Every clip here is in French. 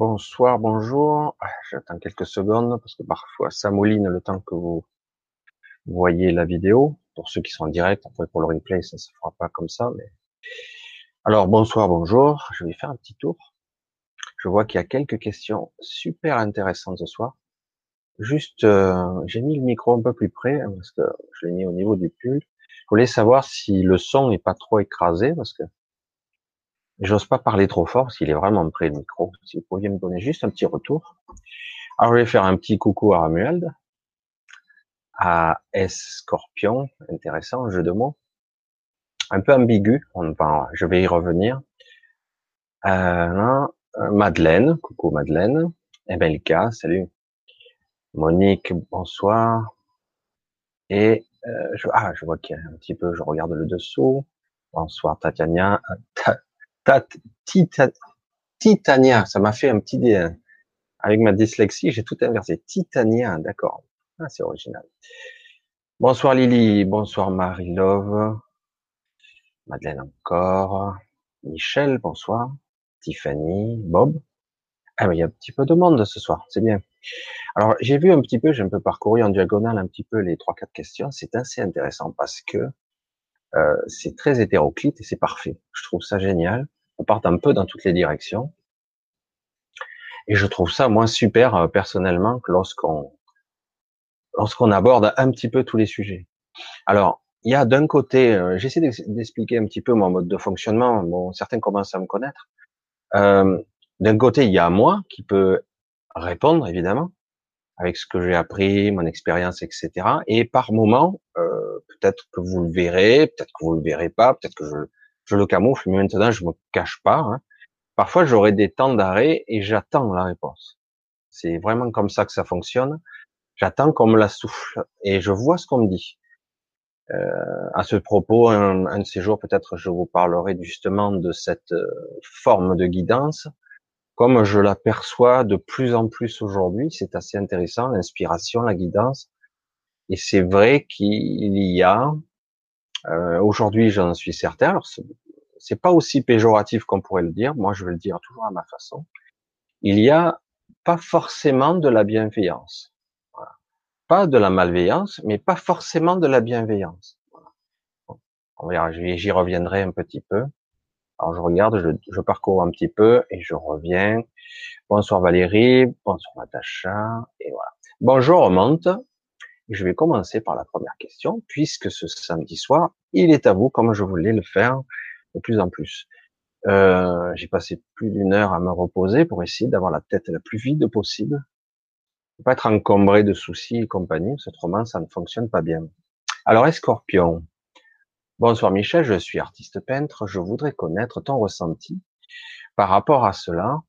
Bonsoir, bonjour. Ah, j'attends quelques secondes parce que parfois ça mouline le temps que vous voyez la vidéo. Pour ceux qui sont en direct, après pour le replay, ça se fera pas comme ça. Mais... Alors bonsoir, bonjour. Je vais faire un petit tour. Je vois qu'il y a quelques questions super intéressantes ce soir. Juste, euh, j'ai mis le micro un peu plus près hein, parce que je l'ai mis au niveau du pull. Je voulais savoir si le son n'est pas trop écrasé parce que J'ose pas parler trop fort qu'il est vraiment près le micro. Si vous pouviez me donner juste un petit retour. Alors, je vais faire un petit coucou à Ramuald, à S Scorpion, intéressant, jeu de mots. Un peu ambigu, on je vais y revenir. Euh, Madeleine, coucou Madeleine. MLK, salut. Monique, bonsoir. Et euh, je, ah, je vois qu'il y a un petit peu, je regarde le dessous. Bonsoir Tatiana, Titania, ça m'a fait un petit dé. Hein. Avec ma dyslexie, j'ai tout inversé. Titania, d'accord. Ah, c'est original. Bonsoir Lily, bonsoir Marie-Love. Madeleine encore. Michel, bonsoir. Tiffany, Bob. Ah, mais il y a un petit peu de monde ce soir, c'est bien. Alors, j'ai vu un petit peu, j'ai un peu parcouru en diagonale un petit peu les trois, quatre questions. C'est assez intéressant parce que euh, c'est très hétéroclite et c'est parfait. Je trouve ça génial. On part un peu dans toutes les directions. Et je trouve ça moins super euh, personnellement que lorsqu'on lorsqu'on aborde un petit peu tous les sujets. Alors, il y a d'un côté, euh, j'essaie d'expliquer un petit peu mon mode de fonctionnement. Bon, certains commencent à me connaître. Euh, d'un côté, il y a moi qui peut répondre évidemment avec ce que j'ai appris, mon expérience, etc. Et par moment, euh, peut-être que vous le verrez, peut-être que vous le verrez pas, peut-être que je, le camoufle, mais maintenant je me cache pas. Hein. Parfois, j'aurai des temps d'arrêt et j'attends la réponse. C'est vraiment comme ça que ça fonctionne. J'attends qu'on me la souffle et je vois ce qu'on me dit. Euh, à ce propos, un, un de ces jours, peut-être, je vous parlerai justement de cette euh, forme de guidance comme je l'aperçois de plus en plus aujourd'hui, c'est assez intéressant, l'inspiration, la guidance. Et c'est vrai qu'il y a, euh, aujourd'hui j'en suis certain, alors c'est pas aussi péjoratif qu'on pourrait le dire, moi je vais le dire toujours à ma façon, il y a pas forcément de la bienveillance. Pas de la malveillance, mais pas forcément de la bienveillance. On verra, j'y reviendrai un petit peu. Alors je regarde, je, parcours un petit peu et je reviens. Bonsoir Valérie, bonsoir Natacha, et voilà. Bonjour remonte. Je vais commencer par la première question, puisque ce samedi soir, il est à vous, comme je voulais le faire de plus en plus. Euh, J'ai passé plus d'une heure à me reposer pour essayer d'avoir la tête la plus vide possible, pas être encombré de soucis et compagnie. Cette romance, ça ne fonctionne pas bien. Alors, Escorpion, Bonsoir Michel, je suis artiste peintre. Je voudrais connaître ton ressenti par rapport à cela.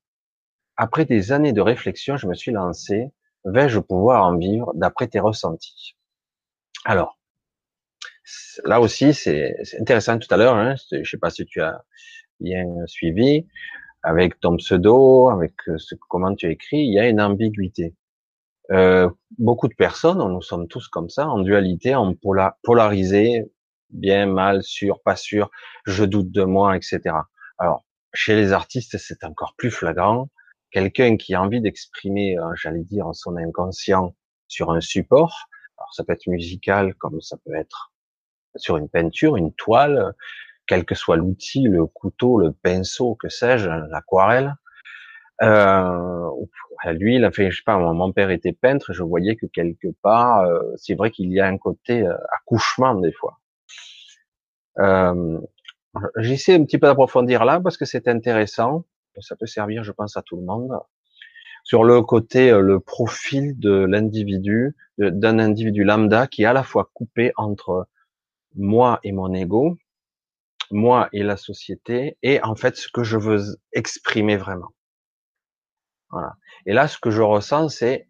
Après des années de réflexion, je me suis lancé. Vais-je pouvoir en vivre d'après tes ressentis? Alors, là aussi, c'est intéressant tout à l'heure. Hein, je ne sais pas si tu as bien suivi avec ton pseudo, avec ce, comment tu écris. Il y a une ambiguïté. Euh, beaucoup de personnes, nous sommes tous comme ça, en dualité, en polarisé, bien, mal, sûr, pas sûr, je doute de moi, etc. Alors, chez les artistes, c'est encore plus flagrant. Quelqu'un qui a envie d'exprimer, euh, j'allais dire, son inconscient sur un support, alors ça peut être musical, comme ça peut être sur une peinture, une toile, quel que soit l'outil, le couteau, le pinceau, que sais-je, l'aquarelle. Euh, lui, il a fait, je sais pas, mon père était peintre, je voyais que quelque part, euh, c'est vrai qu'il y a un côté euh, accouchement des fois. Euh, J'essaie un petit peu d'approfondir là parce que c'est intéressant. Ça peut servir, je pense, à tout le monde. Sur le côté, euh, le profil de l'individu, d'un individu lambda qui est à la fois coupé entre moi et mon ego, moi et la société, et en fait ce que je veux exprimer vraiment. Voilà. Et là, ce que je ressens, c'est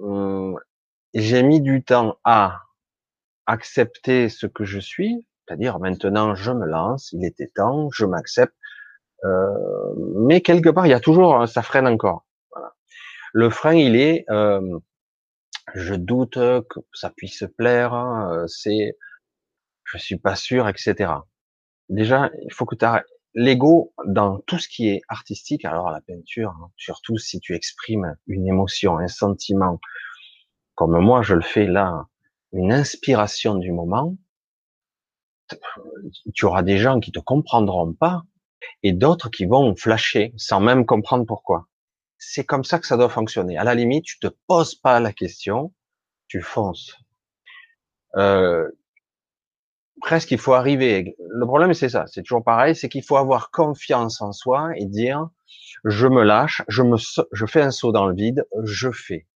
hum, j'ai mis du temps à accepter ce que je suis, c'est-à-dire maintenant je me lance, il était temps, je m'accepte. Euh, mais quelque part, il y a toujours, ça freine encore. Le frein, il est, euh, je doute que ça puisse plaire, hein, c'est, je suis pas sûr, etc. Déjà, il faut que tu l'ego dans tout ce qui est artistique, alors la peinture, hein, surtout si tu exprimes une émotion, un sentiment, comme moi je le fais là, une inspiration du moment, tu auras des gens qui te comprendront pas et d'autres qui vont flasher sans même comprendre pourquoi. C'est comme ça que ça doit fonctionner. À la limite, tu te poses pas la question, tu fonces. Euh, presque il faut arriver. Le problème c'est ça, c'est toujours pareil, c'est qu'il faut avoir confiance en soi et dire je me lâche, je me, je fais un saut dans le vide, je fais.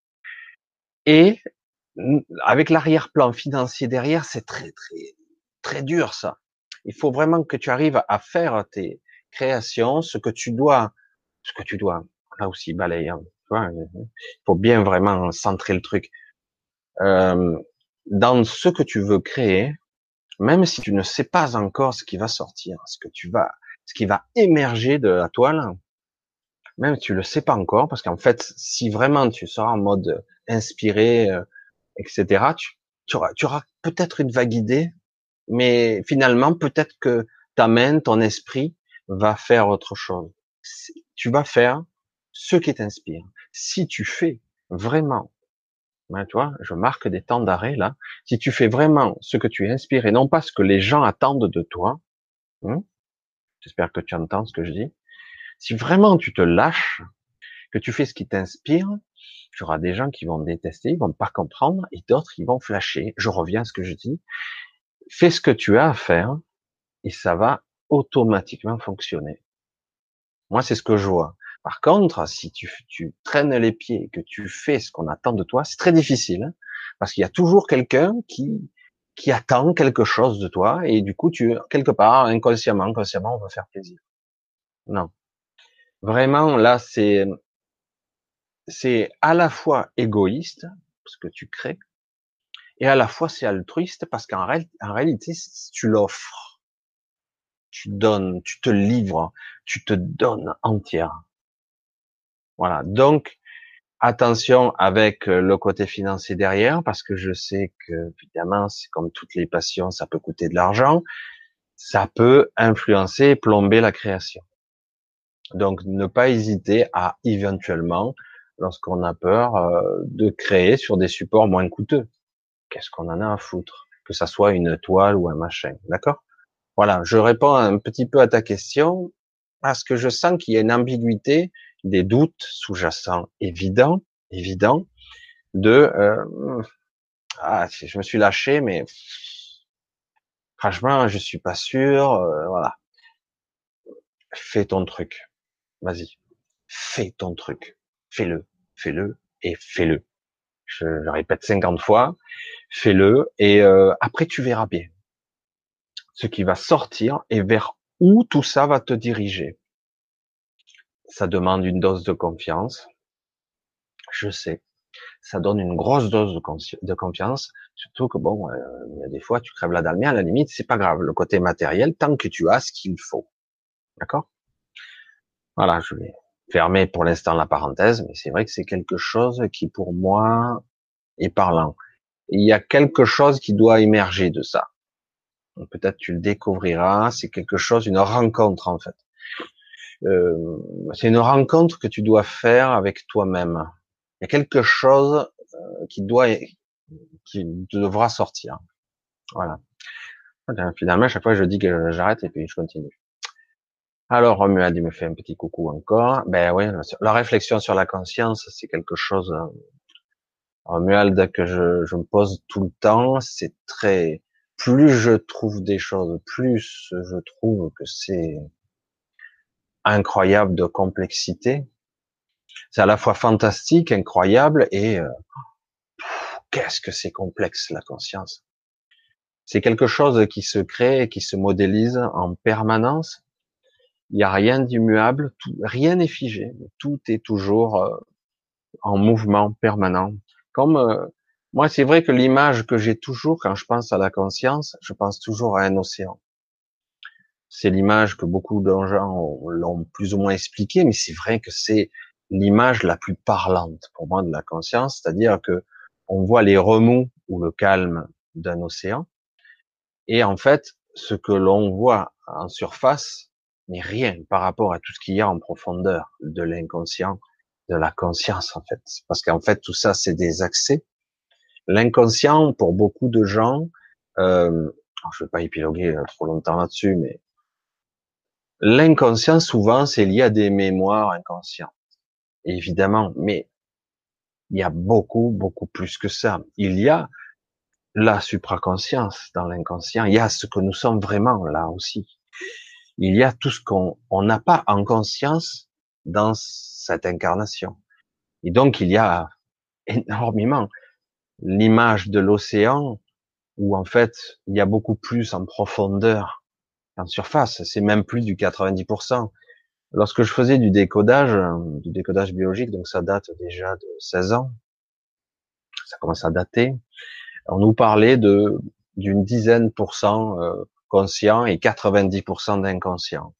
Et avec l'arrière-plan financier derrière, c'est très très très dur ça. Il faut vraiment que tu arrives à faire tes créations, ce que tu dois, ce que tu dois. Là aussi balayer. Hein, il faut bien vraiment centrer le truc. Euh, dans ce que tu veux créer, même si tu ne sais pas encore ce qui va sortir, ce que tu vas, ce qui va émerger de la toile, même si tu le sais pas encore, parce qu'en fait, si vraiment tu seras en mode inspiré, euh, etc., tu, auras, tu auras peut-être une vague idée, mais finalement, peut-être que ta main, ton esprit va faire autre chose. Tu vas faire ce qui t'inspire. Si tu fais vraiment ben, tu vois, je marque des temps d'arrêt là. Si tu fais vraiment ce que tu inspires et non pas ce que les gens attendent de toi, hein, j'espère que tu entends ce que je dis. Si vraiment tu te lâches, que tu fais ce qui t'inspire, tu auras des gens qui vont détester, ils vont pas comprendre, et d'autres ils vont flasher. Je reviens à ce que je dis. Fais ce que tu as à faire, et ça va automatiquement fonctionner. Moi, c'est ce que je vois. Par contre, si tu, tu traînes les pieds, que tu fais ce qu'on attend de toi, c'est très difficile, hein, parce qu'il y a toujours quelqu'un qui qui attend quelque chose de toi, et du coup, tu quelque part inconsciemment, inconsciemment, on va faire plaisir. Non, vraiment là, c'est c'est à la fois égoïste parce que tu crées, et à la fois c'est altruiste parce qu'en en réalité, tu l'offres, tu donnes, tu te livres, tu te donnes entière. Voilà. Donc, attention avec euh, le côté financier derrière, parce que je sais que, évidemment, c'est comme toutes les passions, ça peut coûter de l'argent. Ça peut influencer, plomber la création. Donc, ne pas hésiter à éventuellement, lorsqu'on a peur, euh, de créer sur des supports moins coûteux. Qu'est-ce qu'on en a à foutre Que ça soit une toile ou un machin, d'accord? Voilà, je réponds un petit peu à ta question parce que je sens qu'il y a une ambiguïté des doutes sous-jacents évidents, évidents, de euh, ah, je me suis lâché, mais franchement, je suis pas sûr. Euh, voilà, fais ton truc, vas-y, fais ton truc, fais-le, fais-le et fais-le. Je le répète 50 fois, fais-le et euh, après tu verras bien ce qui va sortir et vers où tout ça va te diriger ça demande une dose de confiance. Je sais. Ça donne une grosse dose de, confiance, surtout que bon, euh, il y a des fois tu crèves la dalle, mais à la limite c'est pas grave. Le côté matériel, tant que tu as ce qu'il faut, d'accord? Voilà, je vais fermer pour l'instant la parenthèse, mais c'est vrai que c'est quelque chose qui pour moi est parlant. Il y a quelque chose qui doit émerger de ça. Peut-être tu le découvriras. C'est quelque chose, une rencontre en fait. Euh, c'est une rencontre que tu dois faire avec toi-même. Il y a quelque chose euh, qui doit, qui devra sortir. Voilà. Finalement, à chaque fois, je dis que j'arrête et puis je continue. Alors, Romuald, il me fait un petit coucou encore. Ben oui, la réflexion sur la conscience, c'est quelque chose, euh, Romuald, que je, je me pose tout le temps. C'est très, plus je trouve des choses, plus je trouve que c'est, incroyable de complexité. C'est à la fois fantastique, incroyable et euh, qu'est-ce que c'est complexe la conscience. C'est quelque chose qui se crée, qui se modélise en permanence. Il n'y a rien d'immuable, rien n'est figé, tout est toujours euh, en mouvement permanent. Comme euh, moi, c'est vrai que l'image que j'ai toujours quand je pense à la conscience, je pense toujours à un océan c'est l'image que beaucoup de gens l'ont plus ou moins expliqué, mais c'est vrai que c'est l'image la plus parlante pour moi de la conscience, c'est-à-dire que on voit les remous ou le calme d'un océan, et en fait, ce que l'on voit en surface mais rien par rapport à tout ce qu'il y a en profondeur de l'inconscient, de la conscience en fait. Parce qu'en fait tout ça c'est des accès. L'inconscient pour beaucoup de gens, euh, je ne vais pas épiloguer euh, trop longtemps là-dessus, mais l'inconscient souvent c'est lié à des mémoires inconscientes, évidemment. Mais il y a beaucoup beaucoup plus que ça. Il y a la supraconscience dans l'inconscient. Il y a ce que nous sommes vraiment là aussi il y a tout ce qu'on n'a pas en conscience dans cette incarnation. Et donc, il y a énormément l'image de l'océan où en fait, il y a beaucoup plus en profondeur qu'en surface. C'est même plus du 90%. Lorsque je faisais du décodage, du décodage biologique, donc ça date déjà de 16 ans, ça commence à dater, on nous parlait de d'une dizaine pour cent euh, conscient et 90% d'inconscient.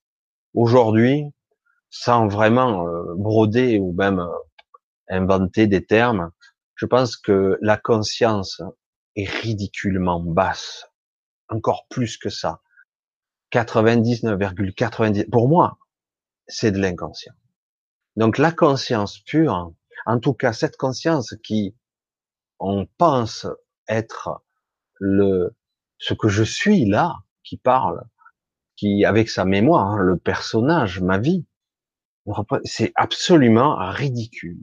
Aujourd'hui, sans vraiment euh, broder ou même euh, inventer des termes, je pense que la conscience est ridiculement basse, encore plus que ça. 99,90 pour moi, c'est de l'inconscient. Donc la conscience pure, en tout cas cette conscience qui on pense être le ce que je suis là, qui parle, qui avec sa mémoire, hein, le personnage, ma vie, c'est absolument ridicule.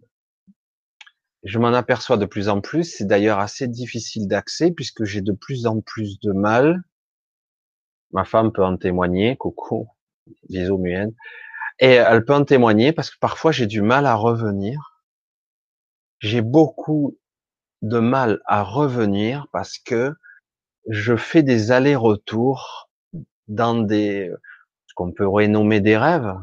Je m'en aperçois de plus en plus. C'est d'ailleurs assez difficile d'accès puisque j'ai de plus en plus de mal. Ma femme peut en témoigner. Coucou, bisous Muenne. Et elle peut en témoigner parce que parfois j'ai du mal à revenir. J'ai beaucoup de mal à revenir parce que je fais des allers-retours dans des, ce qu'on pourrait nommer des rêves.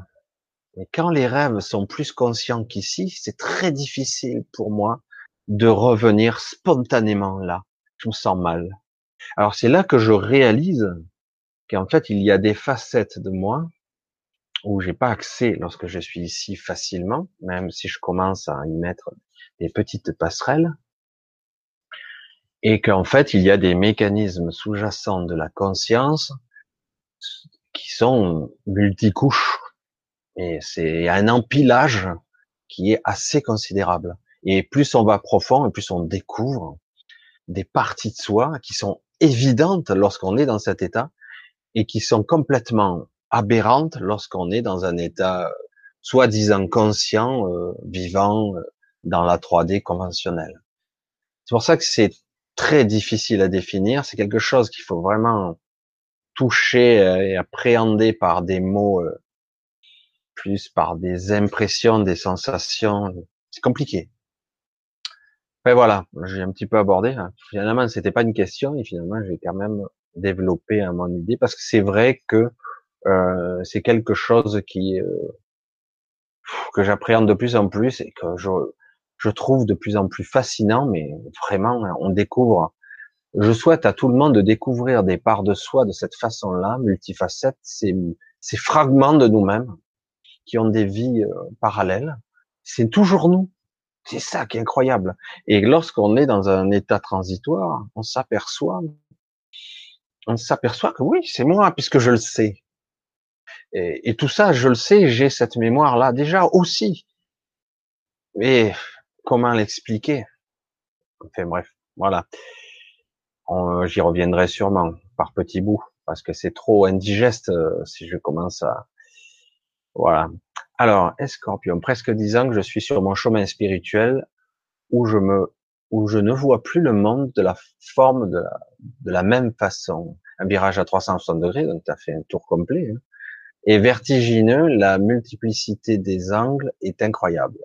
Et quand les rêves sont plus conscients qu'ici, c'est très difficile pour moi de revenir spontanément là. Je me sens mal. Alors c'est là que je réalise qu'en fait il y a des facettes de moi où j'ai pas accès lorsque je suis ici facilement, même si je commence à y mettre des petites passerelles et qu'en fait il y a des mécanismes sous-jacents de la conscience qui sont multicouches et c'est un empilage qui est assez considérable. Et plus on va profond et plus on découvre des parties de soi qui sont évidentes lorsqu'on est dans cet état et qui sont complètement aberrantes lorsqu'on est dans un état soi-disant conscient, euh, vivant euh, dans la 3D conventionnelle. C'est pour ça que c'est très difficile à définir. C'est quelque chose qu'il faut vraiment toucher euh, et appréhender par des mots, euh, plus par des impressions, des sensations. C'est compliqué. Et voilà, j'ai un petit peu abordé. Hein. Finalement, c'était pas une question et finalement, j'ai quand même développé mon idée parce que c'est vrai que euh, c'est quelque chose qui euh, que j'appréhende de plus en plus et que je je trouve de plus en plus fascinant, mais vraiment, on découvre. Je souhaite à tout le monde de découvrir des parts de soi de cette façon-là, multifacette, ces, ces fragments de nous-mêmes qui ont des vies euh, parallèles. C'est toujours nous. C'est ça qui est incroyable. Et lorsqu'on est dans un état transitoire, on s'aperçoit, on s'aperçoit que oui, c'est moi, puisque je le sais. Et, et, tout ça, je le sais, j'ai cette mémoire-là déjà aussi. Mais comment l'expliquer Enfin bref, voilà. J'y reviendrai sûrement par petits bouts parce que c'est trop indigeste euh, si je commence à voilà. Alors, Escorpion, presque dix ans que je suis sur mon chemin spirituel où je me où je ne vois plus le monde de la forme de la, de la même façon. Un virage à 360 degrés, donc tu as fait un tour complet. Hein. Et vertigineux, la multiplicité des angles est incroyable.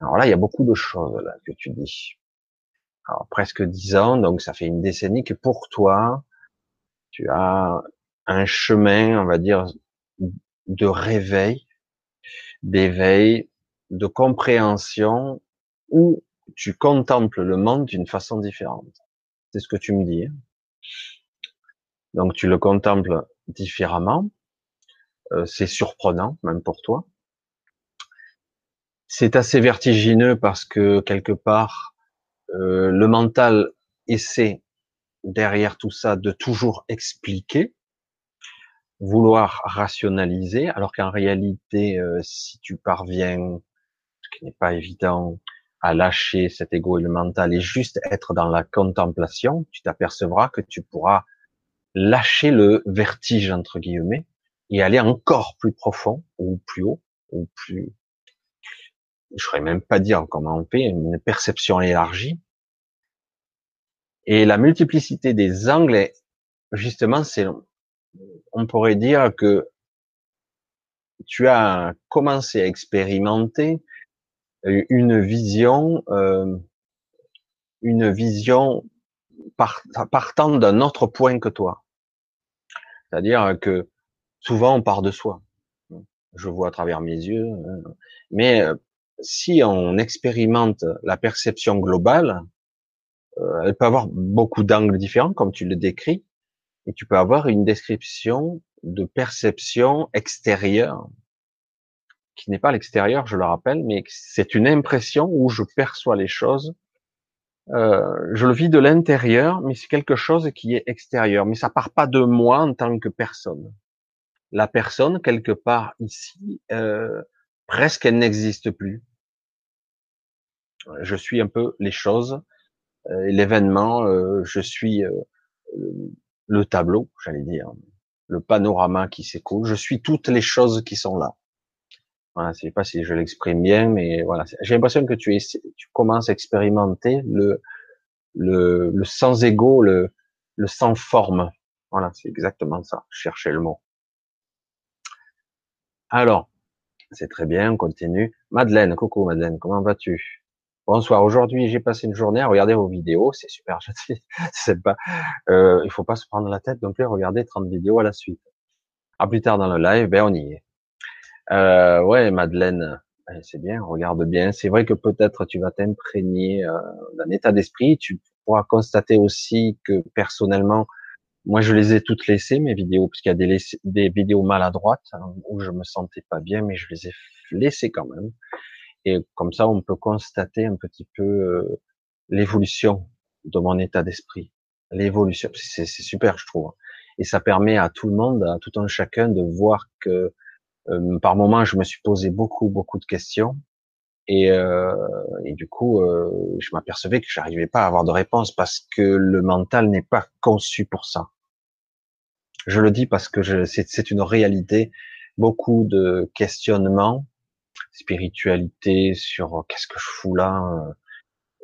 Alors là, il y a beaucoup de choses là que tu dis. Alors presque dix ans, donc ça fait une décennie que pour toi, tu as un chemin, on va dire, de réveil, d'éveil, de compréhension, où tu contemples le monde d'une façon différente. C'est ce que tu me dis. Hein. Donc tu le contemples différemment. Euh, c'est surprenant, même pour toi. C'est assez vertigineux parce que quelque part, euh, le mental essaie derrière tout ça de toujours expliquer. vouloir rationaliser, alors qu'en réalité, euh, si tu parviens, ce qui n'est pas évident, à lâcher cet ego et le mental et juste être dans la contemplation, tu t'apercevras que tu pourras lâcher le vertige entre guillemets et aller encore plus profond ou plus haut ou plus je ne même pas dire comment on fait une perception élargie et la multiplicité des angles justement c'est on pourrait dire que tu as commencé à expérimenter une vision euh, une vision partant d'un autre point que toi. C'est-à-dire que souvent on part de soi. Je vois à travers mes yeux, hein. mais euh, si on expérimente la perception globale, euh, elle peut avoir beaucoup d'angles différents, comme tu le décris, et tu peux avoir une description de perception extérieure, qui n'est pas l'extérieur, je le rappelle, mais c'est une impression où je perçois les choses euh, je le vis de l'intérieur, mais c'est quelque chose qui est extérieur. Mais ça part pas de moi en tant que personne. La personne, quelque part ici, euh, presque elle n'existe plus. Je suis un peu les choses, euh, l'événement, euh, je suis euh, le tableau, j'allais dire, le panorama qui s'écoule. Je suis toutes les choses qui sont là. Voilà, je sais pas si je l'exprime bien, mais voilà. J'ai l'impression que tu, es, tu commences à expérimenter le, sans ego, le, sans forme. Voilà, c'est exactement ça. Je cherchais le mot. Alors, c'est très bien, on continue. Madeleine, coucou Madeleine, comment vas-tu? Bonsoir. Aujourd'hui, j'ai passé une journée à regarder vos vidéos. C'est super gentil. c'est pas, euh, il faut pas se prendre la tête à regarder 30 vidéos à la suite. À plus tard dans le live, ben on y est. Euh, ouais, Madeleine, c'est bien, regarde bien. C'est vrai que peut-être tu vas t'imprégner euh, d'un état d'esprit. Tu pourras constater aussi que personnellement, moi je les ai toutes laissées mes vidéos, parce qu'il y a des, des vidéos maladroites hein, où je me sentais pas bien, mais je les ai laissées quand même. Et comme ça, on peut constater un petit peu euh, l'évolution de mon état d'esprit. L'évolution, c'est super, je trouve. Et ça permet à tout le monde, à tout un chacun, de voir que euh, par moments, je me suis posé beaucoup, beaucoup de questions. Et, euh, et du coup, euh, je m'apercevais que j'arrivais pas à avoir de réponse parce que le mental n'est pas conçu pour ça. Je le dis parce que c'est une réalité. Beaucoup de questionnements, spiritualité sur qu'est-ce que je fous là,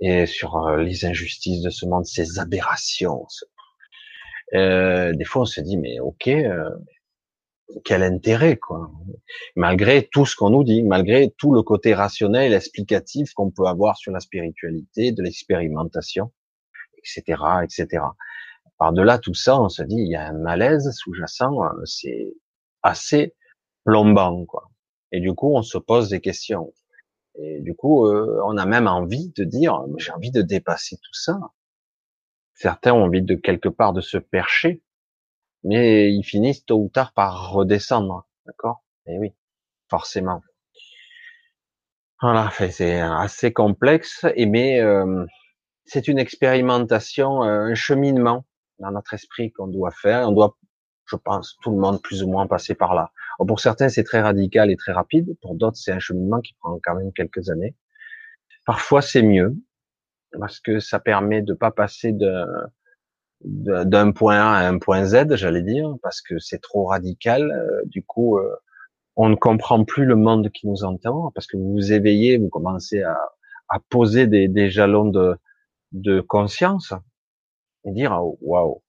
et sur les injustices de ce monde, ces aberrations. Euh, des fois, on se dit mais ok, quel intérêt quoi Malgré tout ce qu'on nous dit, malgré tout le côté rationnel, explicatif qu'on peut avoir sur la spiritualité, de l'expérimentation, etc., etc. Par-delà tout ça, on se dit il y a un malaise sous-jacent, euh, c'est assez plombant quoi. Et du coup, on se pose des questions. Et du coup, euh, on a même envie de dire j'ai envie de dépasser tout ça. Certains ont envie de quelque part de se percher mais ils finissent tôt ou tard par redescendre, d'accord? Eh oui, forcément. Voilà, c'est assez complexe, mais euh, c'est une expérimentation, euh, un cheminement dans notre esprit qu'on doit faire. On doit, je pense, tout le monde plus ou moins passer par là. Pour certains, c'est très radical et très rapide. Pour d'autres, c'est un cheminement qui prend quand même quelques années. Parfois, c'est mieux parce que ça permet de pas passer d'un point A à un point Z, j'allais dire, parce que c'est trop radical. Euh, du coup, euh, on ne comprend plus le monde qui nous entend, parce que vous vous éveillez, vous commencez à, à poser des, des, jalons de, de conscience et dire oh, waouh,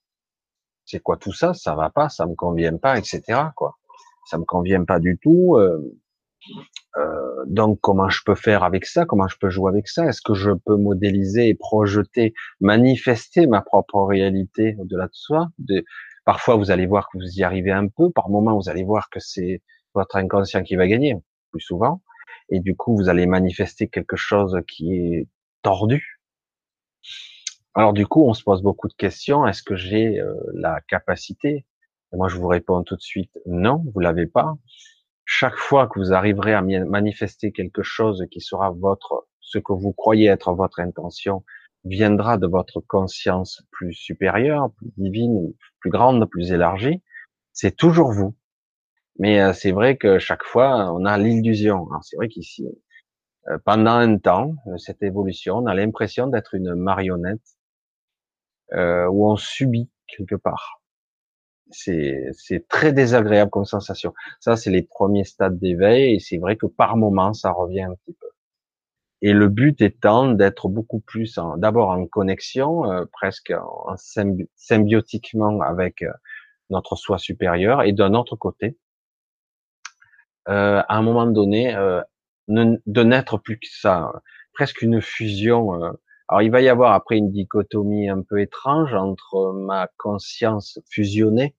c'est quoi tout ça? Ça va pas, ça me convient pas, etc. Quoi, ça me convient pas du tout. Euh, euh, donc, comment je peux faire avec ça Comment je peux jouer avec ça? Est-ce que je peux modéliser et projeter, manifester ma propre réalité au-delà de soi? Parfois, vous allez voir que vous y arrivez un peu. Par moments, vous allez voir que c'est votre inconscient qui va gagner, plus souvent. Et du coup, vous allez manifester quelque chose qui est tordu. Alors, du coup, on se pose beaucoup de questions. Est-ce que j'ai euh, la capacité Moi, je vous réponds tout de suite non, vous l'avez pas chaque fois que vous arriverez à manifester quelque chose qui sera votre, ce que vous croyez être votre intention, viendra de votre conscience plus supérieure, plus divine, plus grande, plus élargie. C'est toujours vous. Mais euh, c'est vrai que chaque fois, on a l'illusion. C'est vrai qu'ici, euh, pendant un temps, euh, cette évolution, on a l'impression d'être une marionnette où on subit quelque part. C'est très désagréable comme sensation. Ça, c'est les premiers stades d'éveil, et c'est vrai que par moment, ça revient un petit peu. Et le but étant d'être beaucoup plus, d'abord en connexion, presque en symbiotiquement avec notre soi supérieur, et d'un autre côté, euh, à un moment donné, euh, de n'être plus que ça, presque une fusion. Euh. Alors il va y avoir après une dichotomie un peu étrange entre ma conscience fusionnée,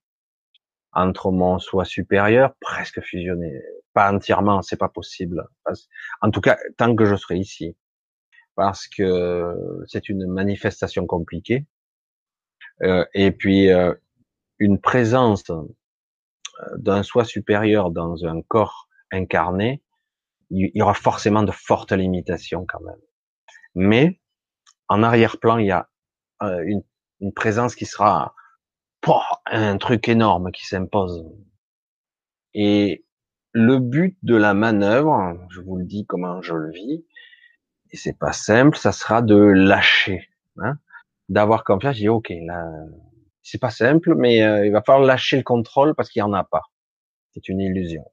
entre mon soi supérieur, presque fusionné, pas entièrement, c'est pas possible. En tout cas, tant que je serai ici, parce que c'est une manifestation compliquée. Euh, et puis une présence d'un soi supérieur dans un corps incarné, il y aura forcément de fortes limitations quand même. Mais en arrière-plan, il y a euh, une, une, présence qui sera un truc énorme qui s'impose. Et le but de la manœuvre, je vous le dis comment je le vis, et c'est pas simple, ça sera de lâcher, hein, d'avoir confiance. Je dis ok, là, c'est pas simple, mais euh, il va falloir lâcher le contrôle parce qu'il y en a pas. C'est une illusion.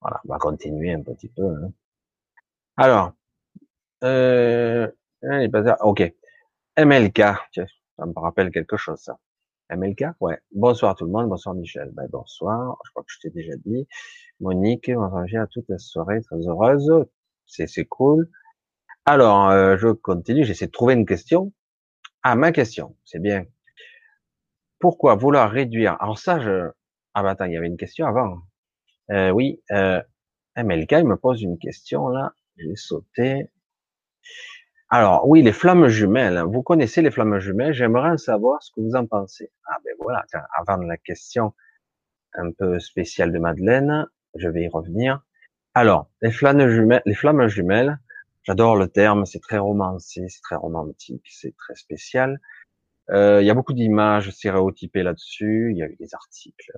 Voilà, on va continuer un petit peu. Hein. Alors, euh, ok. MLK, ça me rappelle quelque chose ça. MLK, ouais. Bonsoir tout le monde, bonsoir Michel. Ben, bonsoir, je crois que je t'ai déjà dit. Monique, on va à toute la soirée, très heureuse. C'est, c'est cool. Alors, euh, je continue, j'essaie de trouver une question. Ah, ma question, c'est bien pourquoi vouloir réduire? Alors ça, je... Ah bah attends, il y avait une question avant. Euh, oui, euh, MLK, il me pose une question là. J'ai sauté. Alors oui, les flammes jumelles. Vous connaissez les flammes jumelles J'aimerais savoir ce que vous en pensez. Ah ben voilà, tiens, avant la question un peu spéciale de Madeleine, je vais y revenir. Alors, les flammes jumelles, les flammes jumelles, j'adore le terme, c'est très romancé, c'est très romantique, c'est très spécial. Euh, il y a beaucoup d'images stéréotypées là-dessus. Il y a eu des articles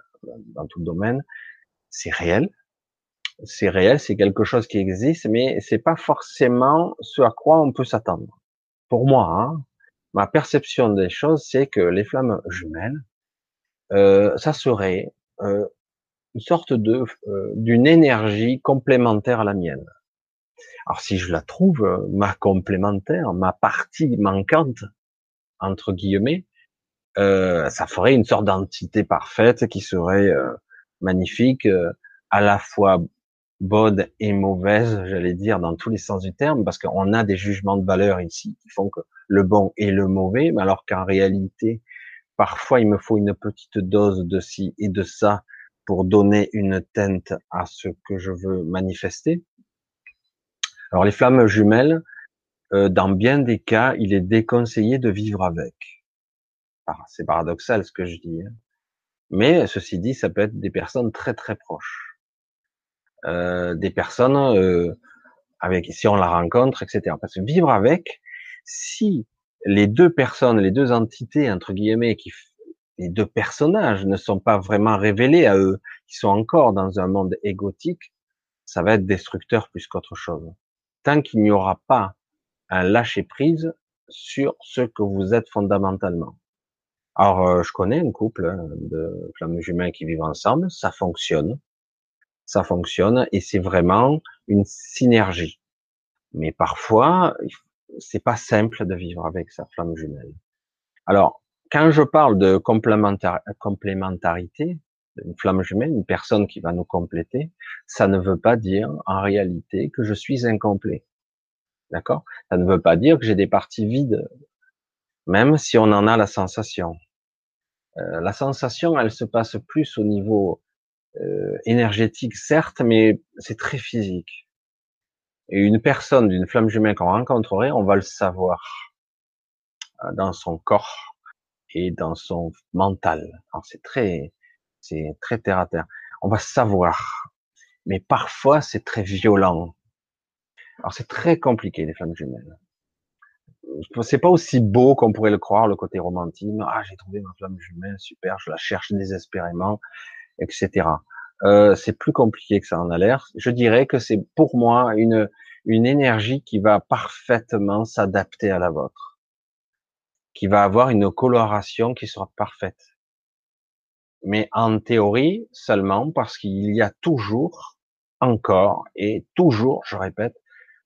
dans tout le domaine. C'est réel. C'est réel, c'est quelque chose qui existe, mais c'est pas forcément ce à quoi on peut s'attendre. Pour moi, hein, ma perception des choses, c'est que les flammes jumelles, euh, ça serait euh, une sorte de euh, d'une énergie complémentaire à la mienne. Alors si je la trouve, ma complémentaire, ma partie manquante, entre guillemets, euh, ça ferait une sorte d'entité parfaite qui serait euh, magnifique, euh, à la fois bonne et mauvaise, j'allais dire dans tous les sens du terme, parce qu'on a des jugements de valeur ici qui font que le bon et le mauvais, mais alors qu'en réalité, parfois il me faut une petite dose de ci et de ça pour donner une teinte à ce que je veux manifester. Alors les flammes jumelles, euh, dans bien des cas, il est déconseillé de vivre avec. c'est paradoxal ce que je dis. Hein. Mais ceci dit, ça peut être des personnes très très proches. Euh, des personnes euh, avec si on la rencontre, etc. Parce que vivre avec, si les deux personnes, les deux entités entre guillemets, qui les deux personnages ne sont pas vraiment révélés à eux, qui sont encore dans un monde égotique, ça va être destructeur plus qu'autre chose. Tant qu'il n'y aura pas un lâcher prise sur ce que vous êtes fondamentalement. Alors, euh, je connais un couple hein, de flammes jumelles qui vivent ensemble, ça fonctionne, ça fonctionne et c'est vraiment une synergie. Mais parfois, c'est pas simple de vivre avec sa flamme jumelle. Alors, quand je parle de complémentarité, une flamme jumelle, une personne qui va nous compléter, ça ne veut pas dire en réalité que je suis incomplet. D'accord? Ça ne veut pas dire que j'ai des parties vides, même si on en a la sensation. Euh, la sensation, elle se passe plus au niveau euh, énergétique, certes, mais c'est très physique. Et une personne d'une flamme jumelle qu'on rencontrerait, on va le savoir euh, dans son corps et dans son mental. C'est très, c'est très terre à terre. On va savoir, mais parfois c'est très violent. Alors c'est très compliqué les flammes jumelles. c'est pas aussi beau qu'on pourrait le croire, le côté romantique. Ah, j'ai trouvé ma flamme jumelle, super, je la cherche désespérément, etc. Euh, c'est plus compliqué que ça en a l'air. Je dirais que c'est pour moi une une énergie qui va parfaitement s'adapter à la vôtre, qui va avoir une coloration qui sera parfaite. Mais en théorie seulement parce qu'il y a toujours, encore et toujours, je répète,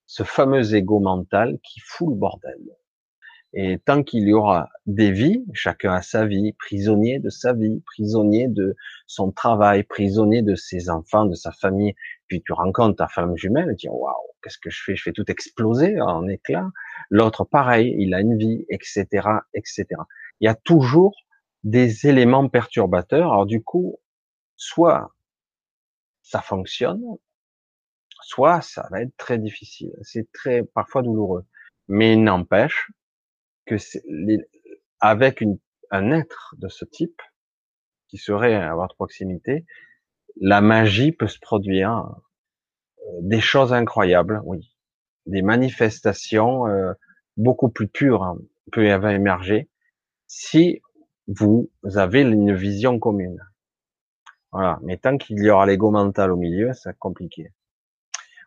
ce fameux ego mental qui fout le bordel. Et tant qu'il y aura des vies, chacun a sa vie, prisonnier de sa vie, prisonnier de son travail, prisonnier de ses enfants, de sa famille, puis tu rencontres ta femme jumelle, tu dis waouh, qu'est-ce que je fais? Je fais tout exploser en éclats. L'autre pareil, il a une vie, etc., etc. Il y a toujours des éléments perturbateurs. Alors du coup, soit ça fonctionne, soit ça va être très difficile. C'est très parfois douloureux, mais n'empêche que avec un être de ce type qui serait à votre proximité, la magie peut se produire, euh, des choses incroyables, oui, des manifestations euh, beaucoup plus pures hein, peuvent émerger si vous avez une vision commune. Voilà. Mais tant qu'il y aura l'ego mental au milieu, c'est compliqué.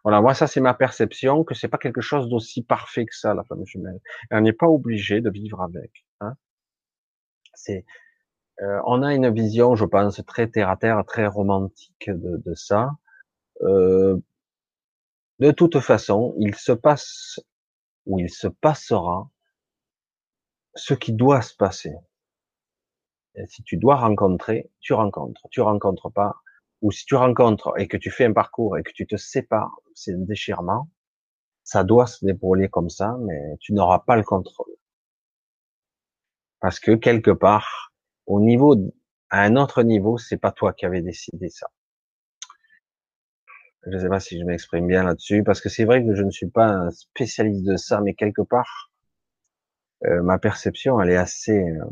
Voilà, moi ça c'est ma perception que c'est pas quelque chose d'aussi parfait que ça la femme jumelle. Et on n'est pas obligé de vivre avec. Hein. C'est, euh, on a une vision, je pense, très terre à terre, très romantique de, de ça. Euh, de toute façon, il se passe ou il se passera ce qui doit se passer. Et si tu dois rencontrer, tu rencontres. Tu rencontres pas, ou si tu rencontres et que tu fais un parcours et que tu te sépares, c'est un déchirement, ça doit se débrouiller comme ça, mais tu n'auras pas le contrôle. Parce que quelque part, au niveau, à un autre niveau, c'est pas toi qui avais décidé ça. Je ne sais pas si je m'exprime bien là-dessus, parce que c'est vrai que je ne suis pas un spécialiste de ça, mais quelque part, euh, ma perception, elle est assez, euh,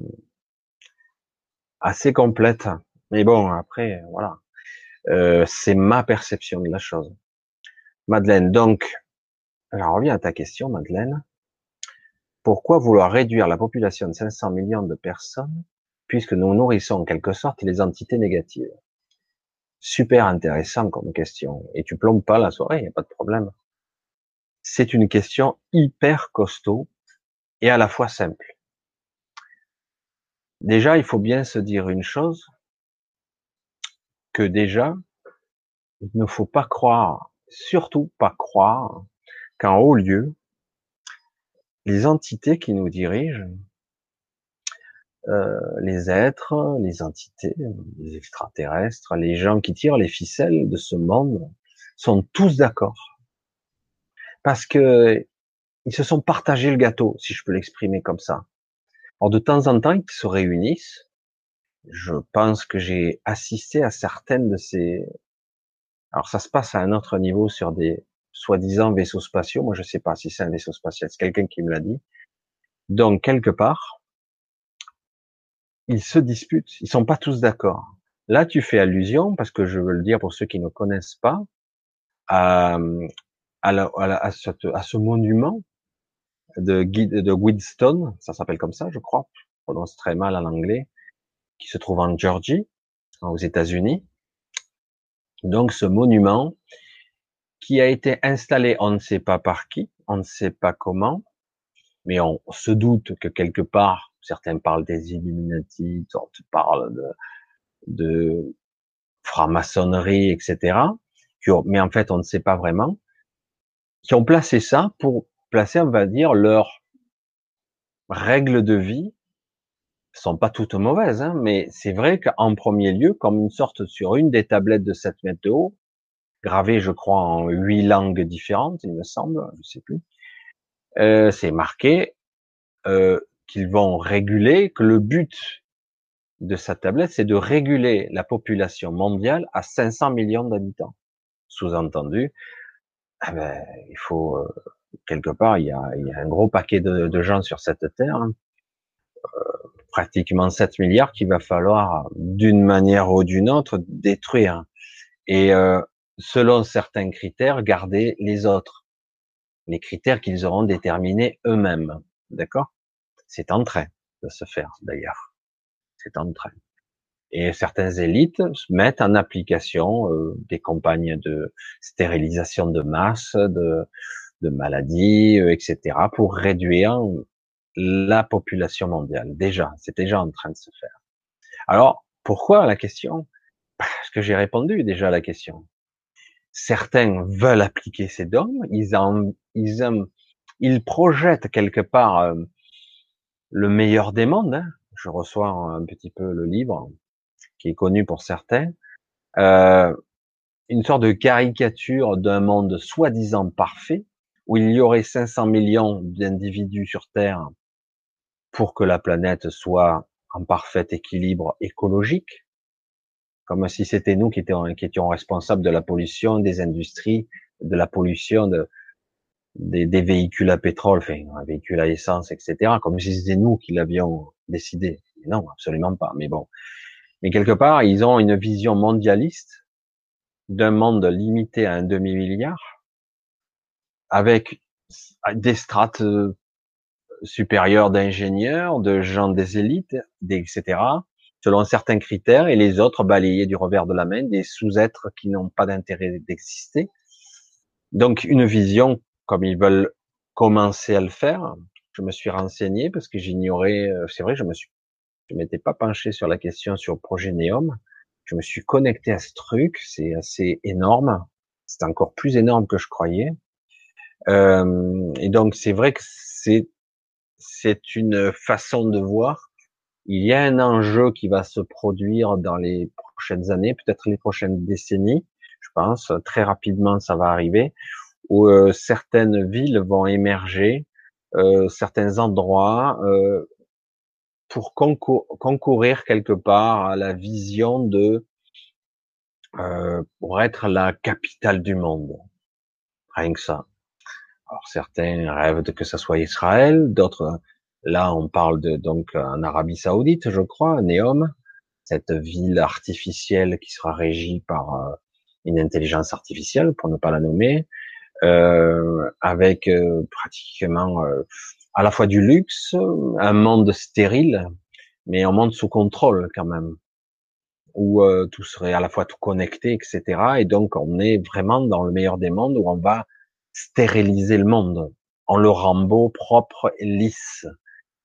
assez complète. Mais bon, après, voilà. Euh, c'est ma perception de la chose. Madeleine, donc, alors reviens à ta question, Madeleine. Pourquoi vouloir réduire la population de 500 millions de personnes puisque nous nourrissons en quelque sorte les entités négatives? Super intéressant comme question. Et tu plombes pas la soirée, il n'y a pas de problème. C'est une question hyper costaud et à la fois simple. Déjà, il faut bien se dire une chose, que déjà, il ne faut pas croire, surtout pas croire, qu'en haut lieu, les entités qui nous dirigent, euh, les êtres, les entités, les extraterrestres, les gens qui tirent les ficelles de ce monde, sont tous d'accord. Parce que ils se sont partagés le gâteau, si je peux l'exprimer comme ça. Alors de temps en temps, ils se réunissent je pense que j'ai assisté à certaines de ces. Alors ça se passe à un autre niveau sur des soi-disant vaisseaux spatiaux. Moi, je sais pas si c'est un vaisseau spatial. C'est quelqu'un qui me l'a dit. Donc quelque part, ils se disputent. Ils sont pas tous d'accord. Là, tu fais allusion parce que je veux le dire pour ceux qui ne connaissent pas à à, ce, monument de, de ça s'appelle comme ça, je crois. Je prononce très mal en anglais qui se trouve en Georgie, aux États-Unis. Donc ce monument qui a été installé, on ne sait pas par qui, on ne sait pas comment, mais on se doute que quelque part, certains parlent des Illuminati, d'autres parlent de, de franc-maçonnerie, etc. Mais en fait, on ne sait pas vraiment. Qui ont placé ça pour placer, on va dire, leur règle de vie sont pas toutes mauvaises, hein, mais c'est vrai qu'en premier lieu, comme une sorte sur une des tablettes de 7 mètres de haut, gravée, je crois, en huit langues différentes, il me semble, je sais plus, euh, c'est marqué euh, qu'ils vont réguler, que le but de cette tablette, c'est de réguler la population mondiale à 500 millions d'habitants. Sous-entendu, ah ben, il faut euh, quelque part, il y, a, il y a, un gros paquet de, de gens sur cette terre. Hein. Pratiquement 7 milliards qu'il va falloir d'une manière ou d'une autre détruire. Et euh, selon certains critères, garder les autres. Les critères qu'ils auront déterminés eux-mêmes. d'accord? C'est en train de se faire, d'ailleurs. C'est en train. Et certaines élites mettent en application euh, des campagnes de stérilisation de masse, de, de maladies, euh, etc., pour réduire la population mondiale. Déjà, c'est déjà en train de se faire. Alors, pourquoi la question? Parce que j'ai répondu déjà à la question. Certains veulent appliquer ces dogmes, ils, en, ils, ils projettent quelque part euh, le meilleur des mondes. Hein. Je reçois un petit peu le livre qui est connu pour certains, euh, une sorte de caricature d'un monde soi-disant parfait, où il y aurait 500 millions d'individus sur Terre pour que la planète soit en parfait équilibre écologique, comme si c'était nous qui étions, responsables de la pollution des industries, de la pollution de, des, des véhicules à pétrole, enfin, véhicules à essence, etc., comme si c'était nous qui l'avions décidé. Non, absolument pas. Mais bon, mais quelque part, ils ont une vision mondialiste d'un monde limité à un demi-milliard, avec des strates supérieures d'ingénieurs, de gens des élites, etc., selon certains critères, et les autres balayés du revers de la main, des sous-êtres qui n'ont pas d'intérêt d'exister. Donc une vision, comme ils veulent commencer à le faire, je me suis renseigné parce que j'ignorais, euh, c'est vrai, je me suis je m'étais pas penché sur la question sur Progénéum. Je me suis connecté à ce truc, c'est assez énorme. C'est encore plus énorme que je croyais. Euh, et donc c'est vrai que c'est c'est une façon de voir. Il y a un enjeu qui va se produire dans les prochaines années, peut-être les prochaines décennies. Je pense très rapidement ça va arriver où euh, certaines villes vont émerger, euh, certains endroits euh, pour concourir quelque part à la vision de euh, pour être la capitale du monde. Rien que ça. Alors certains rêvent de que ça soit Israël, d'autres là on parle de donc en Arabie Saoudite, je crois, Neom, cette ville artificielle qui sera régie par euh, une intelligence artificielle pour ne pas la nommer, euh, avec euh, pratiquement euh, à la fois du luxe, un monde stérile, mais un monde sous contrôle quand même, où euh, tout serait à la fois tout connecté, etc. Et donc on est vraiment dans le meilleur des mondes où on va stériliser le monde, en le rend beau, propre et lisse.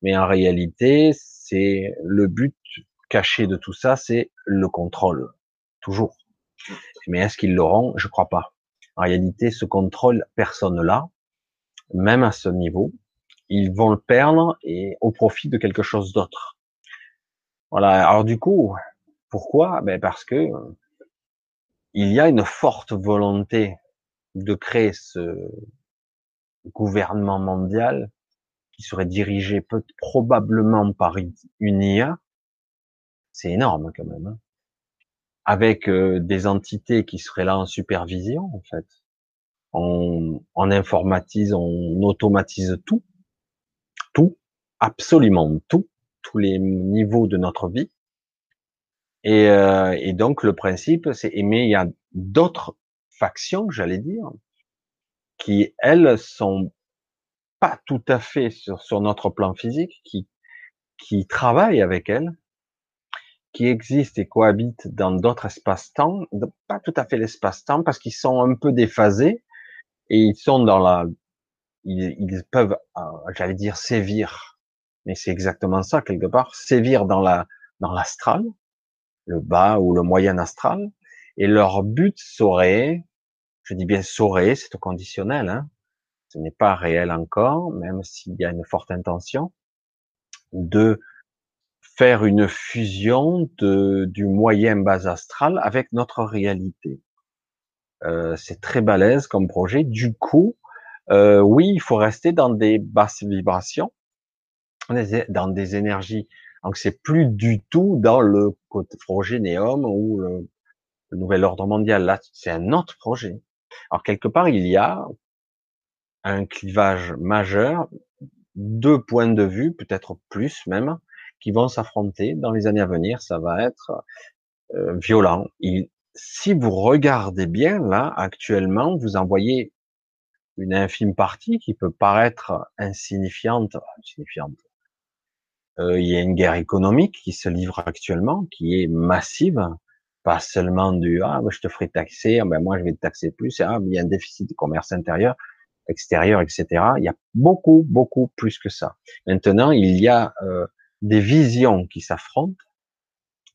Mais en réalité, c'est le but caché de tout ça, c'est le contrôle, toujours. Mais est-ce qu'ils l'auront? Je crois pas. En réalité, ce contrôle, personne là, même à ce niveau ils vont le perdre et au profit de quelque chose d'autre. Voilà. Alors du coup, pourquoi? Ben parce que il y a une forte volonté de créer ce gouvernement mondial qui serait dirigé peut probablement par une IA. C'est énorme quand même. Hein. avec euh, des entités qui seraient là en supervision en fait. On, on informatise, on automatise tout tout, absolument tout, tous les niveaux de notre vie. Et, euh, et donc le principe, c'est mais il y a d'autres factions, j'allais dire, qui elles sont pas tout à fait sur, sur notre plan physique, qui qui travaillent avec elles, qui existent et cohabitent dans d'autres espaces-temps, pas tout à fait l'espace-temps parce qu'ils sont un peu déphasés et ils sont dans la ils, peuvent, euh, j'allais dire, sévir, mais c'est exactement ça quelque part, sévir dans la dans l'astral, le bas ou le moyen astral, et leur but serait, je dis bien serait, c'est au conditionnel, hein, ce n'est pas réel encore, même s'il y a une forte intention, de faire une fusion de, du moyen bas astral avec notre réalité. Euh, c'est très balèze comme projet. Du coup, euh, oui, il faut rester dans des basses vibrations, dans des énergies. Donc c'est plus du tout dans le côté progénéum ou le, nouvel ordre mondial. Là, c'est un autre projet. Alors quelque part, il y a un clivage majeur, deux points de vue, peut-être plus même, qui vont s'affronter dans les années à venir. Ça va être euh, violent. si vous regardez bien là, actuellement, vous en voyez une infime partie qui peut paraître insignifiante, insignifiante. Euh, il y a une guerre économique qui se livre actuellement, qui est massive, pas seulement du ah ben, je te ferai taxer, ah, ben moi je vais te taxer plus, ah il y a un déficit de commerce intérieur, extérieur, etc. Il y a beaucoup beaucoup plus que ça. Maintenant il y a euh, des visions qui s'affrontent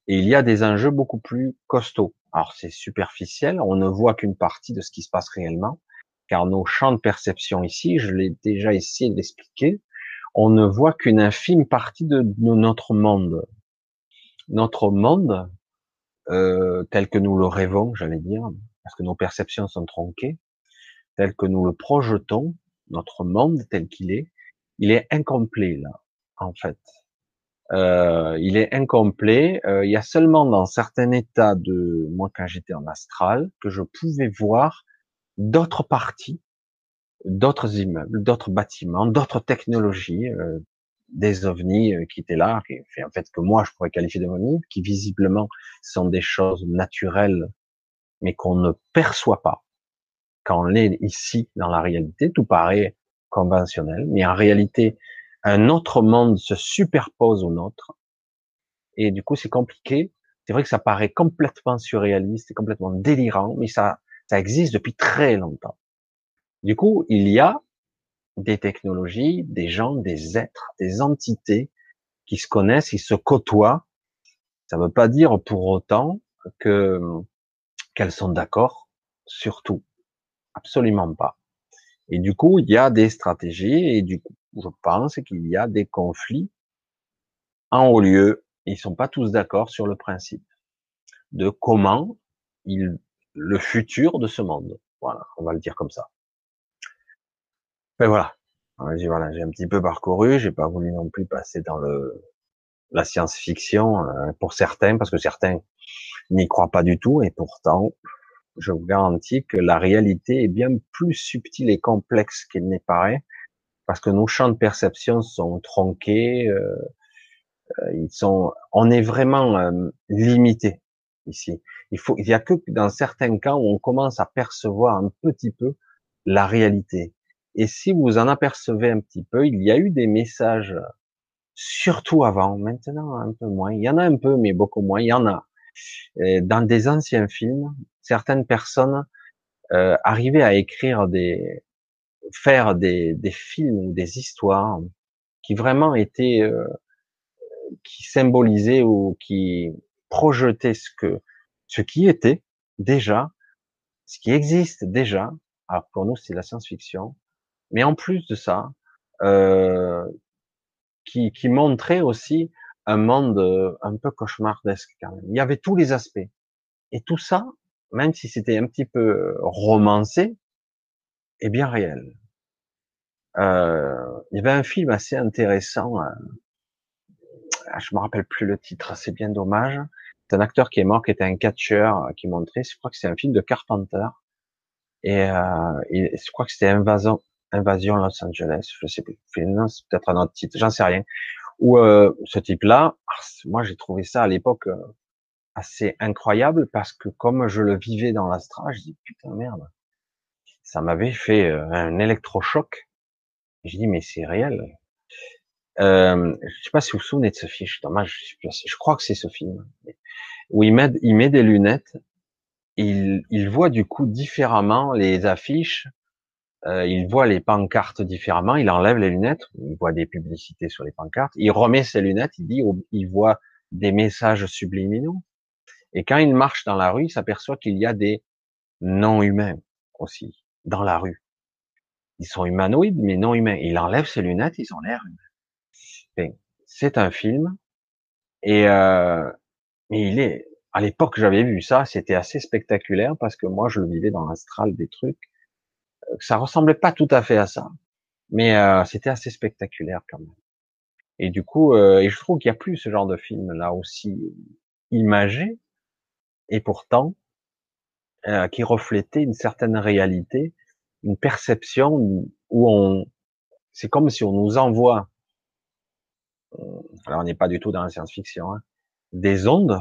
et il y a des enjeux beaucoup plus costauds. Alors c'est superficiel, on ne voit qu'une partie de ce qui se passe réellement, car nos champs de perception ici, je l'ai déjà essayé d'expliquer, on ne voit qu'une infime partie de, notre monde. Notre monde, euh, tel que nous le rêvons, j'allais dire, parce que nos perceptions sont tronquées, tel que nous le projetons, notre monde tel qu'il est, il est incomplet là, en fait. Euh, il est incomplet. Euh, il y a seulement dans certains états de moi quand j'étais en astral que je pouvais voir d'autres parties, d'autres immeubles, d'autres bâtiments, d'autres technologies, euh, des ovnis qui étaient là, qui en fait que moi je pourrais qualifier d'ovnis, qui visiblement sont des choses naturelles, mais qu'on ne perçoit pas quand on est ici dans la réalité. Tout paraît conventionnel, mais en réalité un autre monde se superpose au nôtre. Et du coup, c'est compliqué. C'est vrai que ça paraît complètement surréaliste et complètement délirant, mais ça, ça existe depuis très longtemps. Du coup, il y a des technologies, des gens, des êtres, des entités qui se connaissent, qui se côtoient. Ça ne veut pas dire pour autant que qu'elles sont d'accord, surtout, absolument pas. Et du coup, il y a des stratégies et du coup, je pense qu'il y a des conflits en haut lieu. Ils sont pas tous d'accord sur le principe de comment il, le futur de ce monde. Voilà, on va le dire comme ça. Mais voilà. J'ai voilà, un petit peu parcouru. J'ai pas voulu non plus passer dans le la science-fiction euh, pour certains, parce que certains n'y croient pas du tout, et pourtant, je vous garantis que la réalité est bien plus subtile et complexe qu'il n'est paraît, parce que nos champs de perception sont tronqués, euh, euh, ils sont, on est vraiment euh, limité ici. Il faut, il y a que dans certains cas où on commence à percevoir un petit peu la réalité. Et si vous en apercevez un petit peu, il y a eu des messages, surtout avant, maintenant un peu moins. Il y en a un peu, mais beaucoup moins. Il y en a. dans des anciens films, certaines personnes euh, arrivaient à écrire des, faire des, des, films ou des histoires qui vraiment étaient, euh, qui symbolisaient ou qui projetaient ce que, ce qui était déjà, ce qui existe déjà. Alors pour nous c'est la science-fiction, mais en plus de ça, euh, qui, qui montrait aussi un monde euh, un peu cauchemardesque quand même. Il y avait tous les aspects. Et tout ça, même si c'était un petit peu romancé, est bien réel. Euh, il y avait un film assez intéressant, euh, ah, je me rappelle plus le titre, c'est bien dommage. C'est un acteur qui est mort, qui était un catcheur, euh, qui montrait, je crois que c'est un film de Carpenter, et, euh, je crois que c'était Invasion, Invasion Los Angeles, je sais plus, c'est peut-être un autre titre, j'en sais rien. Où euh, ce type-là, ah, moi j'ai trouvé ça à l'époque euh, assez incroyable parce que comme je le vivais dans l'astral, je dis putain merde, ça m'avait fait euh, un électrochoc. Je dis mais c'est réel. Euh, je sais pas si vous vous souvenez de ce film, dommage, je, crois que c'est ce film où il met, il met des lunettes, il, il voit du coup différemment les affiches, euh, il voit les pancartes différemment, il enlève les lunettes, il voit des publicités sur les pancartes, il remet ses lunettes, il dit, il voit des messages subliminaux. Et quand il marche dans la rue, il s'aperçoit qu'il y a des non-humains aussi dans la rue. Ils sont humanoïdes, mais non humains. Il enlève ses lunettes, ils ont l'air humains. C'est un film. Et euh, mais il est. À l'époque, j'avais vu ça, c'était assez spectaculaire parce que moi, je vivais dans l'astral des trucs. Euh, ça ressemblait pas tout à fait à ça, mais euh, c'était assez spectaculaire quand même. Et du coup, euh, et je trouve qu'il y a plus ce genre de film là aussi imagé, et pourtant euh, qui reflétait une certaine réalité, une perception où on, c'est comme si on nous envoie, euh, alors on n'est pas du tout dans la science-fiction, hein, des ondes,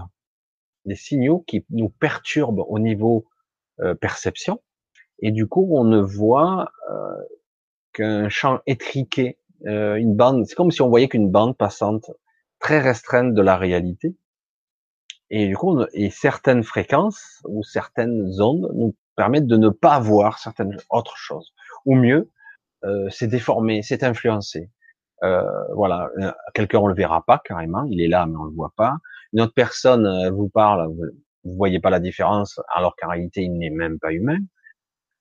des signaux qui nous perturbent au niveau euh, perception, Et du coup, on ne voit euh, qu'un champ étriqué, euh, une bande. C'est comme si on voyait qu'une bande passante très restreinte de la réalité. Et du coup, et certaines fréquences ou certaines ondes nous permettent de ne pas voir certaines autres choses. Ou mieux, euh, c'est déformé, c'est influencé. Euh, voilà, euh, quelqu'un on le verra pas carrément, il est là mais on le voit pas. Une autre personne elle vous parle, vous, vous voyez pas la différence, alors qu'en réalité il n'est même pas humain,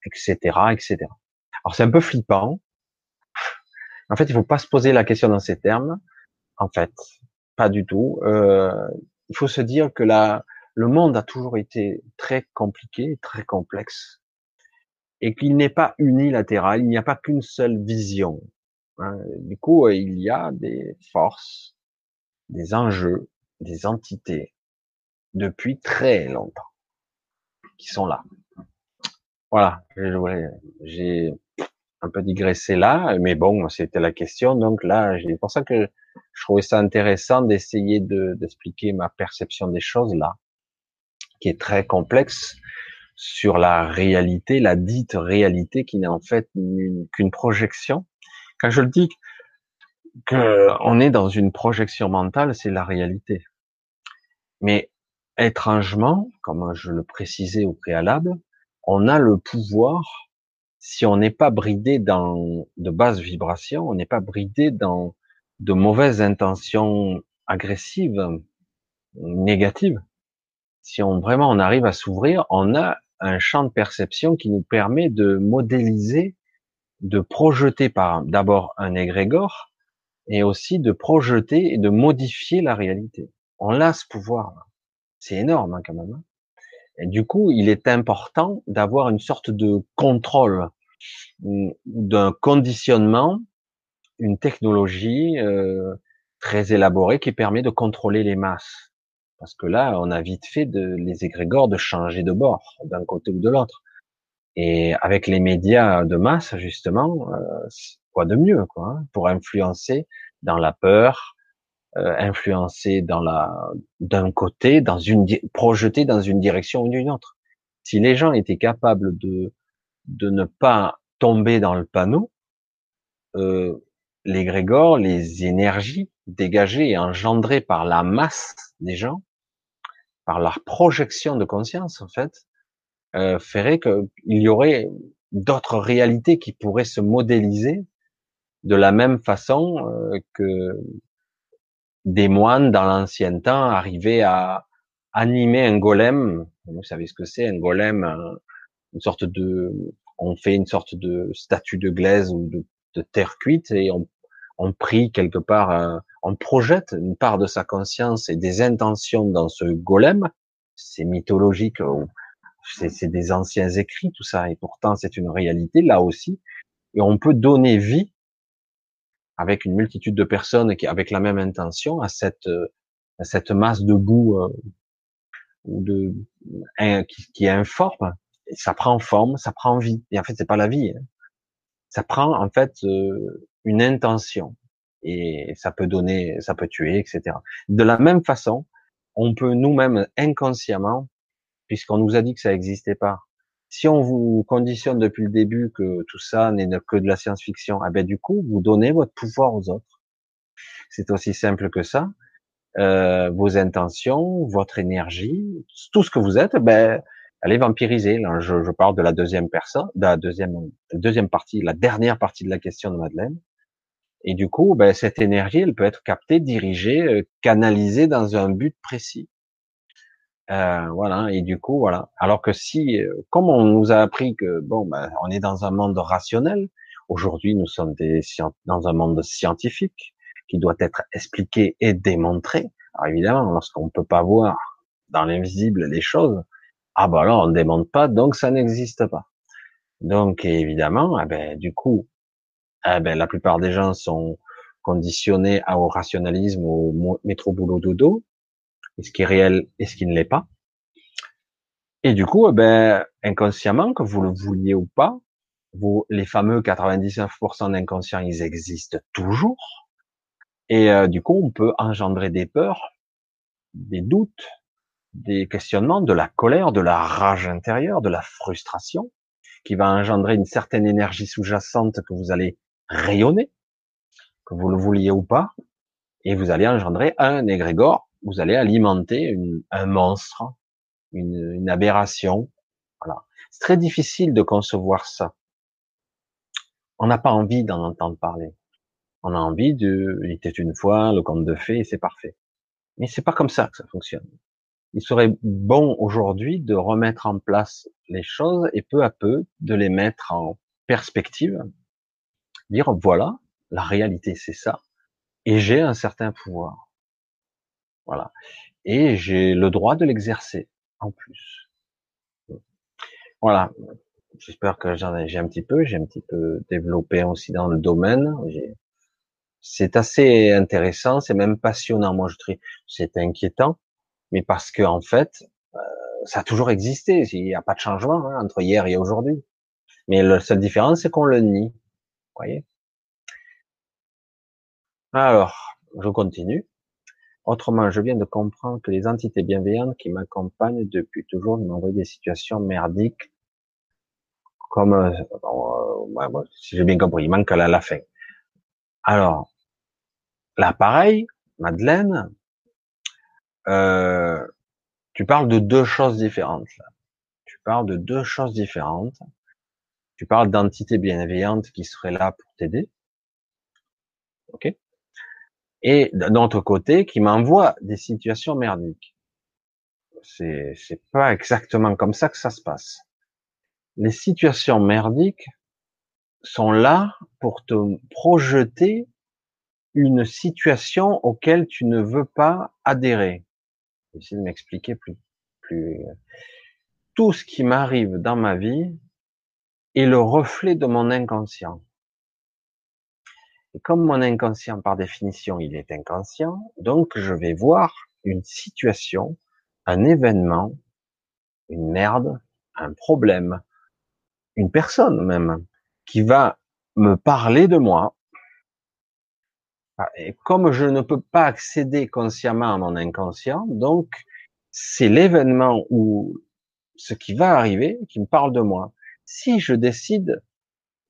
etc., etc. Alors c'est un peu flippant. En fait, il faut pas se poser la question dans ces termes. En fait, pas du tout. Euh, il faut se dire que la, le monde a toujours été très compliqué, très complexe, et qu'il n'est pas unilatéral, il n'y a pas qu'une seule vision. Hein. Du coup, il y a des forces, des enjeux, des entités, depuis très longtemps, qui sont là. Voilà, j'ai un peu digressé là, mais bon, c'était la question, donc là, c'est pour ça que je trouvais ça intéressant d'essayer d'expliquer ma perception des choses là, qui est très complexe sur la réalité, la dite réalité, qui n'est en fait qu'une projection. Quand je le dis que on est dans une projection mentale, c'est la réalité. Mais étrangement, comme je le précisais au préalable, on a le pouvoir, si on n'est pas bridé dans de basses vibrations, on n'est pas bridé dans de mauvaises intentions agressives, négatives. Si on vraiment on arrive à s'ouvrir, on a un champ de perception qui nous permet de modéliser, de projeter par d'abord un égrégore et aussi de projeter et de modifier la réalité. On a ce pouvoir. C'est énorme hein, quand même. Du coup, il est important d'avoir une sorte de contrôle, d'un conditionnement, une technologie euh, très élaborée qui permet de contrôler les masses. Parce que là, on a vite fait de, les égrégores de changer de bord, d'un côté ou de l'autre. Et avec les médias de masse, justement, euh, quoi de mieux, quoi, hein, pour influencer dans la peur, euh, influencer dans la d'un côté, dans une projeter dans une direction ou d'une autre. Si les gens étaient capables de de ne pas tomber dans le panneau, euh, les grégores, les énergies dégagées et engendrées par la masse des gens, par leur projection de conscience en fait, euh, ferait qu'il y aurait d'autres réalités qui pourraient se modéliser de la même façon euh, que des moines dans l'ancien temps arrivaient à animer un golem. Vous savez ce que c'est un golem, une sorte de, on fait une sorte de statue de glaise ou de, terre cuite et on, on prie quelque part, euh, on projette une part de sa conscience et des intentions dans ce golem. C'est mythologique, c'est des anciens écrits tout ça et pourtant c'est une réalité là aussi. Et on peut donner vie avec une multitude de personnes qui, avec la même intention, à cette, euh, à cette masse de boue euh, ou de qui, qui, est informe, et ça prend forme, ça prend vie. Et en fait, c'est pas la vie. Hein. Ça prend en fait euh, une intention et ça peut donner, ça peut tuer, etc. De la même façon, on peut nous-mêmes inconsciemment, puisqu'on nous a dit que ça n'existait pas, si on vous conditionne depuis le début que tout ça n'est que de la science-fiction, ah ben du coup, vous donnez votre pouvoir aux autres. C'est aussi simple que ça. Euh, vos intentions, votre énergie, tout ce que vous êtes, ben, allez vampiriser. Là, je, je, parle de la deuxième personne, de la deuxième, deuxième partie, la dernière partie de la question de Madeleine. Et du coup, ben, cette énergie, elle peut être captée, dirigée, euh, canalisée dans un but précis. Euh, voilà, et du coup, voilà. Alors que si, euh, comme on nous a appris que bon, ben, on est dans un monde rationnel, aujourd'hui nous sommes des, dans un monde scientifique qui doit être expliqué et démontré. Alors évidemment, lorsqu'on peut pas voir dans l'invisible les choses, ah ben là on ne démontre pas, donc ça n'existe pas. Donc évidemment, eh ben du coup, eh ben la plupart des gens sont conditionnés au rationalisme, au métro boulot dodo, et ce qui est réel et ce qui ne l'est pas. Et du coup, eh ben, inconsciemment, que vous le vouliez ou pas, vous, les fameux 99% d'inconscients, ils existent toujours. Et euh, du coup, on peut engendrer des peurs, des doutes, des questionnements, de la colère, de la rage intérieure, de la frustration, qui va engendrer une certaine énergie sous-jacente que vous allez rayonner, que vous le vouliez ou pas, et vous allez engendrer un égrégore, vous allez alimenter un monstre, une, une aberration. Voilà. C'est très difficile de concevoir ça. On n'a pas envie d'en entendre parler. On a envie de, il était une fois, le conte de fées, c'est parfait. Mais c'est pas comme ça que ça fonctionne. Il serait bon aujourd'hui de remettre en place les choses et peu à peu de les mettre en perspective. Dire voilà, la réalité c'est ça. Et j'ai un certain pouvoir. Voilà. Et j'ai le droit de l'exercer en plus. Voilà. J'espère que j'en ai, j'ai un petit peu, j'ai un petit peu développé aussi dans le domaine. C'est assez intéressant, c'est même passionnant. Moi, je trouve, c'est inquiétant, mais parce que en fait, euh, ça a toujours existé. Il n'y a pas de changement hein, entre hier et aujourd'hui. Mais la seule différence, c'est qu'on le nie. Vous voyez Alors, je continue. Autrement, je viens de comprendre que les entités bienveillantes qui m'accompagnent depuis toujours m'envoient des situations merdiques comme euh, euh, si j'ai bien compris, il manque la, la fin. Alors, là pareil, Madeleine, euh, tu parles de deux choses différentes. Là. Tu parles de deux choses différentes. Tu parles d'entités bienveillantes qui seraient là pour t'aider. Ok Et d'un autre côté, qui m'envoient des situations merdiques. C'est, c'est pas exactement comme ça que ça se passe les situations merdiques sont là pour te projeter une situation auquel tu ne veux pas adhérer. J'essaie de m'expliquer plus, plus. Tout ce qui m'arrive dans ma vie est le reflet de mon inconscient. Et comme mon inconscient, par définition, il est inconscient, donc je vais voir une situation, un événement, une merde, un problème, une personne même, qui va me parler de moi. Ah, et comme je ne peux pas accéder consciemment à mon inconscient, donc c'est l'événement ou ce qui va arriver qui me parle de moi. Si je décide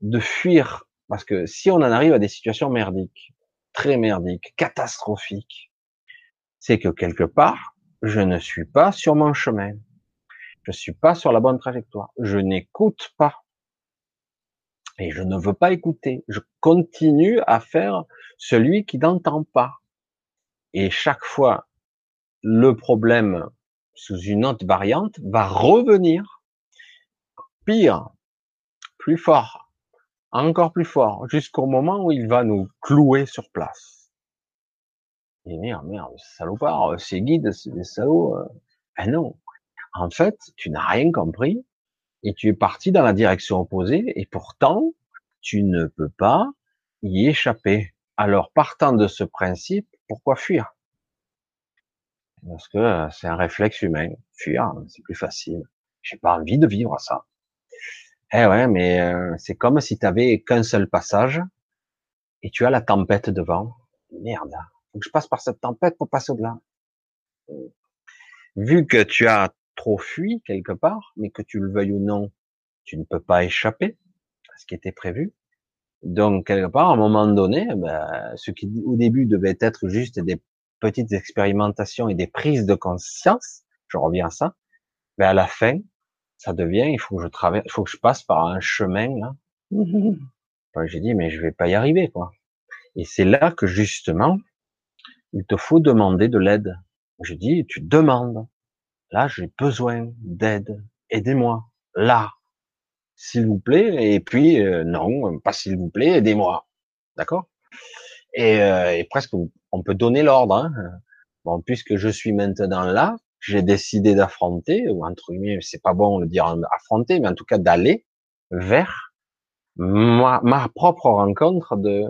de fuir, parce que si on en arrive à des situations merdiques, très merdiques, catastrophiques, c'est que quelque part, je ne suis pas sur mon chemin. Je suis pas sur la bonne trajectoire. Je n'écoute pas. Et je ne veux pas écouter. Je continue à faire celui qui n'entend pas. Et chaque fois, le problème sous une autre variante va revenir pire, plus fort, encore plus fort, jusqu'au moment où il va nous clouer sur place. Et merde, merde, salopard, ces guides, c'est des salauds. Ben non, en fait, tu n'as rien compris et tu es parti dans la direction opposée et pourtant, tu ne peux pas y échapper. Alors, partant de ce principe, pourquoi fuir? Parce que euh, c'est un réflexe humain. Fuir, c'est plus facile. J'ai pas envie de vivre ça. Eh ouais, mais euh, c'est comme si tu avais qu'un seul passage et tu as la tempête devant. Merde, faut que je passe par cette tempête pour passer au-delà. Vu que tu as trop fui quelque part, mais que tu le veuilles ou non, tu ne peux pas échapper à ce qui était prévu. Donc, quelque part, à un moment donné, ben, ce qui au début devait être juste des petites expérimentations et des prises de conscience, je reviens à ça, ben à la fin, ça devient, il faut que je traverse, il faut que je passe par un chemin là. J'ai dit, mais je vais pas y arriver, quoi. Et c'est là que justement, il te faut demander de l'aide. Je dis, tu demandes. Là, j'ai besoin d'aide. Aidez-moi. Là. S'il vous plaît. Et puis, euh, non, pas s'il vous plaît, aidez-moi. D'accord? Et, euh, et, presque, on peut donner l'ordre. Hein. Bon, puisque je suis maintenant là, j'ai décidé d'affronter, ou entre guillemets, c'est pas bon de dire affronter, mais en tout cas d'aller vers ma, propre rencontre de,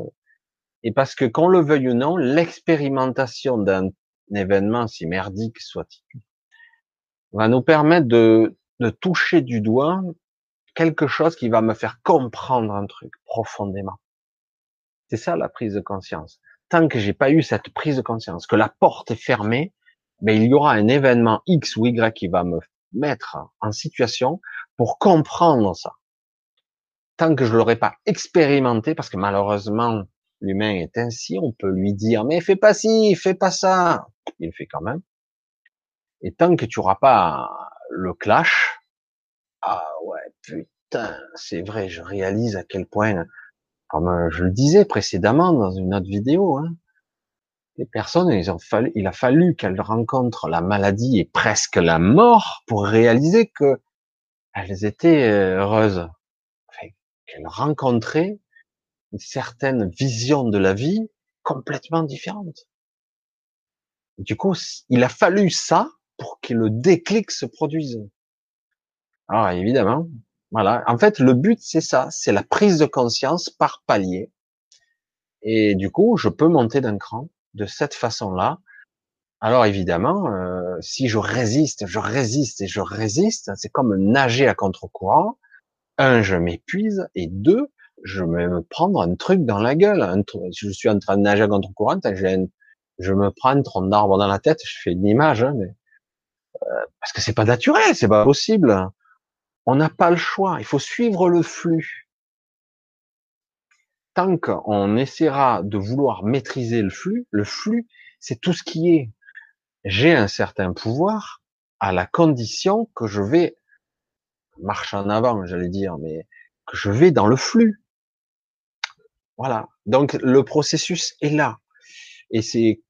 et parce que qu'on le veuille ou non, l'expérimentation d'un événement, si merdique soit-il, va nous permettre de, de toucher du doigt quelque chose qui va me faire comprendre un truc profondément. C'est ça la prise de conscience. Tant que j'ai pas eu cette prise de conscience, que la porte est fermée, mais il y aura un événement X ou Y qui va me mettre en situation pour comprendre ça. tant que je l'aurais pas expérimenté, parce que malheureusement, l'humain est ainsi, on peut lui dire, mais fais pas ci, fais pas ça. Il le fait quand même. Et tant que tu auras pas le clash, ah ouais, putain, c'est vrai, je réalise à quel point, comme je le disais précédemment dans une autre vidéo, hein, les personnes, ont fallu, il a fallu qu'elles rencontrent la maladie et presque la mort pour réaliser que elles étaient euh, heureuses, qu'elles rencontraient une certaine vision de la vie complètement différente. Du coup, il a fallu ça pour que le déclic se produise. Alors évidemment, voilà. En fait, le but c'est ça, c'est la prise de conscience par palier. Et du coup, je peux monter d'un cran de cette façon-là. Alors évidemment, euh, si je résiste, je résiste et je résiste, c'est comme nager à contre-courant. Un, je m'épuise et deux, je vais me prendre un truc dans la gueule. je suis en train de nager à contre-courant, je me prends un tronc d'arbre dans la tête, je fais une image, hein, mais euh, parce que c'est pas naturel, c'est pas possible. On n'a pas le choix, il faut suivre le flux. Tant qu'on essaiera de vouloir maîtriser le flux, le flux, c'est tout ce qui est. J'ai un certain pouvoir à la condition que je vais marche en avant, j'allais dire, mais que je vais dans le flux. Voilà. Donc le processus est là. Et c'est,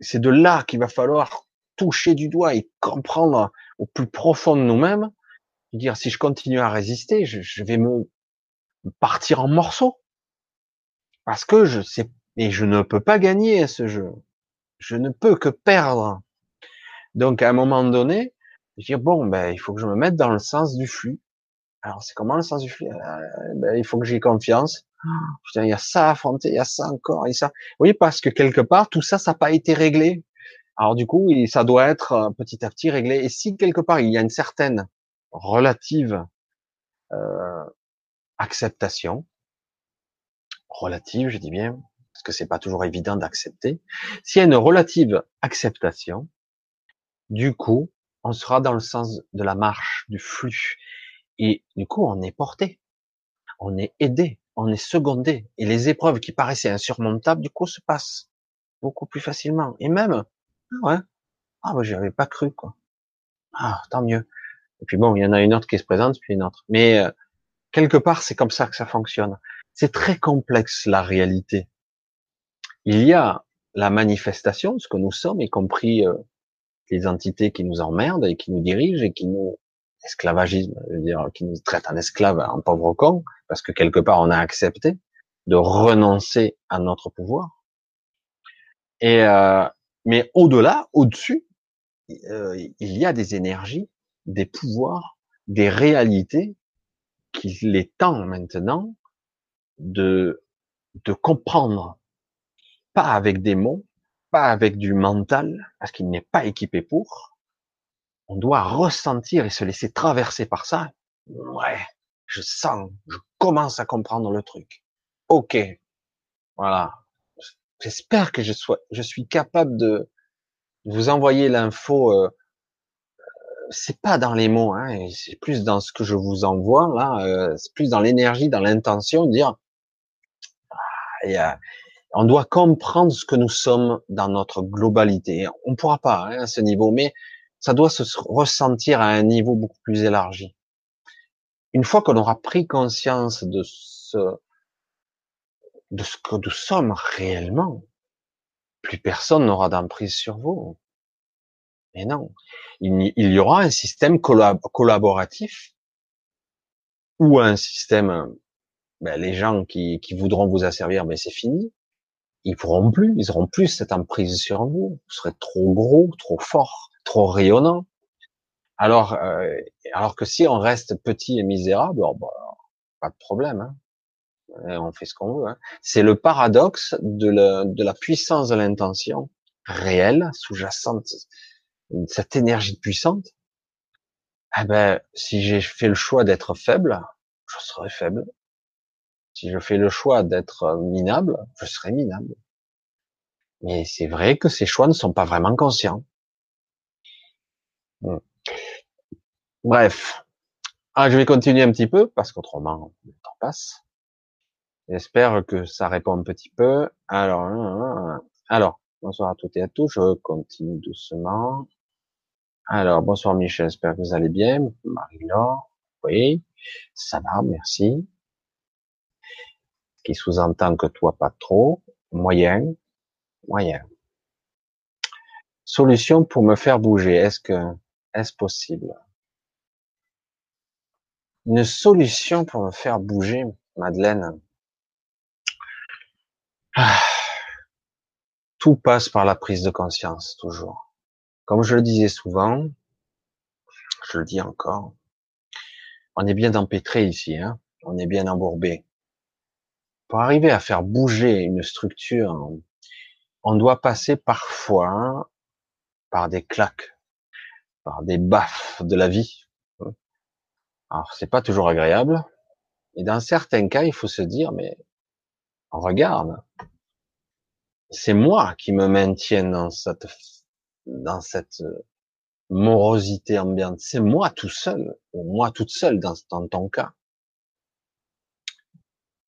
c'est de là qu'il va falloir toucher du doigt et comprendre au plus profond de nous-mêmes, dire si je continue à résister, je, vais me partir en morceaux. Parce que je sais, et je ne peux pas gagner à ce jeu. Je ne peux que perdre. Donc à un moment donné, je dire bon ben il faut que je me mette dans le sens du flux. Alors c'est comment le sens du flux? Euh, ben, Il faut que j'ai confiance. Putain, il y a ça à affronter, il y a ça encore, et ça. Oui, parce que quelque part, tout ça, ça n'a pas été réglé. Alors du coup, ça doit être euh, petit à petit réglé. Et si quelque part, il y a une certaine relative euh, acceptation, relative, je dis bien, parce que c'est pas toujours évident d'accepter. S'il y a une relative acceptation, du coup, on sera dans le sens de la marche, du flux. Et du coup, on est porté, on est aidé, on est secondé. Et les épreuves qui paraissaient insurmontables, du coup, se passent beaucoup plus facilement. Et même, ah ouais, ah bah j'y avais pas cru, quoi. Ah, tant mieux. Et puis bon, il y en a une autre qui se présente, puis une autre. Mais euh, quelque part, c'est comme ça que ça fonctionne. C'est très complexe la réalité. Il y a la manifestation, ce que nous sommes, y compris euh, les entités qui nous emmerdent et qui nous dirigent et qui nous esclavagisme, je veux dire, qui nous traitent en esclaves, en pauvre con, parce que quelque part on a accepté de renoncer à notre pouvoir. Et euh, mais au-delà, au-dessus, il y a des énergies des pouvoirs, des réalités qu'il est temps maintenant de, de comprendre. Pas avec des mots, pas avec du mental, parce qu'il n'est pas équipé pour. On doit ressentir et se laisser traverser par ça. Ouais, je sens, je commence à comprendre le truc. Ok, voilà. J'espère que je sois, je suis capable de vous envoyer l'info euh, c'est pas dans les mots, hein, c'est plus dans ce que je vous envoie là, euh, c'est plus dans l'énergie, dans l'intention, de ah, on doit comprendre ce que nous sommes dans notre globalité. On pourra pas hein, à ce niveau, mais ça doit se ressentir à un niveau beaucoup plus élargi. Une fois qu'on aura pris conscience de ce, de ce que nous sommes réellement, plus personne n'aura d'emprise sur vous. Mais non, il, y aura un système collaboratif ou un système, ben, les gens qui, voudront vous asservir, mais ben, c'est fini. Ils pourront plus, ils auront plus cette emprise sur vous. Vous serez trop gros, trop fort, trop rayonnant. Alors, euh, alors que si on reste petit et misérable, oh, bah, pas de problème. Hein. On fait ce qu'on veut. Hein. C'est le paradoxe de, de la puissance de l'intention réelle, sous-jacente cette énergie puissante, eh ben, si j'ai fait le choix d'être faible, je serai faible. Si je fais le choix d'être minable, je serai minable. Mais c'est vrai que ces choix ne sont pas vraiment conscients. Hmm. Bref, Ah, je vais continuer un petit peu parce qu'autrement le temps passe. J'espère que ça répond un petit peu. Alors, alors, bonsoir à toutes et à tous. Je continue doucement. Alors, bonsoir Michel, j'espère que vous allez bien. Marie-Laure, oui, ça va, merci. Qui sous-entend que toi, pas trop. Moyen, moyen. Solution pour me faire bouger. Est-ce que, est-ce possible? Une solution pour me faire bouger, Madeleine. Tout passe par la prise de conscience, toujours. Comme je le disais souvent, je le dis encore, on est bien empêtré ici, hein on est bien embourbé. Pour arriver à faire bouger une structure, on doit passer parfois par des claques, par des baffes de la vie. Alors c'est pas toujours agréable. Et dans certains cas, il faut se dire, mais regarde, c'est moi qui me maintiens dans cette dans cette morosité ambiante. C'est moi tout seul, ou moi toute seule dans, dans ton cas.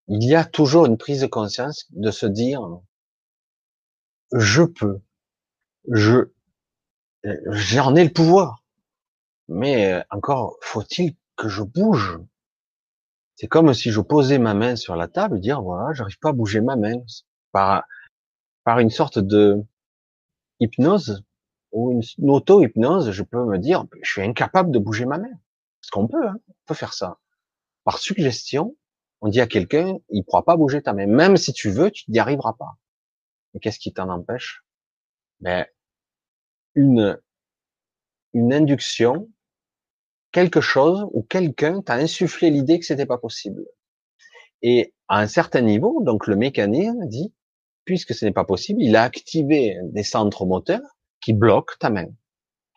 Il y a toujours une prise de conscience de se dire, je peux, je, j'en ai le pouvoir. Mais encore faut-il que je bouge. C'est comme si je posais ma main sur la table et dire voilà, j'arrive pas à bouger ma main par par une sorte de hypnose ou une, auto-hypnose, je peux me dire, je suis incapable de bouger ma main. Parce qu'on peut, hein, on peut faire ça. Par suggestion, on dit à quelqu'un, il pourra pas bouger ta main. Même si tu veux, tu n'y arriveras pas. Et qu'est-ce qui t'en empêche? Ben, une, une induction, quelque chose ou quelqu'un t'a insufflé l'idée que c'était pas possible. Et à un certain niveau, donc le mécanisme dit, puisque ce n'est pas possible, il a activé des centres moteurs qui bloque ta main.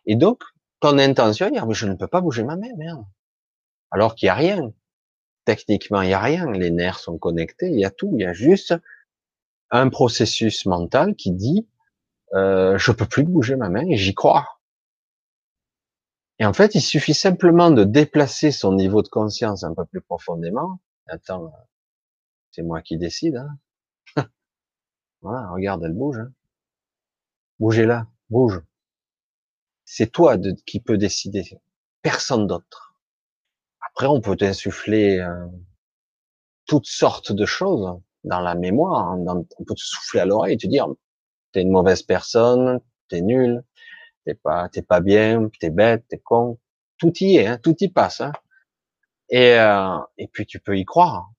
Et donc, ton intention, mais je ne peux pas bouger ma main, merde. Alors qu'il n'y a rien. Techniquement, il n'y a rien. Les nerfs sont connectés, il y a tout. Il y a juste un processus mental qui dit, euh, je peux plus bouger ma main et j'y crois. Et en fait, il suffit simplement de déplacer son niveau de conscience un peu plus profondément. Attends, c'est moi qui décide. Hein. voilà, regarde, elle bouge. Hein. Bougez-la bouge. C'est toi qui peux décider, personne d'autre. Après, on peut t'insuffler euh, toutes sortes de choses dans la mémoire. Hein, on peut te souffler à l'oreille et te dire t'es une mauvaise personne, t'es nul, t'es pas, t'es pas bien, t'es bête, t'es con. Tout y est, hein, tout y passe. Hein. Et euh, et puis tu peux y croire.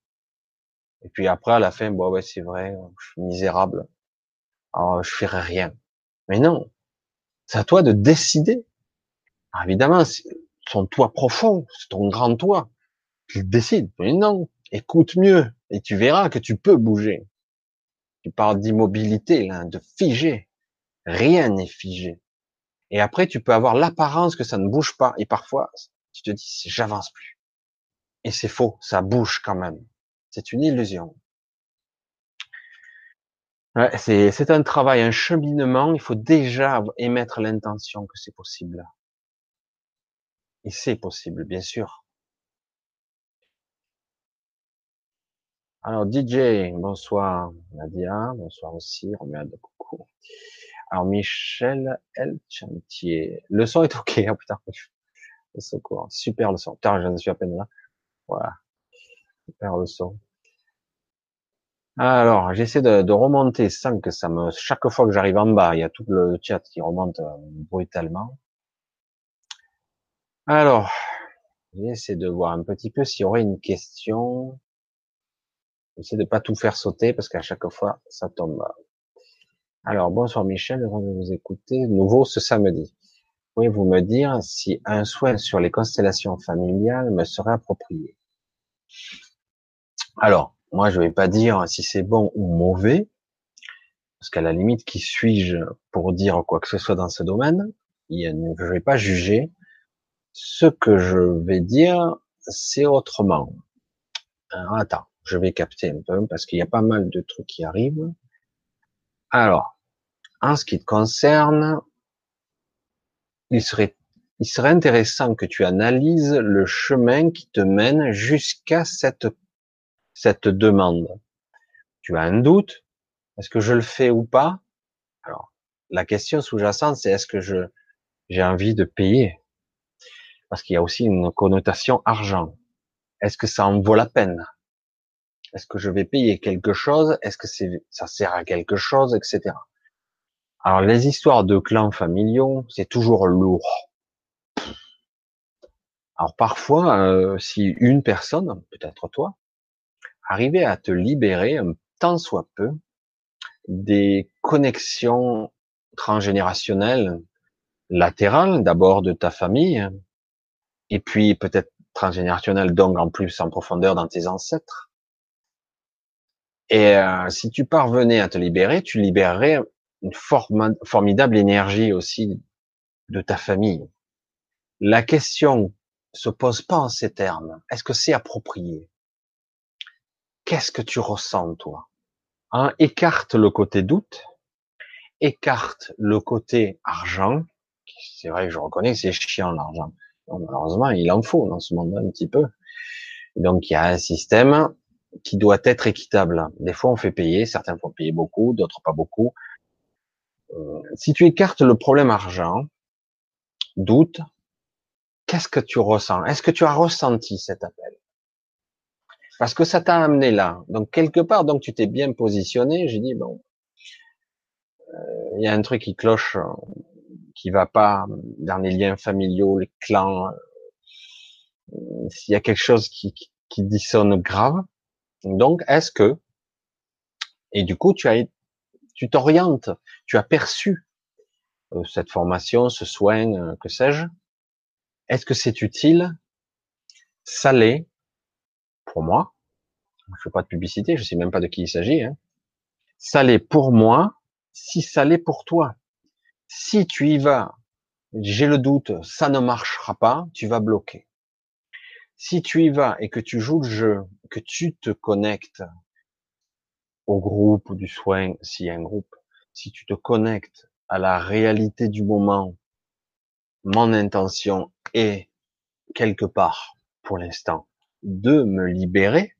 Et puis après à la fin, bon ouais c'est vrai, je suis misérable. Alors je ferai rien. Mais non, c'est à toi de décider. Alors évidemment, ton toi profond, c'est ton grand toi qui décide. Mais non, écoute mieux et tu verras que tu peux bouger. Tu parles d'immobilité, là, de figé. Rien n'est figé. Et après, tu peux avoir l'apparence que ça ne bouge pas. Et parfois, tu te dis, j'avance plus. Et c'est faux, ça bouge quand même. C'est une illusion c'est un travail, un cheminement. Il faut déjà émettre l'intention que c'est possible. Et c'est possible, bien sûr. Alors DJ, bonsoir Nadia, bonsoir aussi, de coucou. Alors Michel El Chantier, le son est ok, oh putain, le secours, super le son. Putain, je suis à peine là. Voilà, super le son. Alors, j'essaie de, remonter sans que ça me... Chaque fois que j'arrive en bas, il y a tout le chat qui remonte euh, brutalement. Alors, j'essaie de voir un petit peu s'il y aurait une question. J'essaie de pas tout faire sauter parce qu'à chaque fois, ça tombe. Alors, bonsoir Michel, heureux de vous écouter. Nouveau ce samedi. Pouvez-vous me dire si un soin sur les constellations familiales me serait approprié? Alors, moi, je vais pas dire si c'est bon ou mauvais, parce qu'à la limite, qui suis-je pour dire quoi que ce soit dans ce domaine? Je ne vais pas juger. Ce que je vais dire, c'est autrement. Alors, attends, je vais capter un peu parce qu'il y a pas mal de trucs qui arrivent. Alors, en ce qui te concerne, il serait intéressant que tu analyses le chemin qui te mène jusqu'à cette, cette demande. Tu as un doute, est-ce que je le fais ou pas? Alors, la question sous-jacente, c'est est-ce que je j'ai envie de payer? Parce qu'il y a aussi une connotation argent. Est-ce que ça en vaut la peine? Est-ce que je vais payer quelque chose? Est-ce que ça sert à quelque chose, etc. Alors les histoires de clans familiaux, c'est toujours lourd. Alors parfois, euh, si une personne, peut-être toi, arrivait à te libérer un tant soit peu des connexions transgénérationnelles latérales, d'abord de ta famille, et puis peut-être transgénérationnelles donc en plus en profondeur dans tes ancêtres. Et euh, si tu parvenais à te libérer, tu libérerais une formidable énergie aussi de ta famille. La question se pose pas en ces termes. Est-ce que c'est approprié? Qu'est-ce que tu ressens toi? Hein, Écarte le côté doute, écarte le côté argent. C'est vrai que je reconnais que c'est chiant l'argent. Malheureusement, il en faut dans ce monde un petit peu. Donc il y a un système qui doit être équitable. Des fois on fait payer, certains font payer beaucoup, d'autres pas beaucoup. Euh, si tu écartes le problème argent, doute, qu'est-ce que tu ressens? Est-ce que tu as ressenti cet appel? Parce que ça t'a amené là. Donc quelque part, donc tu t'es bien positionné. J'ai dit bon, euh, il y a un truc qui cloche, qui va pas dans les liens familiaux, les clans. S'il y a quelque chose qui, qui, qui dissonne grave. Donc est-ce que et du coup tu as tu t'orientes, tu as perçu euh, cette formation, ce soin, euh, que sais-je. Est-ce que c'est utile Ça l'est pour moi. Je fais pas de publicité, je sais même pas de qui il s'agit. Hein. Ça l'est pour moi, si ça l'est pour toi? Si tu y vas, j'ai le doute, ça ne marchera pas, tu vas bloquer. Si tu y vas et que tu joues le jeu, que tu te connectes au groupe ou du soin, s'il y a un groupe, si tu te connectes à la réalité du moment, mon intention est quelque part, pour l'instant, de me libérer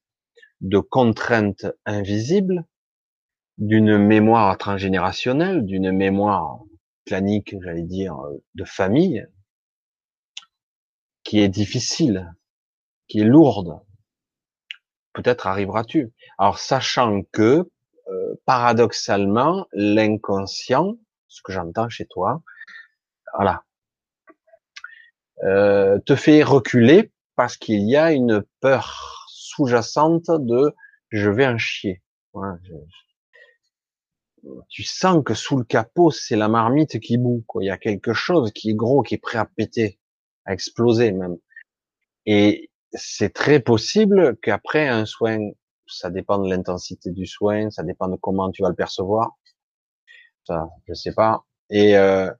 de contraintes invisibles, d'une mémoire transgénérationnelle, d'une mémoire clanique, j'allais dire, de famille, qui est difficile, qui est lourde, peut-être arriveras-tu. Alors, sachant que, euh, paradoxalement, l'inconscient, ce que j'entends chez toi, voilà, euh, te fait reculer parce qu'il y a une peur sous-jacente de je vais en chier. Tu sens que sous le capot, c'est la marmite qui boue. Quoi. Il y a quelque chose qui est gros, qui est prêt à péter, à exploser même. Et c'est très possible qu'après un soin, ça dépend de l'intensité du soin, ça dépend de comment tu vas le percevoir. Ça, je sais pas. Et euh,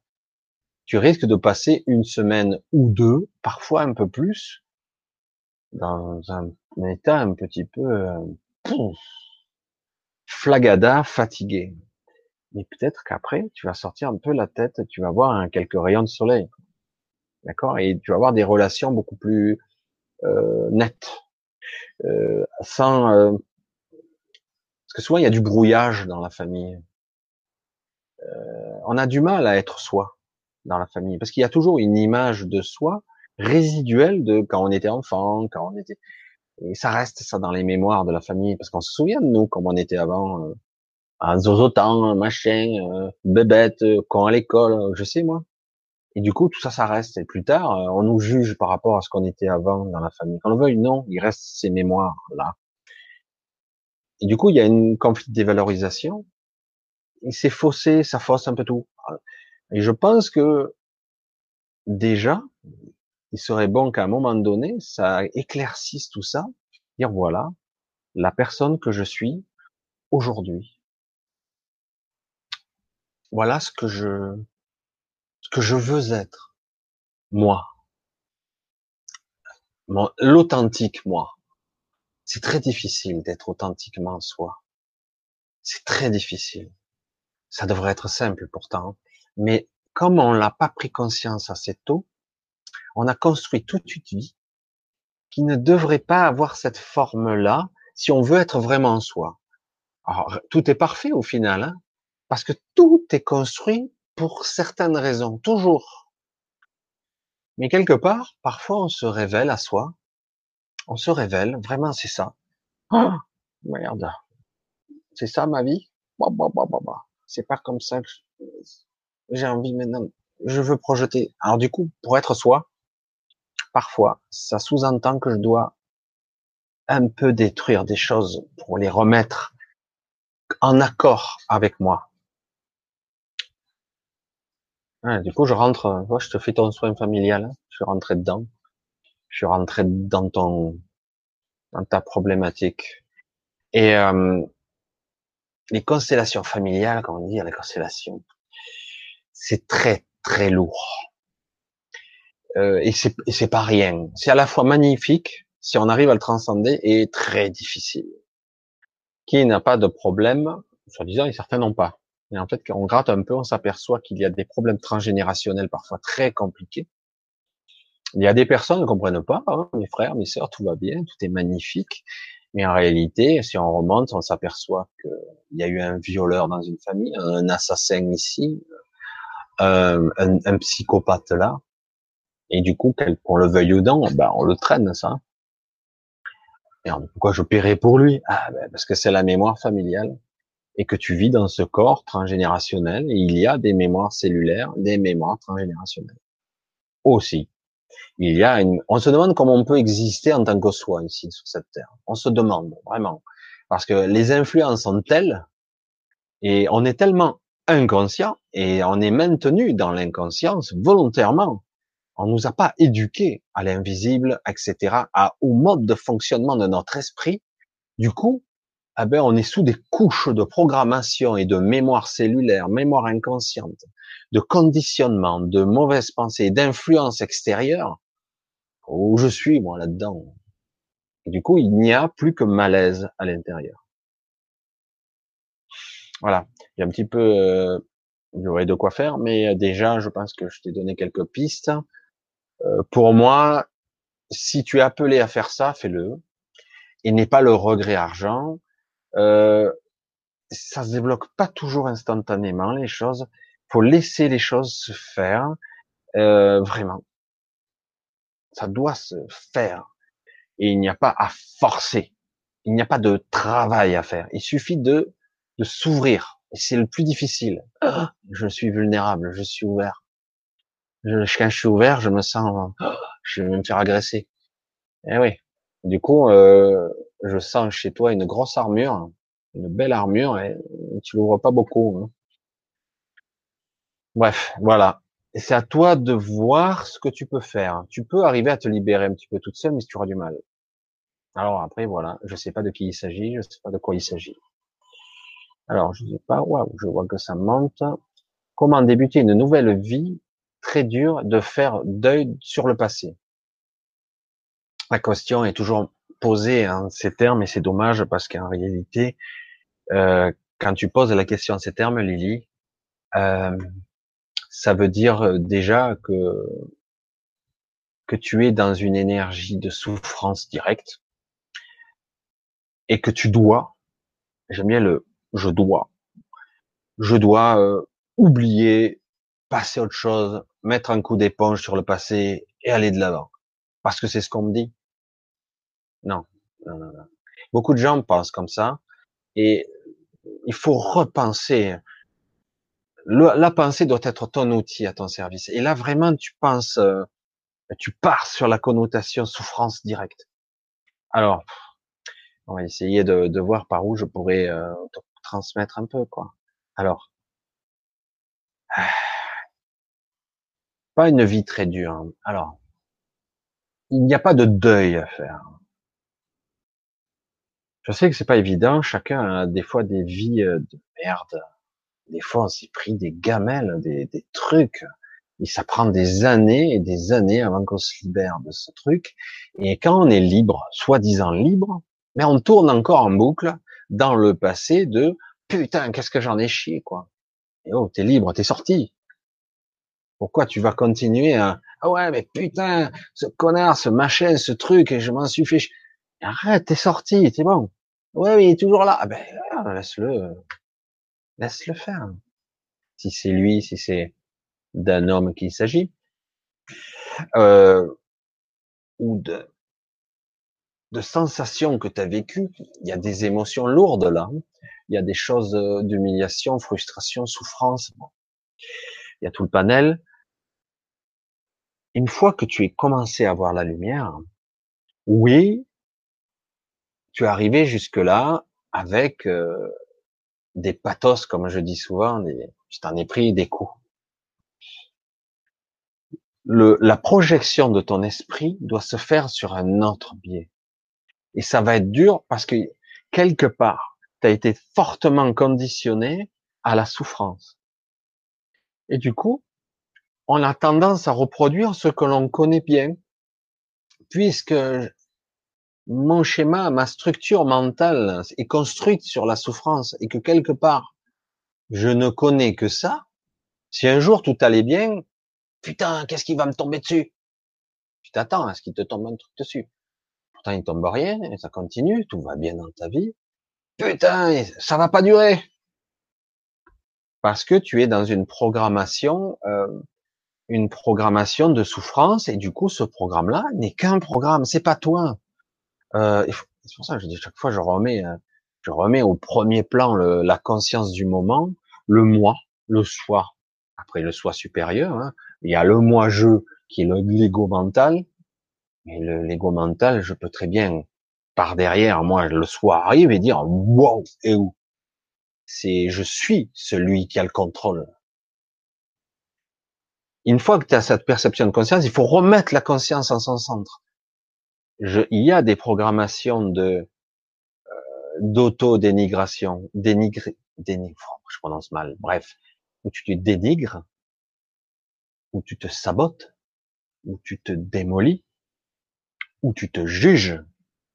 tu risques de passer une semaine ou deux, parfois un peu plus, dans un, état un petit peu euh, flagada, fatigué. Mais peut-être qu'après, tu vas sortir un peu la tête, tu vas voir un, quelques rayons de soleil. D'accord? Et tu vas avoir des relations beaucoup plus euh, net, euh, sans euh, parce que souvent il y a du brouillage dans la famille. on a du mal à être soi dans la famille parce qu'il y a toujours une image de soi résiduelle de quand on était enfant, quand on était et ça reste ça dans les mémoires de la famille parce qu'on se souvient de nous comme on était avant euh, à zozotan, machin, euh, bébête, quand à l'école, je sais moi. Et du coup, tout ça, ça reste. Et plus tard, euh, on nous juge par rapport à ce qu'on était avant dans la famille. Quand on veut, non, il reste ces mémoires-là. Et du coup, il y a une conflit de dévalorisation. Et c'est faussé, ça fausse un peu tout. Et je pense que, déjà, il serait bon qu'à un moment donné, ça éclaircisse tout ça. Dire voilà, la personne que je suis aujourd'hui. Voilà ce que je, que je veux être, moi, l'authentique moi. C'est très difficile d'être authentiquement soi. C'est très difficile. Ça devrait être simple pourtant. Mais comme on l'a pas pris conscience assez tôt, On a construit toute une vie qui ne devrait pas avoir cette forme-là si on veut être vraiment soi. Alors, tout est parfait au final, hein, parce que tout est construit pour certaines raisons, toujours. Mais quelque part, parfois on se révèle à soi, on se révèle, vraiment c'est ça. Oh, merde, c'est ça ma vie? Bah, bah, bah. C'est pas comme ça que j'ai envie maintenant. Je veux projeter. Alors du coup, pour être soi, parfois, ça sous-entend que je dois un peu détruire des choses pour les remettre en accord avec moi. Du coup, je rentre, je te fais ton soin familial, hein. je suis rentré dedans. Je suis rentré dans ton, dans ta problématique. Et euh, les constellations familiales, comme on dit, les constellations, c'est très très lourd. Euh, et c'est pas rien. C'est à la fois magnifique si on arrive à le transcender et très difficile. Qui n'a pas de problème, soi-disant, et certains n'ont pas. Et en fait, quand on gratte un peu, on s'aperçoit qu'il y a des problèmes transgénérationnels parfois très compliqués. Il y a des personnes ne comprennent pas, hein, mes frères, mes sœurs, tout va bien, tout est magnifique. Mais en réalité, si on remonte, on s'aperçoit qu'il y a eu un violeur dans une famille, un assassin ici, un, un, psychopathe là. Et du coup, qu'on le veuille ou non, ben, on le traîne, ça. pourquoi je paierais pour lui? Ah, ben, Parce que c'est la mémoire familiale et que tu vis dans ce corps transgénérationnel et il y a des mémoires cellulaires, des mémoires transgénérationnelles aussi il y a une, on se demande comment on peut exister en tant que soi ici sur cette terre. On se demande vraiment parce que les influences sont telles et on est tellement inconscient et on est maintenu dans l'inconscience volontairement. On nous a pas éduqués à l'invisible, etc., à, au mode de fonctionnement de notre esprit. Du coup, eh ben, on est sous des couches de programmation et de mémoire cellulaire, mémoire inconsciente, de conditionnement, de mauvaises pensées, d'influence extérieure, où je suis, moi, là-dedans. Du coup, il n'y a plus que malaise à l'intérieur. Voilà. Il y a un petit peu, euh, de quoi faire, mais déjà, je pense que je t'ai donné quelques pistes. Euh, pour moi, si tu es appelé à faire ça, fais-le. Et n'est pas le regret argent. Euh, ça se débloque pas toujours instantanément les choses. Faut laisser les choses se faire euh, vraiment. Ça doit se faire et il n'y a pas à forcer. Il n'y a pas de travail à faire. Il suffit de de s'ouvrir. Et c'est le plus difficile. je suis vulnérable, je suis ouvert. Je, quand je suis ouvert, je me sens, je vais me faire agresser. Eh oui. Du coup, euh, je sens chez toi une grosse armure, une belle armure, et tu l'ouvres pas beaucoup. Hein. Bref, voilà. C'est à toi de voir ce que tu peux faire. Tu peux arriver à te libérer un petit peu toute seule, mais tu auras du mal. Alors après, voilà, je sais pas de qui il s'agit, je sais pas de quoi il s'agit. Alors, je sais pas, waouh, je vois que ça monte. Comment débuter une nouvelle vie très dure de faire deuil sur le passé? La question est toujours posée en ces termes et c'est dommage parce qu'en réalité, euh, quand tu poses la question en ces termes, Lily, euh, ça veut dire euh, déjà que que tu es dans une énergie de souffrance directe et que tu dois, j'aime bien le je dois, je dois euh, oublier, passer autre chose, mettre un coup d'éponge sur le passé et aller de l'avant. Parce que c'est ce qu'on me dit. Non, non, non, non. Beaucoup de gens pensent comme ça et il faut repenser. la pensée doit être ton outil à ton service. Et là, vraiment, tu penses, euh, tu pars sur la connotation souffrance directe. Alors, on va essayer de, de voir par où je pourrais euh, transmettre un peu, quoi. Alors, pas une vie très dure. Alors, il n'y a pas de deuil à faire. Je sais que c'est pas évident. Chacun a des fois des vies euh, de merde. Des fois, on s'y pris des gamelles, des, des trucs. Et ça prend des années et des années avant qu'on se libère de ce truc. Et quand on est libre, soi-disant libre, mais on tourne encore en boucle dans le passé de putain, qu'est-ce que j'en ai chié, quoi. Et oh, t'es libre, t'es sorti. Pourquoi tu vas continuer à, Ah ouais, mais putain, ce connard, ce machin, ce truc, et je m'en suis fait. Arrête, t'es sorti, c'est bon. Ouais, mais il est toujours là. Ah ben, laisse-le, laisse-le faire. Si c'est lui, si c'est d'un homme qu'il s'agit, euh, ou de, de sensations que tu as vécues, il y a des émotions lourdes là. Il y a des choses d'humiliation, frustration, souffrance. Il y a tout le panel. Une fois que tu es commencé à voir la lumière, oui, tu es arrivé jusque-là avec euh, des pathos, comme je dis souvent, des, tu t'en es pris des coups. La projection de ton esprit doit se faire sur un autre biais. Et ça va être dur parce que quelque part, tu as été fortement conditionné à la souffrance. Et du coup, on a tendance à reproduire ce que l'on connaît bien, puisque mon schéma, ma structure mentale est construite sur la souffrance et que quelque part, je ne connais que ça. Si un jour tout allait bien, putain, qu'est-ce qui va me tomber dessus? Tu t'attends à ce qu'il te tombe un truc dessus. Pourtant, il tombe rien, et ça continue, tout va bien dans ta vie. Putain, ça va pas durer. Parce que tu es dans une programmation, euh, une programmation de souffrance, et du coup, ce programme-là n'est qu'un programme, c'est pas toi. Euh, c'est pour ça que je dis chaque fois, je remets, euh, je remets au premier plan le, la conscience du moment, le moi, le soi. Après le soi supérieur, hein, il y a le moi-je qui est l'ego mental. Mais l'ego mental, je peux très bien, par derrière, moi, le soi arrive et dire, wow, et où? C'est, je suis celui qui a le contrôle. Une fois que tu as cette perception de conscience, il faut remettre la conscience en son centre je, il y a des programmations de euh, d'auto-dénigration, dénigrer, dénigre, je prononce mal, bref, où tu te dénigres, où tu te sabotes, où tu te démolis, où tu te juges.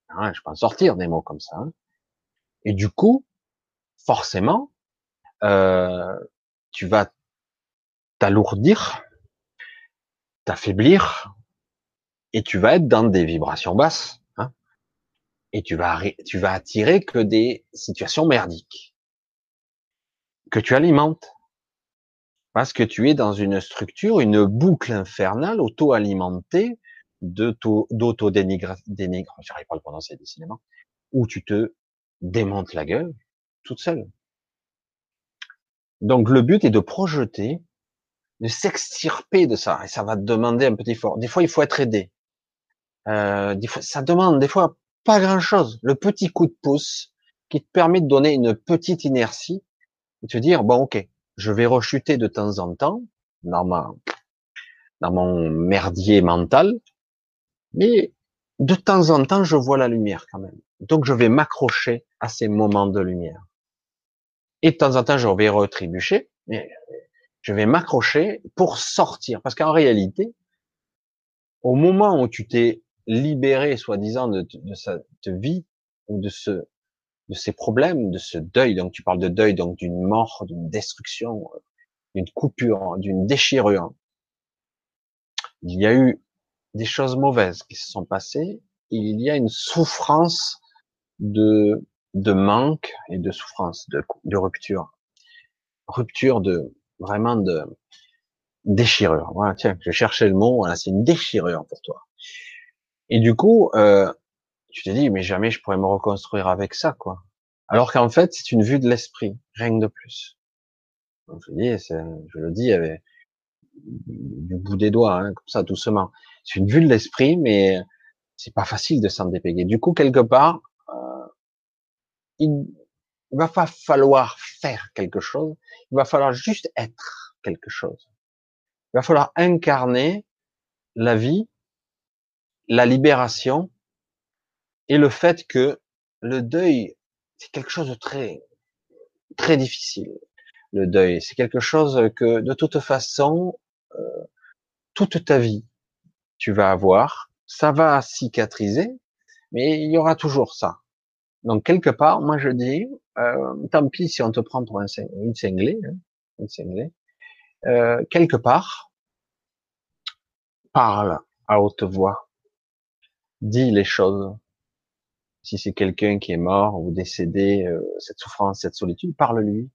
Hein, je peux en sortir des mots comme ça. Hein. Et du coup, forcément, euh, tu vas t'alourdir, t'affaiblir, et tu vas être dans des vibrations basses, hein, et tu vas, tu vas attirer que des situations merdiques, que tu alimentes, parce que tu es dans une structure, une boucle infernale auto-alimentée d'auto-dénigre, j'arrive pas à le prononcer où tu te démontes la gueule toute seule. Donc le but est de projeter, de s'extirper de ça, et ça va te demander un petit effort. Des fois, il faut être aidé. Euh, ça demande des fois pas grand-chose. Le petit coup de pouce qui te permet de donner une petite inertie et te dire bon ok, je vais rechuter de temps en temps dans ma dans mon merdier mental, mais de temps en temps je vois la lumière quand même. Donc je vais m'accrocher à ces moments de lumière. Et de temps en temps je vais retrébucher, mais je vais m'accrocher pour sortir. Parce qu'en réalité, au moment où tu t'es libéré, soi-disant, de, de cette vie ou de ce, de ces problèmes, de ce deuil. Donc, tu parles de deuil, donc d'une mort, d'une destruction, euh, d'une coupure, d'une déchirure. Il y a eu des choses mauvaises qui se sont passées. il y a une souffrance de, de manque et de souffrance, de, de rupture. Rupture de, vraiment de déchirure. Voilà, tiens, je cherchais le mot. Voilà, c'est une déchirure pour toi. Et du coup, euh, tu te dis, mais jamais je pourrais me reconstruire avec ça, quoi. Alors qu'en fait, c'est une vue de l'esprit, rien de plus. je, dis, je le dis avec du bout des doigts, hein, comme ça, doucement. C'est une vue de l'esprit, mais c'est pas facile de s'en dépéguer. Du coup, quelque part, euh, il va pas falloir faire quelque chose, il va falloir juste être quelque chose. Il va falloir incarner la vie la libération et le fait que le deuil, c'est quelque chose de très, très difficile. Le deuil, c'est quelque chose que de toute façon, euh, toute ta vie, tu vas avoir. Ça va cicatriser, mais il y aura toujours ça. Donc quelque part, moi je dis, euh, tant pis si on te prend pour un, une cinglée, hein, une cinglée. Euh, quelque part, parle à haute voix. Dis les choses. Si c'est quelqu'un qui est mort ou décédé, euh, cette souffrance, cette solitude, parle-lui.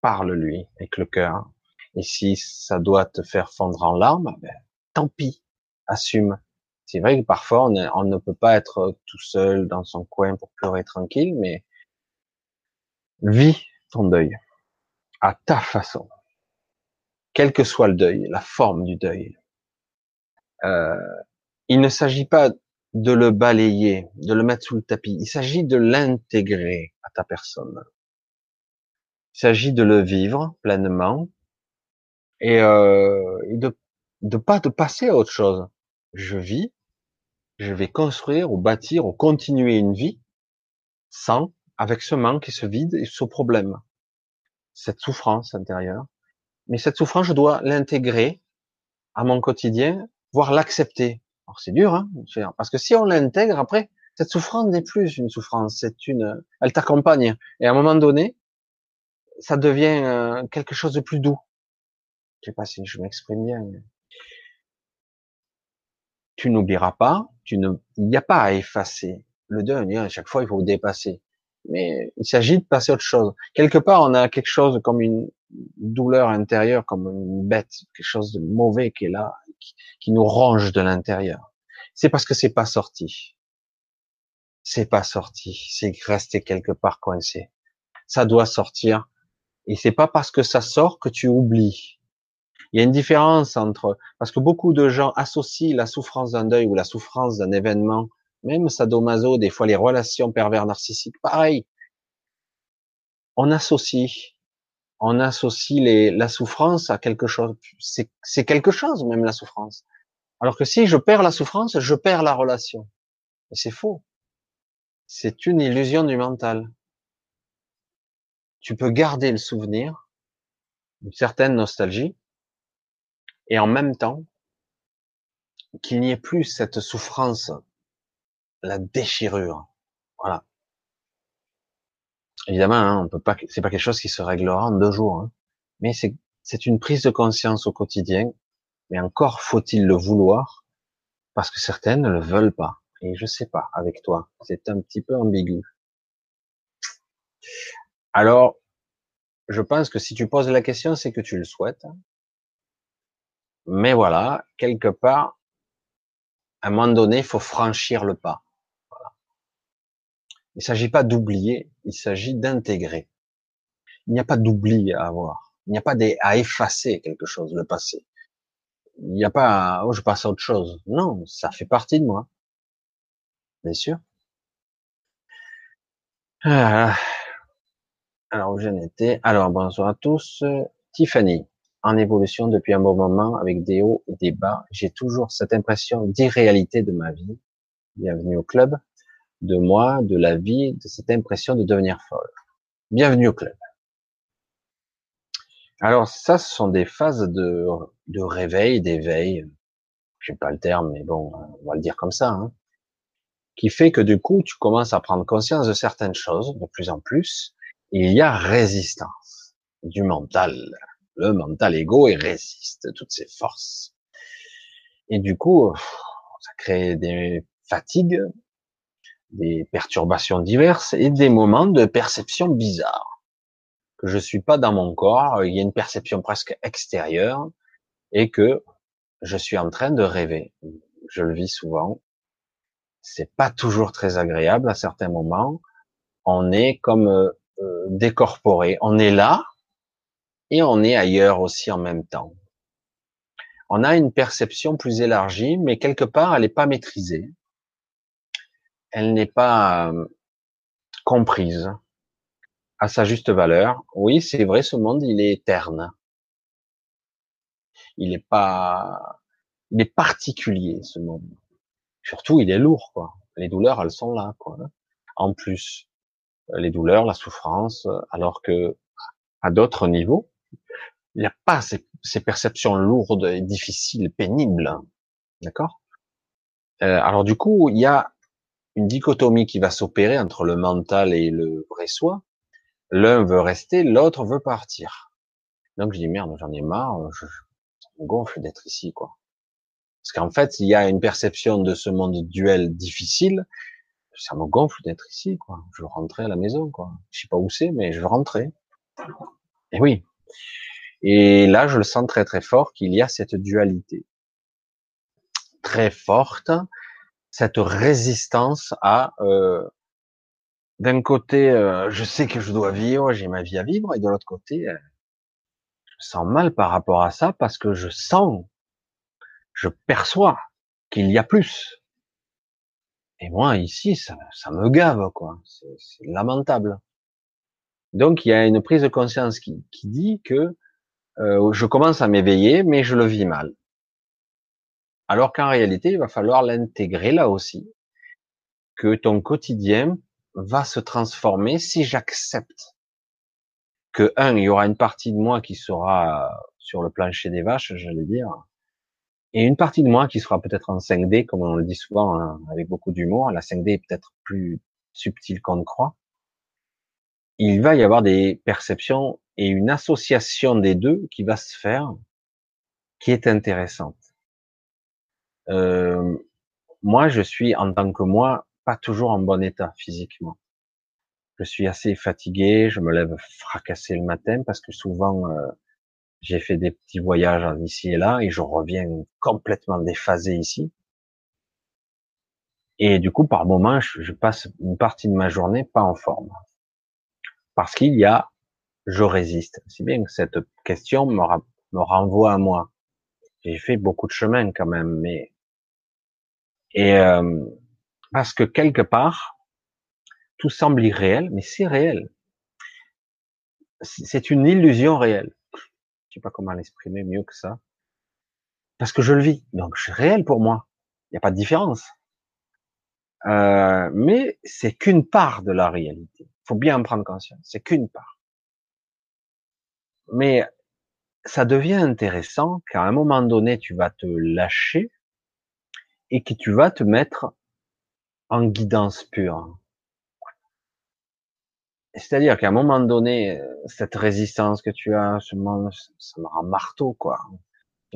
Parle-lui avec le cœur. Et si ça doit te faire fondre en larmes, ben, tant pis, assume. C'est vrai que parfois on, ne peut pas être tout seul dans son coin pour pleurer tranquille, mais vis ton deuil à ta façon, quel que soit le deuil, la forme du deuil. Euh, il ne s'agit pas de le balayer, de le mettre sous le tapis. Il s'agit de l'intégrer à ta personne. Il s'agit de le vivre pleinement et, euh, de de pas de passer à autre chose. Je vis, je vais construire ou bâtir ou continuer une vie sans, avec ce manque et ce vide et ce problème, cette souffrance intérieure. Mais cette souffrance, je dois l'intégrer à mon quotidien, voire l'accepter. Alors c'est dur, hein, parce que si on l'intègre après, cette souffrance n'est plus une souffrance, c'est une, elle t'accompagne. Et à un moment donné, ça devient euh, quelque chose de plus doux. Je sais pas si je m'exprime bien. Tu n'oublieras pas, tu ne, il n'y a pas à effacer. Le deuil, à chaque fois, il faut dépasser. Mais il s'agit de passer à autre chose. Quelque part, on a quelque chose comme une douleur intérieure, comme une bête, quelque chose de mauvais qui est là, qui, nous ronge de l'intérieur. C'est parce que c'est pas sorti. C'est pas sorti. C'est resté quelque part coincé. Ça doit sortir. Et c'est pas parce que ça sort que tu oublies. Il y a une différence entre, parce que beaucoup de gens associent la souffrance d'un deuil ou la souffrance d'un événement, même sadomaso, des fois les relations pervers narcissiques, pareil. On associe on associe la souffrance à quelque chose. C'est quelque chose, même la souffrance. Alors que si je perds la souffrance, je perds la relation. Et c'est faux. C'est une illusion du mental. Tu peux garder le souvenir, une certaine nostalgie, et en même temps, qu'il n'y ait plus cette souffrance, la déchirure. Voilà. Évidemment, hein, on peut pas, c'est pas quelque chose qui se réglera en deux jours, hein. mais c'est, une prise de conscience au quotidien. Mais encore faut-il le vouloir, parce que certaines ne le veulent pas. Et je sais pas, avec toi, c'est un petit peu ambigu. Alors, je pense que si tu poses la question, c'est que tu le souhaites. Mais voilà, quelque part, à un moment donné, il faut franchir le pas. Il ne s'agit pas d'oublier, il s'agit d'intégrer. Il n'y a pas d'oubli à avoir. Il n'y a pas à effacer quelque chose, le passé. Il n'y a pas, oh, je passe à autre chose. Non, ça fait partie de moi. Bien sûr. Ah. Alors, j'en étais. Alors, bonsoir à tous. Tiffany, en évolution depuis un bon moment, avec des hauts et des bas. J'ai toujours cette impression d'irréalité de ma vie. Bienvenue au club de moi, de la vie, de cette impression de devenir folle. Bienvenue au club. Alors ça, ce sont des phases de, de réveil, d'éveil, je sais pas le terme, mais bon, on va le dire comme ça, hein, qui fait que du coup, tu commences à prendre conscience de certaines choses de plus en plus. il y a résistance du mental. Le mental ego, il résiste toutes ses forces. Et du coup, ça crée des fatigues, des perturbations diverses et des moments de perception bizarre. Que je suis pas dans mon corps, il y a une perception presque extérieure et que je suis en train de rêver. Je le vis souvent. C'est pas toujours très agréable à certains moments. On est comme euh, euh, décorporé. On est là et on est ailleurs aussi en même temps. On a une perception plus élargie, mais quelque part, elle n'est pas maîtrisée elle n'est pas comprise à sa juste valeur. Oui, c'est vrai, ce monde, il est terne. Il est pas, il est particulier, ce monde. Surtout, il est lourd, quoi. Les douleurs, elles sont là, quoi. En plus, les douleurs, la souffrance, alors que à d'autres niveaux, il n'y a pas ces, ces, perceptions lourdes, difficiles, pénibles. D'accord? Euh, Alors du coup, il y a une dichotomie qui va s'opérer entre le mental et le vrai soi. L'un veut rester, l'autre veut partir. Donc je dis merde, j'en ai marre, je, ça me gonfle d'être ici, quoi. Parce qu'en fait, il y a une perception de ce monde duel difficile. Ça me gonfle d'être ici, quoi. Je veux rentrer à la maison, quoi. Je sais pas où c'est, mais je veux rentrer. Et oui. Et là, je le sens très très fort qu'il y a cette dualité très forte, cette résistance à euh, d'un côté, euh, je sais que je dois vivre, j'ai ma vie à vivre, et de l'autre côté, euh, je sens mal par rapport à ça parce que je sens, je perçois qu'il y a plus. Et moi, ici, ça, ça me gave, quoi. C'est lamentable. Donc, il y a une prise de conscience qui, qui dit que je commence à m'éveiller, mais je le vis mal. Alors qu'en réalité, il va falloir l'intégrer là aussi, que ton quotidien va se transformer si j'accepte que un, il y aura une partie de moi qui sera sur le plancher des vaches, j'allais dire, et une partie de moi qui sera peut-être en 5D, comme on le dit souvent hein, avec beaucoup d'humour. La 5D est peut-être plus subtile qu'on ne croit. Il va y avoir des perceptions et une association des deux qui va se faire, qui est intéressante. Euh, moi, je suis en tant que moi pas toujours en bon état physiquement. Je suis assez fatigué, je me lève fracassé le matin parce que souvent euh, j'ai fait des petits voyages ici et là et je reviens complètement déphasé ici. Et du coup, par moment, je, passe une partie de ma journée pas en forme. Parce qu'il y a, je résiste. C'est bien que cette question me, me renvoie à moi. J'ai fait beaucoup de chemin quand même, mais et euh, parce que quelque part, tout semble irréel, mais c'est réel. C'est une illusion réelle. Je sais pas comment l'exprimer mieux que ça. Parce que je le vis. Donc, c'est réel pour moi. Il n'y a pas de différence. Euh, mais c'est qu'une part de la réalité. Il faut bien en prendre conscience. C'est qu'une part. Mais ça devient intéressant qu'à un moment donné, tu vas te lâcher et que tu vas te mettre en guidance pure. C'est-à-dire qu'à un moment donné, cette résistance que tu as, ça me rend marteau, quoi.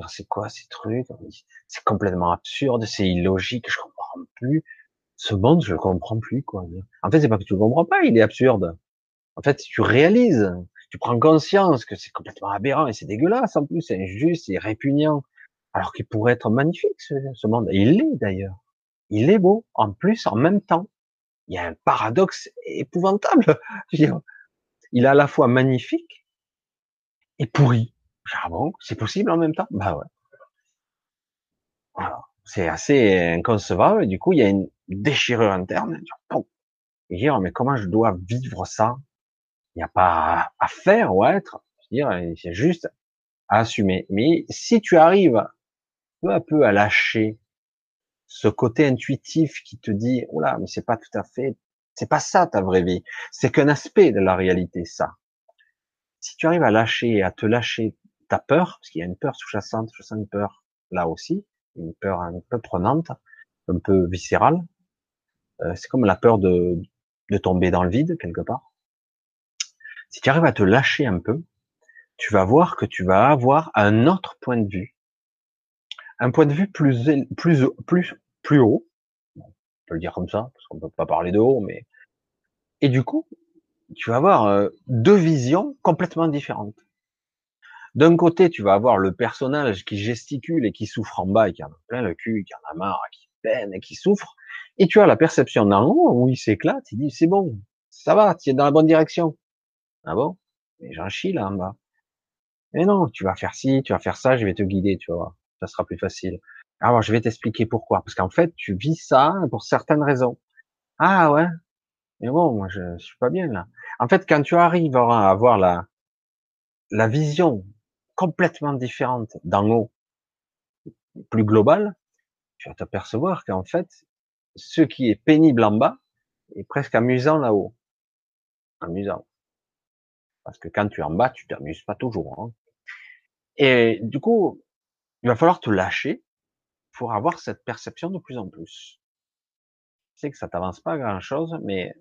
C'est quoi ces trucs? C'est complètement absurde, c'est illogique, je comprends plus. Ce monde, je comprends plus, quoi. En fait, c'est pas que tu le comprends pas, il est absurde. En fait, tu réalises, tu prends conscience que c'est complètement aberrant et c'est dégueulasse en plus, c'est injuste, c'est répugnant. Alors qu'il pourrait être magnifique, ce, ce monde. Il l'est d'ailleurs il est beau, en plus, en même temps. Il y a un paradoxe épouvantable. Il est à la fois magnifique et pourri. Ah bon, c'est possible en même temps? Bah ouais. C'est assez inconcevable. Du coup, il y a une déchirure interne. Et dire, mais comment je dois vivre ça? Il n'y a pas à faire ou à être. C'est juste à assumer. Mais si tu arrives peu à peu à lâcher ce côté intuitif qui te dit, oh là, mais c'est pas tout à fait, c'est pas ça ta vraie vie. C'est qu'un aspect de la réalité, ça. Si tu arrives à lâcher, à te lâcher ta peur, parce qu'il y a une peur sous-jacente, je sens une peur là aussi, une peur un peu prenante, un peu viscérale. Euh, c'est comme la peur de, de tomber dans le vide quelque part. Si tu arrives à te lâcher un peu, tu vas voir que tu vas avoir un autre point de vue un point de vue plus, plus, plus, plus haut. On peut le dire comme ça, parce qu'on peut pas parler de haut, mais, et du coup, tu vas avoir euh, deux visions complètement différentes. D'un côté, tu vas avoir le personnage qui gesticule et qui souffre en bas et qui en a plein le cul, qui en a marre, qui peine et qui souffre. Et tu as la perception d'en haut où il s'éclate, il dit c'est bon, ça va, tu es dans la bonne direction. Ah bon? Mais j'en chie là en bas. Mais non, tu vas faire ci, tu vas faire ça, je vais te guider, tu vois ça sera plus facile. Alors, je vais t'expliquer pourquoi. Parce qu'en fait, tu vis ça pour certaines raisons. Ah ouais? Mais bon, moi, je, je suis pas bien là. En fait, quand tu arrives à avoir la, la vision complètement différente d'en haut, plus globale, tu vas t'apercevoir qu'en fait, ce qui est pénible en bas est presque amusant là-haut. Amusant. Parce que quand tu es en bas, tu t'amuses pas toujours. Hein. Et du coup, il va falloir te lâcher pour avoir cette perception de plus en plus. Je sais que ça t'avance pas grand chose, mais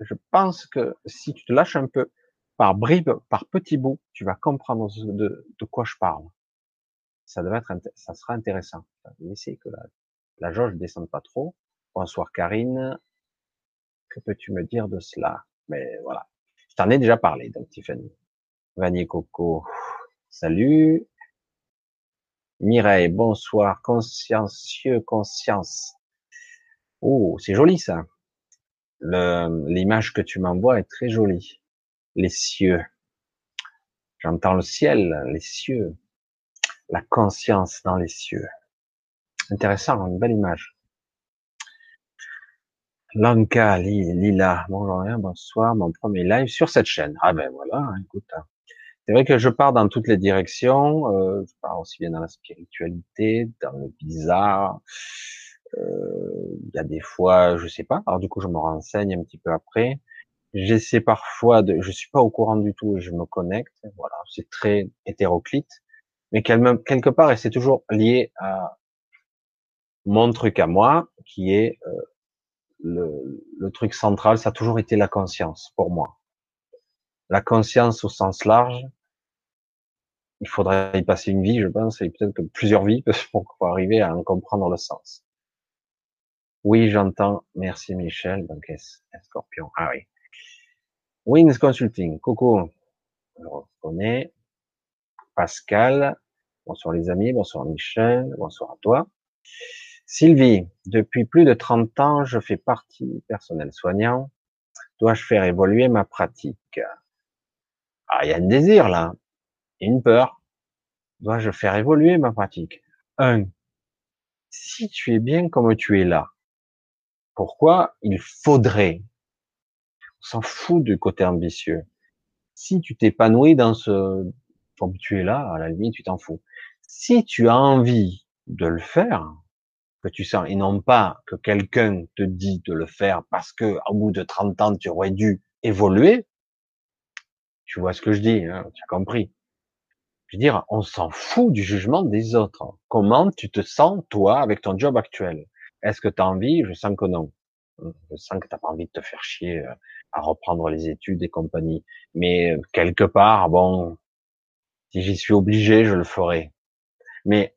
je pense que si tu te lâches un peu, par bribes, par petits bouts, tu vas comprendre de, quoi je parle. ça devrait être, ça sera intéressant. Essayer que la, la jauge descende pas trop. Bonsoir Karine. Que peux-tu me dire de cela? Mais voilà. Je t'en ai déjà parlé, donc Tiffany. Vanier Coco. Salut. Mireille, bonsoir. Consciencieux, conscience. Oh, c'est joli ça. L'image que tu m'envoies est très jolie. Les cieux. J'entends le ciel, les cieux. La conscience dans les cieux. Intéressant, une belle image. Lanka, Lila, bonjour, bonsoir, mon premier live sur cette chaîne. Ah ben voilà, hein, écoute. C'est vrai que je pars dans toutes les directions. Euh, je pars aussi bien dans la spiritualité, dans le bizarre. Euh, il y a des fois, je sais pas. Alors du coup, je me renseigne un petit peu après. J'essaie parfois de, je suis pas au courant du tout et je me connecte. Voilà, c'est très hétéroclite, mais quelque part, et c'est toujours lié à mon truc à moi, qui est euh, le truc central. Ça a toujours été la conscience pour moi. La conscience au sens large, il faudrait y passer une vie, je pense, et peut-être que plusieurs vies pour arriver à en comprendre le sens. Oui, j'entends. Merci Michel. Donc, Scorpion. Ah oui. Wings Consulting. Coco. On connaît. Pascal. Bonsoir les amis. Bonsoir Michel. Bonsoir à toi. Sylvie. Depuis plus de 30 ans, je fais partie personnel soignant. Dois-je faire évoluer ma pratique? Ah, il y a un désir là, une peur. Dois-je faire évoluer ma pratique? Un, si tu es bien comme tu es là, pourquoi il faudrait? On s'en fout du côté ambitieux. Si tu t'épanouis dans ce comme tu es là, à la limite, tu t'en fous. Si tu as envie de le faire, que tu sens, et non pas que quelqu'un te dit de le faire parce que au bout de 30 ans, tu aurais dû évoluer, tu vois ce que je dis, hein, tu as compris. Je veux dire, on s'en fout du jugement des autres. Comment tu te sens, toi, avec ton job actuel? Est-ce que tu as envie? Je sens que non. Je sens que tu pas envie de te faire chier euh, à reprendre les études et compagnie. Mais euh, quelque part, bon, si j'y suis obligé, je le ferai. Mais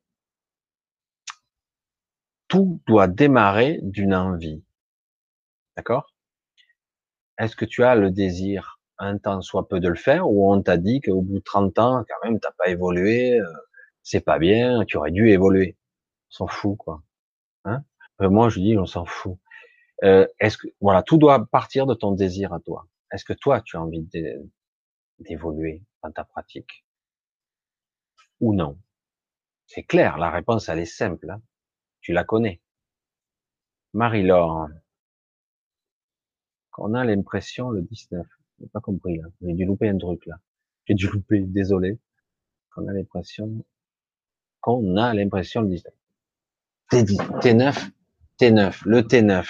tout doit démarrer d'une envie. D'accord? Est-ce que tu as le désir un temps soit peu de le faire, ou on t'a dit qu'au bout de 30 ans, quand même, t'as pas évolué, euh, c'est pas bien, tu aurais dû évoluer. On s'en fout, quoi. Hein euh, moi, je dis, on s'en fout. Euh, est-ce que, voilà, tout doit partir de ton désir à toi. Est-ce que toi, tu as envie d'évoluer dans ta pratique? Ou non? C'est clair, la réponse, elle est simple. Hein tu la connais. Marie-Laure, on a l'impression le 19 j'ai pas compris, là. J'ai dû louper un truc, là. J'ai dû louper, désolé. Qu'on a l'impression, qu'on a l'impression le 19. T9, T9, le T9.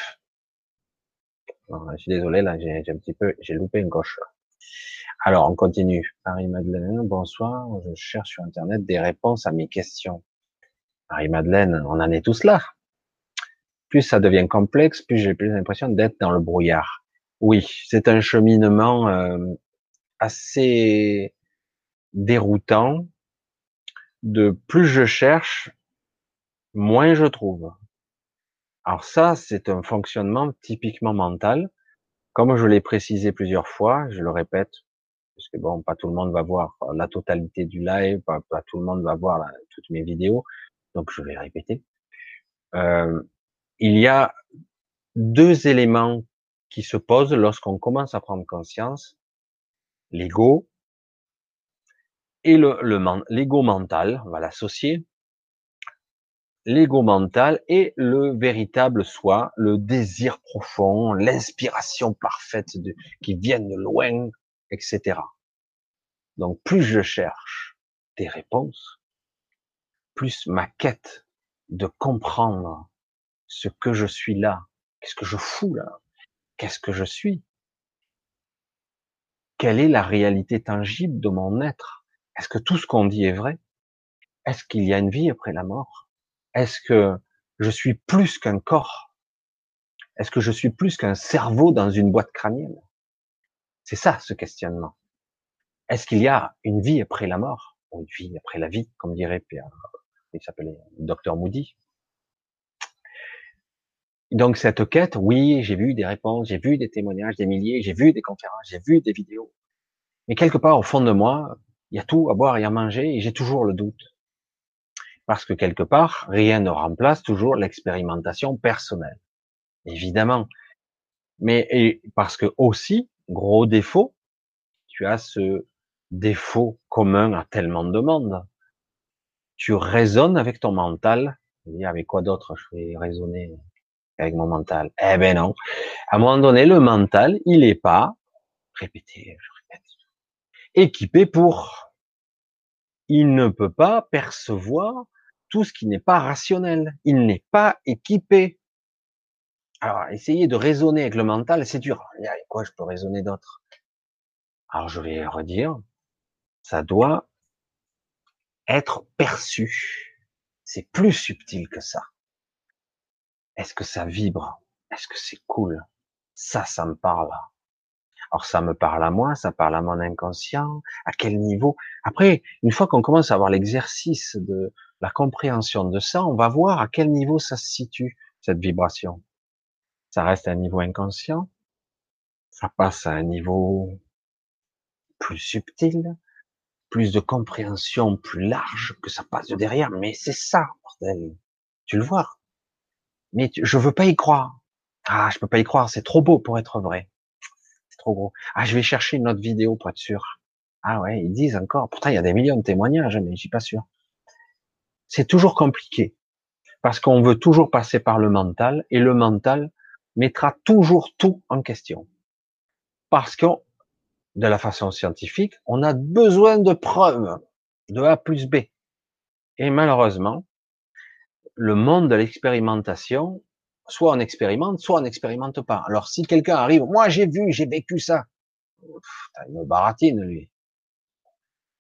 je suis désolé, là, j'ai un petit peu, j'ai loupé une gauche, Alors, on continue. Marie-Madeleine, bonsoir. Je cherche sur Internet des réponses à mes questions. Marie-Madeleine, on en est tous là. Plus ça devient complexe, plus j'ai plus l'impression d'être dans le brouillard. Oui, c'est un cheminement euh, assez déroutant. De plus je cherche, moins je trouve. Alors ça, c'est un fonctionnement typiquement mental. Comme je l'ai précisé plusieurs fois, je le répète, parce que bon, pas tout le monde va voir la totalité du live, pas, tout le monde va voir toutes mes vidéos, donc je vais répéter. Euh, il y a deux éléments qui se pose lorsqu'on commence à prendre conscience, l'ego et le, l'ego mental, on va l'associer, l'ego mental et le véritable soi, le désir profond, l'inspiration parfaite qui viennent de loin, etc. Donc plus je cherche des réponses, plus ma quête de comprendre ce que je suis là, qu'est-ce que je fous là, Qu'est-ce que je suis? Quelle est la réalité tangible de mon être? Est-ce que tout ce qu'on dit est vrai? Est-ce qu'il y a une vie après la mort? Est-ce que je suis plus qu'un corps? Est-ce que je suis plus qu'un cerveau dans une boîte crânienne? C'est ça ce questionnement. Est-ce qu'il y a une vie après la mort? Ou une vie après la vie, comme dirait Pierre il s'appelait Docteur Moody. Donc cette quête, oui, j'ai vu des réponses, j'ai vu des témoignages, des milliers, j'ai vu des conférences, j'ai vu des vidéos. Mais quelque part au fond de moi, il y a tout à boire et à manger et j'ai toujours le doute. Parce que quelque part, rien ne remplace toujours l'expérimentation personnelle. Évidemment. Mais et parce que aussi, gros défaut, tu as ce défaut commun à tellement de monde. Tu raisonnes avec ton mental. Et avec quoi d'autre? Je vais raisonner avec mon mental Eh ben non. À un moment donné, le mental, il est pas, répétez, je répète, équipé pour il ne peut pas percevoir tout ce qui n'est pas rationnel. Il n'est pas équipé. Alors, essayer de raisonner avec le mental, c'est dur. Avec quoi je peux raisonner d'autre? Alors, je vais redire, ça doit être perçu. C'est plus subtil que ça. Est-ce que ça vibre? Est-ce que c'est cool? Ça, ça me parle. Alors ça me parle à moi, ça parle à mon inconscient, à quel niveau? Après, une fois qu'on commence à avoir l'exercice de la compréhension de ça, on va voir à quel niveau ça se situe, cette vibration. Ça reste à un niveau inconscient, ça passe à un niveau plus subtil, plus de compréhension plus large, que ça passe de derrière, mais c'est ça, bordel. Tu le vois? Mais je veux pas y croire. Ah, je peux pas y croire, c'est trop beau pour être vrai trop gros. Ah, je vais chercher une autre vidéo pour être sûr. Ah ouais, ils disent encore. Pourtant, il y a des millions de témoignages, mais je suis pas sûr. C'est toujours compliqué parce qu'on veut toujours passer par le mental et le mental mettra toujours tout en question. Parce que, de la façon scientifique, on a besoin de preuves de A plus B. Et malheureusement, le monde de l'expérimentation soit on expérimente, soit on n'expérimente pas. Alors si quelqu'un arrive, moi j'ai vu, j'ai vécu ça, il baratine lui.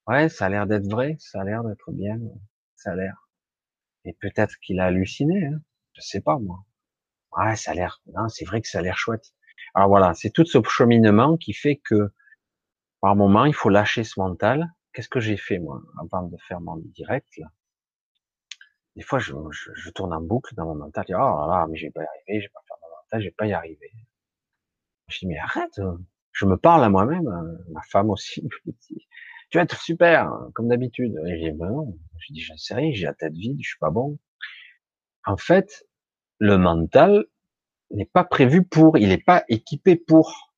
Ouais, ça a l'air d'être vrai, ça a l'air d'être bien, ça a l'air. Et peut-être qu'il a halluciné, hein. je sais pas moi. Ouais, ça a l'air, non, c'est vrai que ça a l'air chouette. Alors voilà, c'est tout ce cheminement qui fait que par moment il faut lâcher ce mental. Qu'est-ce que j'ai fait moi avant de faire mon direct là? Des fois, je, je, tourne en boucle dans mon mental. Je dis, oh là mais je vais pas y arriver, je vais pas faire mon mental, je vais pas y arriver. Je dis, mais arrête, je me parle à moi-même, hein. ma femme aussi, tu vas être super, comme d'habitude. Je dis, ben non, je dis, j'en sais rien, j'ai la tête vide, je suis pas bon. En fait, le mental n'est pas prévu pour, il n'est pas équipé pour.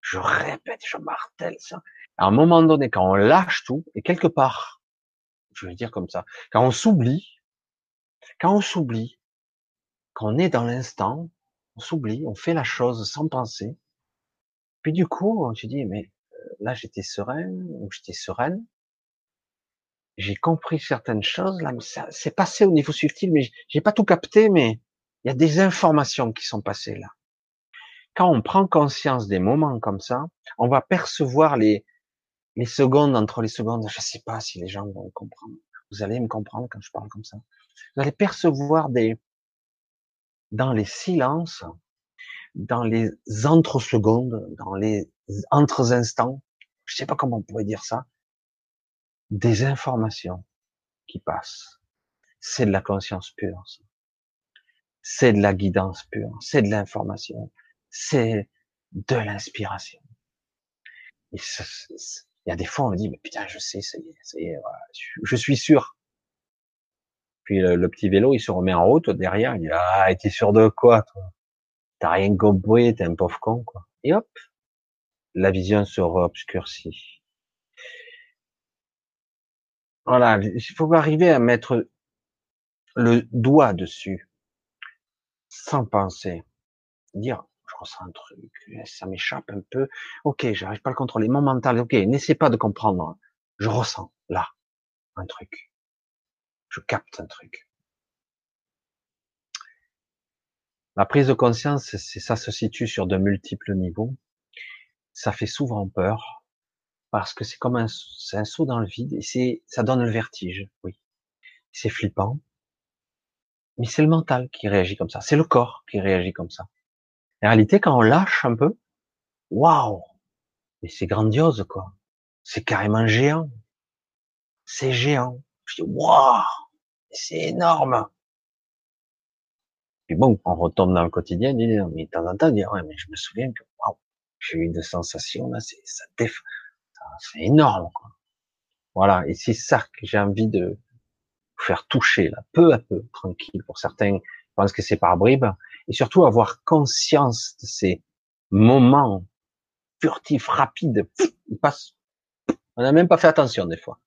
Je répète, je martèle ça. À un moment donné, quand on lâche tout, et quelque part, je vais dire comme ça, quand on s'oublie, quand on s'oublie, quand on est dans l'instant, on s'oublie, on fait la chose sans penser. Puis du coup, tu dis, mais euh, là j'étais serein ou j'étais sereine. J'ai compris certaines choses là, mais ça c'est passé au niveau subtil, mais j'ai pas tout capté, mais il y a des informations qui sont passées là. Quand on prend conscience des moments comme ça, on va percevoir les les secondes entre les secondes. Je sais pas si les gens vont comprendre. Vous allez me comprendre quand je parle comme ça. Vous allez percevoir des, dans les silences, dans les entre-secondes, dans les entre-instants, je sais pas comment on pourrait dire ça, des informations qui passent. C'est de la conscience pure. C'est de la guidance pure. C'est de l'information. C'est de l'inspiration. il y a des fois, on me dit, mais putain, je sais, ça y est, ça y est, je suis sûr. Puis le, petit vélo, il se remet en route derrière. Il dit ah, t'es sûr de quoi toi? T'as rien compris, t'es un pauvre con quoi. Et hop, la vision se obscurcit. Voilà, il faut arriver à mettre le doigt dessus, sans penser, dire je ressens un truc, ça m'échappe un peu. Ok, j'arrive pas à le contrôler. Mon mental, ok, n'essaie pas de comprendre. Je ressens là un truc je capte un truc. La prise de conscience, ça se situe sur de multiples niveaux. Ça fait souvent peur parce que c'est comme un, un saut dans le vide et c'est, ça donne le vertige. Oui, c'est flippant, mais c'est le mental qui réagit comme ça. C'est le corps qui réagit comme ça. En réalité, quand on lâche un peu, waouh, mais c'est grandiose quoi. C'est carrément géant. C'est géant. Waouh, C'est énorme. Puis bon, on retombe dans le quotidien, mais de temps en temps, dire, ouais, mais je me souviens que, waouh, j'ai eu des sensations, là, c'est, ça déf... c'est énorme, quoi. Voilà. Et c'est ça que j'ai envie de faire toucher, là, peu à peu, tranquille. Pour certains, je pense que c'est par bribes. Et surtout avoir conscience de ces moments furtifs, rapides. Ils passent. On n'a même pas fait attention, des fois.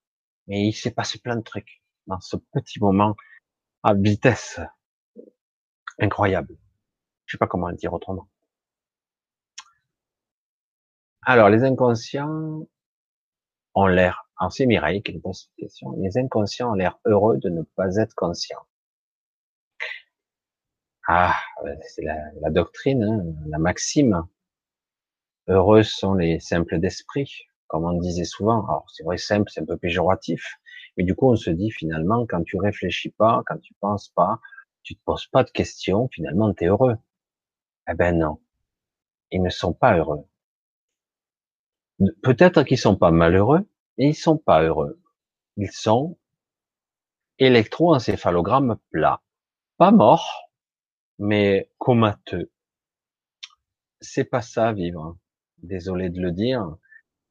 Mais il s'est passé plein de trucs dans ce petit moment à vitesse incroyable. Je sais pas comment le dire autrement. Alors, les inconscients ont l'air, alors c'est Mireille qui pose cette question, les inconscients ont l'air heureux de ne pas être conscients. Ah, c'est la, doctrine, hein, la maxime. Heureux sont les simples d'esprit, comme on disait souvent. Alors, c'est vrai, simple, c'est un peu péjoratif. Mais du coup, on se dit finalement, quand tu réfléchis pas, quand tu penses pas, tu te poses pas de questions, finalement, tu es heureux. Eh ben non. Ils ne sont pas heureux. Peut-être qu'ils sont pas malheureux, mais ils sont pas heureux. Ils sont électroencéphalogrammes plats. Pas morts, mais comateux. C'est pas ça, vivre. Désolé de le dire.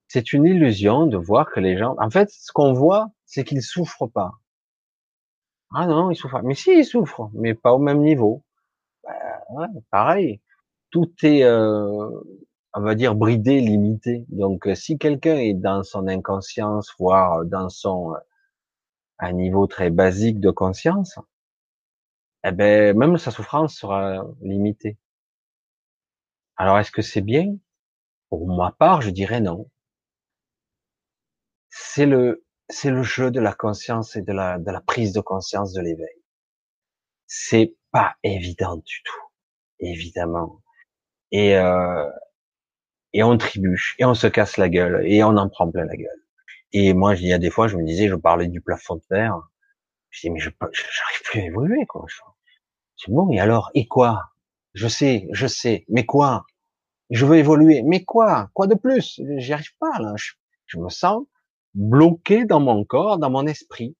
C'est une illusion de voir que les gens, en fait, ce qu'on voit, c'est qu'ils souffrent pas. Ah non, ils souffrent. Mais si, ils souffrent, mais pas au même niveau. Bah, pareil. Tout est, euh, on va dire, bridé, limité. Donc, euh, si quelqu'un est dans son inconscience, voire dans son euh, un niveau très basique de conscience, eh ben, même sa souffrance sera limitée. Alors, est-ce que c'est bien? Pour ma part, je dirais non. C'est le, c'est le jeu de la conscience et de la, de la prise de conscience de l'éveil. C'est pas évident du tout, évidemment. Et, euh, et on trébuche, et on se casse la gueule, et on en prend plein la gueule. Et moi, il y a des fois, je me disais, je parlais du plafond de verre. Je dis, mais je j'arrive plus à évoluer, quoi. C'est bon, et alors, et quoi? Je sais, je sais, mais quoi? Je veux évoluer, mais quoi? Quoi de plus? J'y arrive pas, là. je me sens bloqué dans mon corps, dans mon esprit.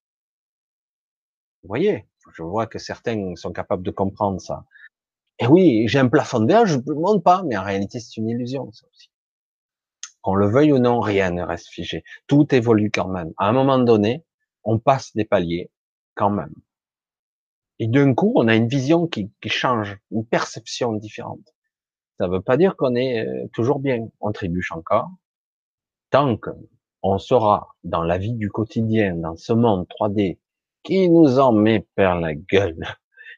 Vous voyez, je vois que certains sont capables de comprendre ça. Et oui, j'ai un plafond de verre, je ne monte pas, mais en réalité, c'est une illusion, ça aussi. Qu'on le veuille ou non, rien ne reste figé. Tout évolue quand même. À un moment donné, on passe des paliers, quand même. Et d'un coup, on a une vision qui, qui change, une perception différente. Ça ne veut pas dire qu'on est euh, toujours bien. On trébuche encore. Tant que on sera dans la vie du quotidien, dans ce monde 3D qui nous en met per la gueule,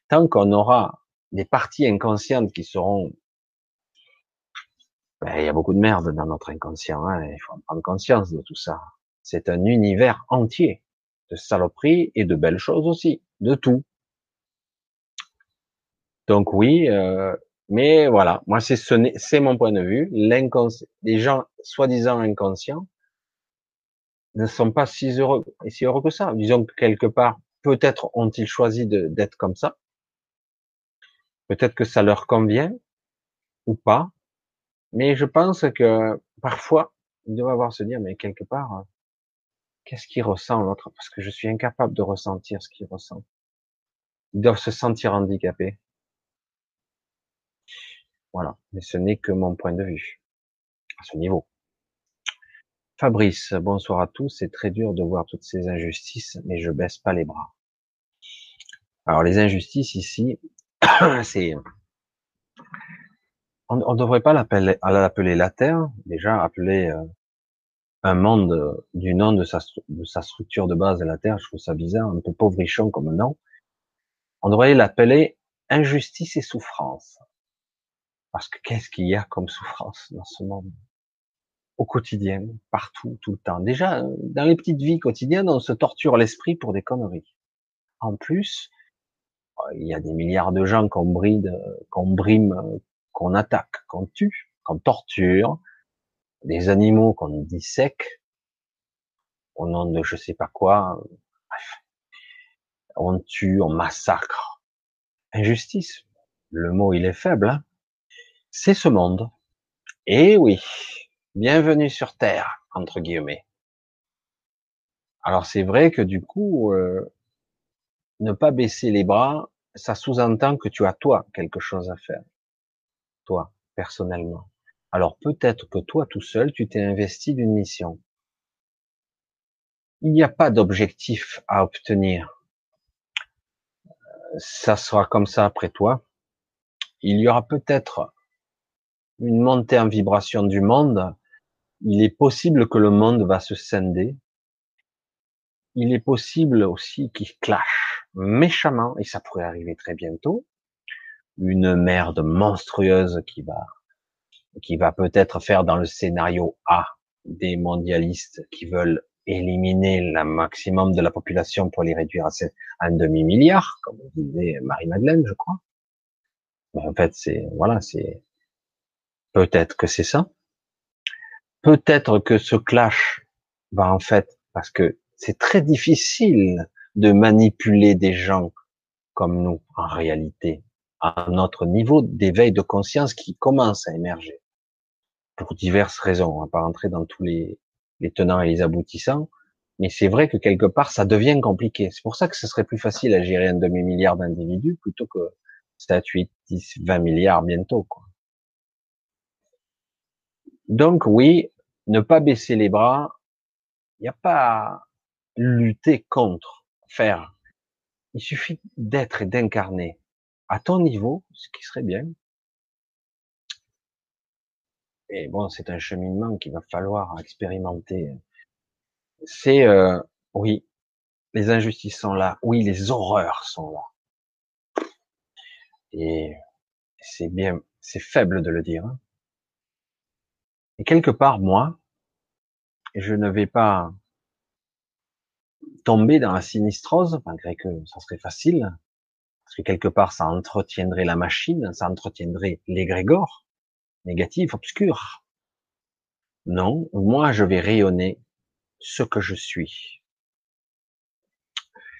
tant qu'on aura des parties inconscientes qui seront ben, il y a beaucoup de merde dans notre inconscient, hein, il faut en prendre conscience de tout ça. C'est un univers entier de saloperies et de belles choses aussi, de tout. Donc oui, euh, mais voilà, moi c'est c'est mon point de vue. Les gens soi-disant inconscients ne sont pas si heureux et si heureux que ça. Disons que quelque part, peut-être ont-ils choisi d'être comme ça. Peut-être que ça leur convient ou pas. Mais je pense que parfois, ils doivent avoir se dire, mais quelque part, qu'est-ce qu'il ressent l'autre? Parce que je suis incapable de ressentir ce qu'il ressent. Ils doivent se sentir handicapés. Voilà. Mais ce n'est que mon point de vue à ce niveau. Fabrice, bonsoir à tous. C'est très dur de voir toutes ces injustices, mais je baisse pas les bras. Alors les injustices ici, c'est, on ne devrait pas l'appeler, la Terre, déjà appeler euh, un monde du nom de sa, de sa structure de base de la Terre, je trouve ça bizarre, un peu pauvrichon comme nom. On devrait l'appeler injustice et souffrance. Parce que qu'est-ce qu'il y a comme souffrance dans ce monde? Au quotidien, partout, tout le temps. Déjà, dans les petites vies quotidiennes, on se torture l'esprit pour des conneries. En plus, il y a des milliards de gens qu'on bride, qu'on brime, qu'on attaque, qu'on tue, qu'on torture, des animaux qu'on dissèque au nom de je sais pas quoi. Bref. On tue, on massacre. Injustice. Le mot, il est faible. Hein C'est ce monde. Et oui, bienvenue sur Terre, entre guillemets. Alors c'est vrai que du coup, euh, ne pas baisser les bras, ça sous-entend que tu as toi quelque chose à faire. Toi, personnellement. Alors peut-être que toi tout seul, tu t'es investi d'une mission. Il n'y a pas d'objectif à obtenir. Ça sera comme ça après toi. Il y aura peut-être une montée en vibration du monde. Il est possible que le monde va se scinder. Il est possible aussi qu'il clash méchamment, et ça pourrait arriver très bientôt, une merde monstrueuse qui va, qui va peut-être faire dans le scénario A des mondialistes qui veulent éliminer le maximum de la population pour les réduire à un demi-milliard, comme disait Marie-Madeleine, je crois. en fait, c'est, voilà, c'est, peut-être que c'est ça. Peut-être que ce clash va en fait, parce que c'est très difficile de manipuler des gens comme nous, en réalité, à notre niveau d'éveil de conscience qui commence à émerger. Pour diverses raisons. On va pas rentrer dans tous les, tenants et les aboutissants. Mais c'est vrai que quelque part, ça devient compliqué. C'est pour ça que ce serait plus facile à gérer un demi-milliard d'individus plutôt que 7, 8, 10, 20 milliards bientôt. Donc oui, ne pas baisser les bras, il n'y a pas à lutter contre, faire. Il suffit d'être et d'incarner à ton niveau, ce qui serait bien. Et bon, c'est un cheminement qu'il va falloir expérimenter. C'est euh, oui, les injustices sont là, oui, les horreurs sont là. Et c'est bien, c'est faible de le dire. Hein. Et quelque part, moi, je ne vais pas tomber dans la sinistrose, malgré que ça serait facile, parce que quelque part, ça entretiendrait la machine, ça entretiendrait l'égrégore, négatif, obscur. Non, moi, je vais rayonner ce que je suis.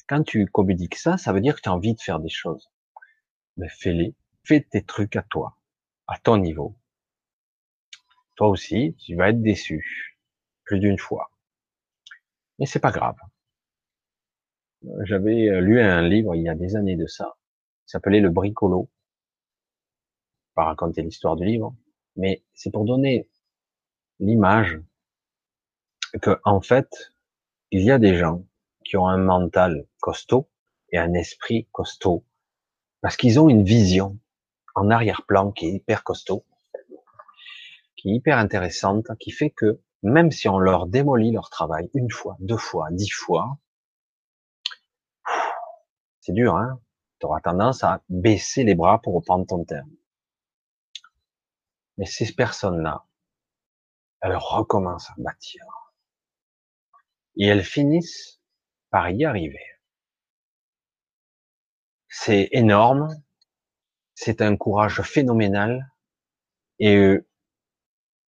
Quand tu communiques ça, ça veut dire que tu as envie de faire des choses. Mais fais-les, fais tes trucs à toi, à ton niveau toi aussi, tu vas être déçu plus d'une fois. Mais c'est pas grave. J'avais euh, lu un livre il y a des années de ça, qui s'appelait Le Bricolo. Pas raconter l'histoire du livre, mais c'est pour donner l'image que, en fait, il y a des gens qui ont un mental costaud et un esprit costaud parce qu'ils ont une vision en arrière-plan qui est hyper costaud qui est hyper intéressante, qui fait que même si on leur démolit leur travail une fois, deux fois, dix fois, c'est dur, hein Tu auras tendance à baisser les bras pour reprendre ton terme. Mais ces personnes-là, elles recommencent à bâtir. Et elles finissent par y arriver. C'est énorme, c'est un courage phénoménal, et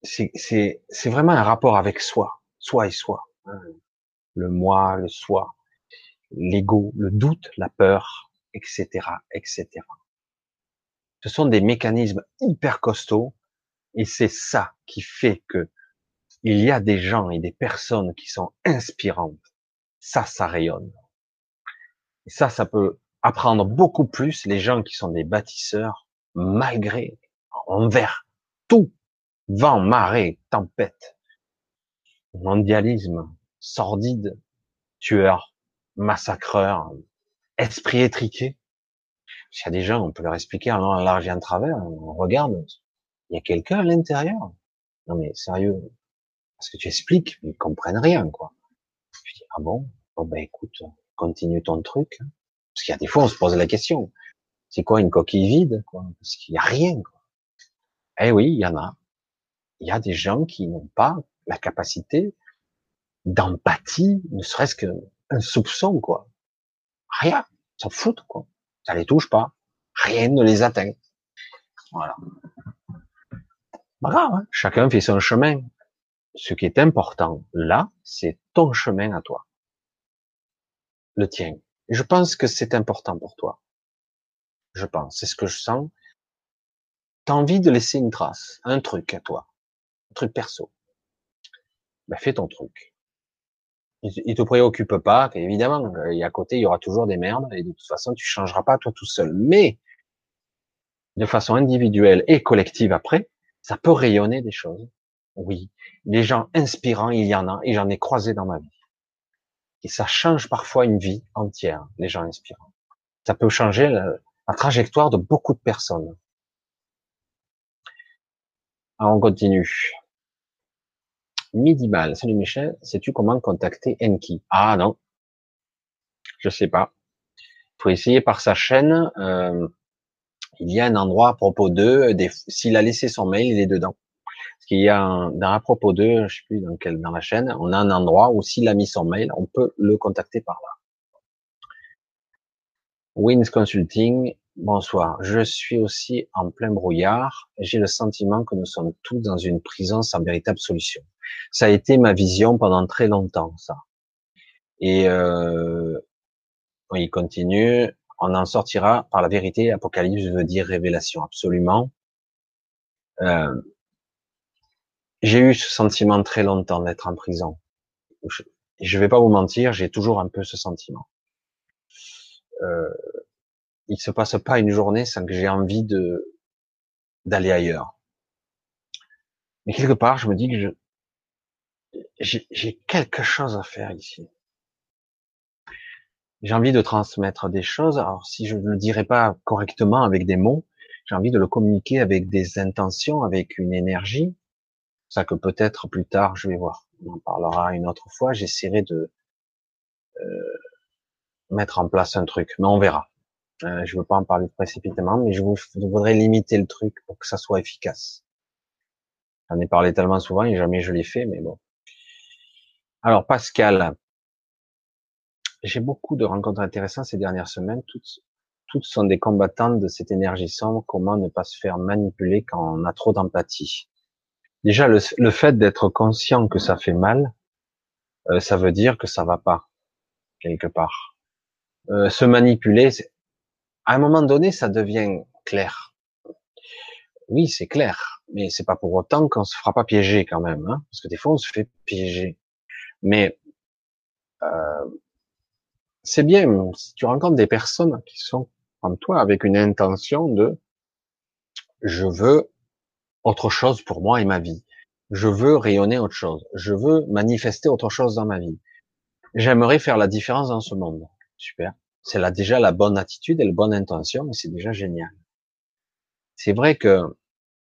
c'est vraiment un rapport avec soi, soi et soi. Le moi, le soi, l'ego, le doute, la peur, etc., etc. Ce sont des mécanismes hyper costauds et c'est ça qui fait que il y a des gens et des personnes qui sont inspirantes. Ça, ça rayonne. Ça, ça peut apprendre beaucoup plus les gens qui sont des bâtisseurs malgré, envers tout vent, marée, tempête, mondialisme, sordide, tueur, massacreur, esprit étriqué. S'il y a des gens, on peut leur expliquer en large et en travers, on regarde, il y a quelqu'un à l'intérieur. Non mais sérieux, parce que tu expliques, ils comprennent rien, quoi. Je dis, ah bon? Ben écoute, continue ton truc. Hein. Parce qu'il y a des fois, on se pose la question. C'est quoi une coquille vide, quoi? Parce qu'il y a rien, quoi. Eh oui, il y en a il y a des gens qui n'ont pas la capacité d'empathie, ne serait-ce qu'un soupçon, quoi. Rien. S'en foutent, quoi. Ça les touche pas. Rien ne les atteint. Voilà. Hein. chacun fait son chemin. Ce qui est important là, c'est ton chemin à toi. Le tien. Je pense que c'est important pour toi. Je pense. C'est ce que je sens. T'as envie de laisser une trace, un truc à toi truc perso. Ben, fais ton truc. il te préoccupe pas, évidemment, et à côté, il y aura toujours des merdes, et de toute façon, tu changeras pas toi tout seul. Mais, de façon individuelle et collective après, ça peut rayonner des choses. Oui. Les gens inspirants, il y en a, et j'en ai croisé dans ma vie. Et ça change parfois une vie entière, les gens inspirants. Ça peut changer la, trajectoire de beaucoup de personnes. On continue. Midi mal. Salut Michel, sais-tu comment contacter Enki? Ah non, je sais pas. Il faut essayer par sa chaîne. Euh, il y a un endroit à propos d'eux. S'il a laissé son mail, il est dedans. Parce qu'il y a un, dans à propos d'eux, je sais plus dans quel dans la chaîne, on a un endroit où s'il a mis son mail, on peut le contacter par là. Wins Consulting, bonsoir. Je suis aussi en plein brouillard. J'ai le sentiment que nous sommes tous dans une prison sans véritable solution. Ça a été ma vision pendant très longtemps, ça. Et euh, il continue, on en sortira par la vérité. Apocalypse veut dire révélation, absolument. Euh, j'ai eu ce sentiment très longtemps d'être en prison. Je, je vais pas vous mentir, j'ai toujours un peu ce sentiment. Euh, il se passe pas une journée sans que j'ai envie de d'aller ailleurs. Mais quelque part, je me dis que je, j'ai quelque chose à faire ici. J'ai envie de transmettre des choses. Alors, si je ne le dirais pas correctement avec des mots, j'ai envie de le communiquer avec des intentions, avec une énergie. Ça que peut-être plus tard, je vais voir. On en parlera une autre fois. J'essaierai de euh, mettre en place un truc, mais on verra. Euh, je veux pas en parler précipitamment, mais je, vous, voudrais limiter le truc pour que ça soit efficace. J'en ai parlé tellement souvent et jamais je l'ai fait, mais bon. Alors Pascal, j'ai beaucoup de rencontres intéressantes ces dernières semaines. Toutes, toutes sont des combattantes de cette énergie sombre. Comment ne pas se faire manipuler quand on a trop d'empathie? Déjà, le, fait d'être conscient que ça fait mal, euh, ça veut dire que ça va pas quelque part. Euh, se manipuler, à un moment donné, ça devient clair. Oui, c'est clair, mais c'est pas pour autant qu'on se fera pas piéger quand même, hein, parce que des fois on se fait piéger. Mais euh, c'est bien si tu rencontres des personnes qui sont comme toi avec une intention de je veux autre chose pour moi et ma vie. Je veux rayonner autre chose. Je veux manifester autre chose dans ma vie. J'aimerais faire la différence dans ce monde. Super. C'est là déjà la bonne attitude et la bonne intention et c'est déjà génial. C'est vrai que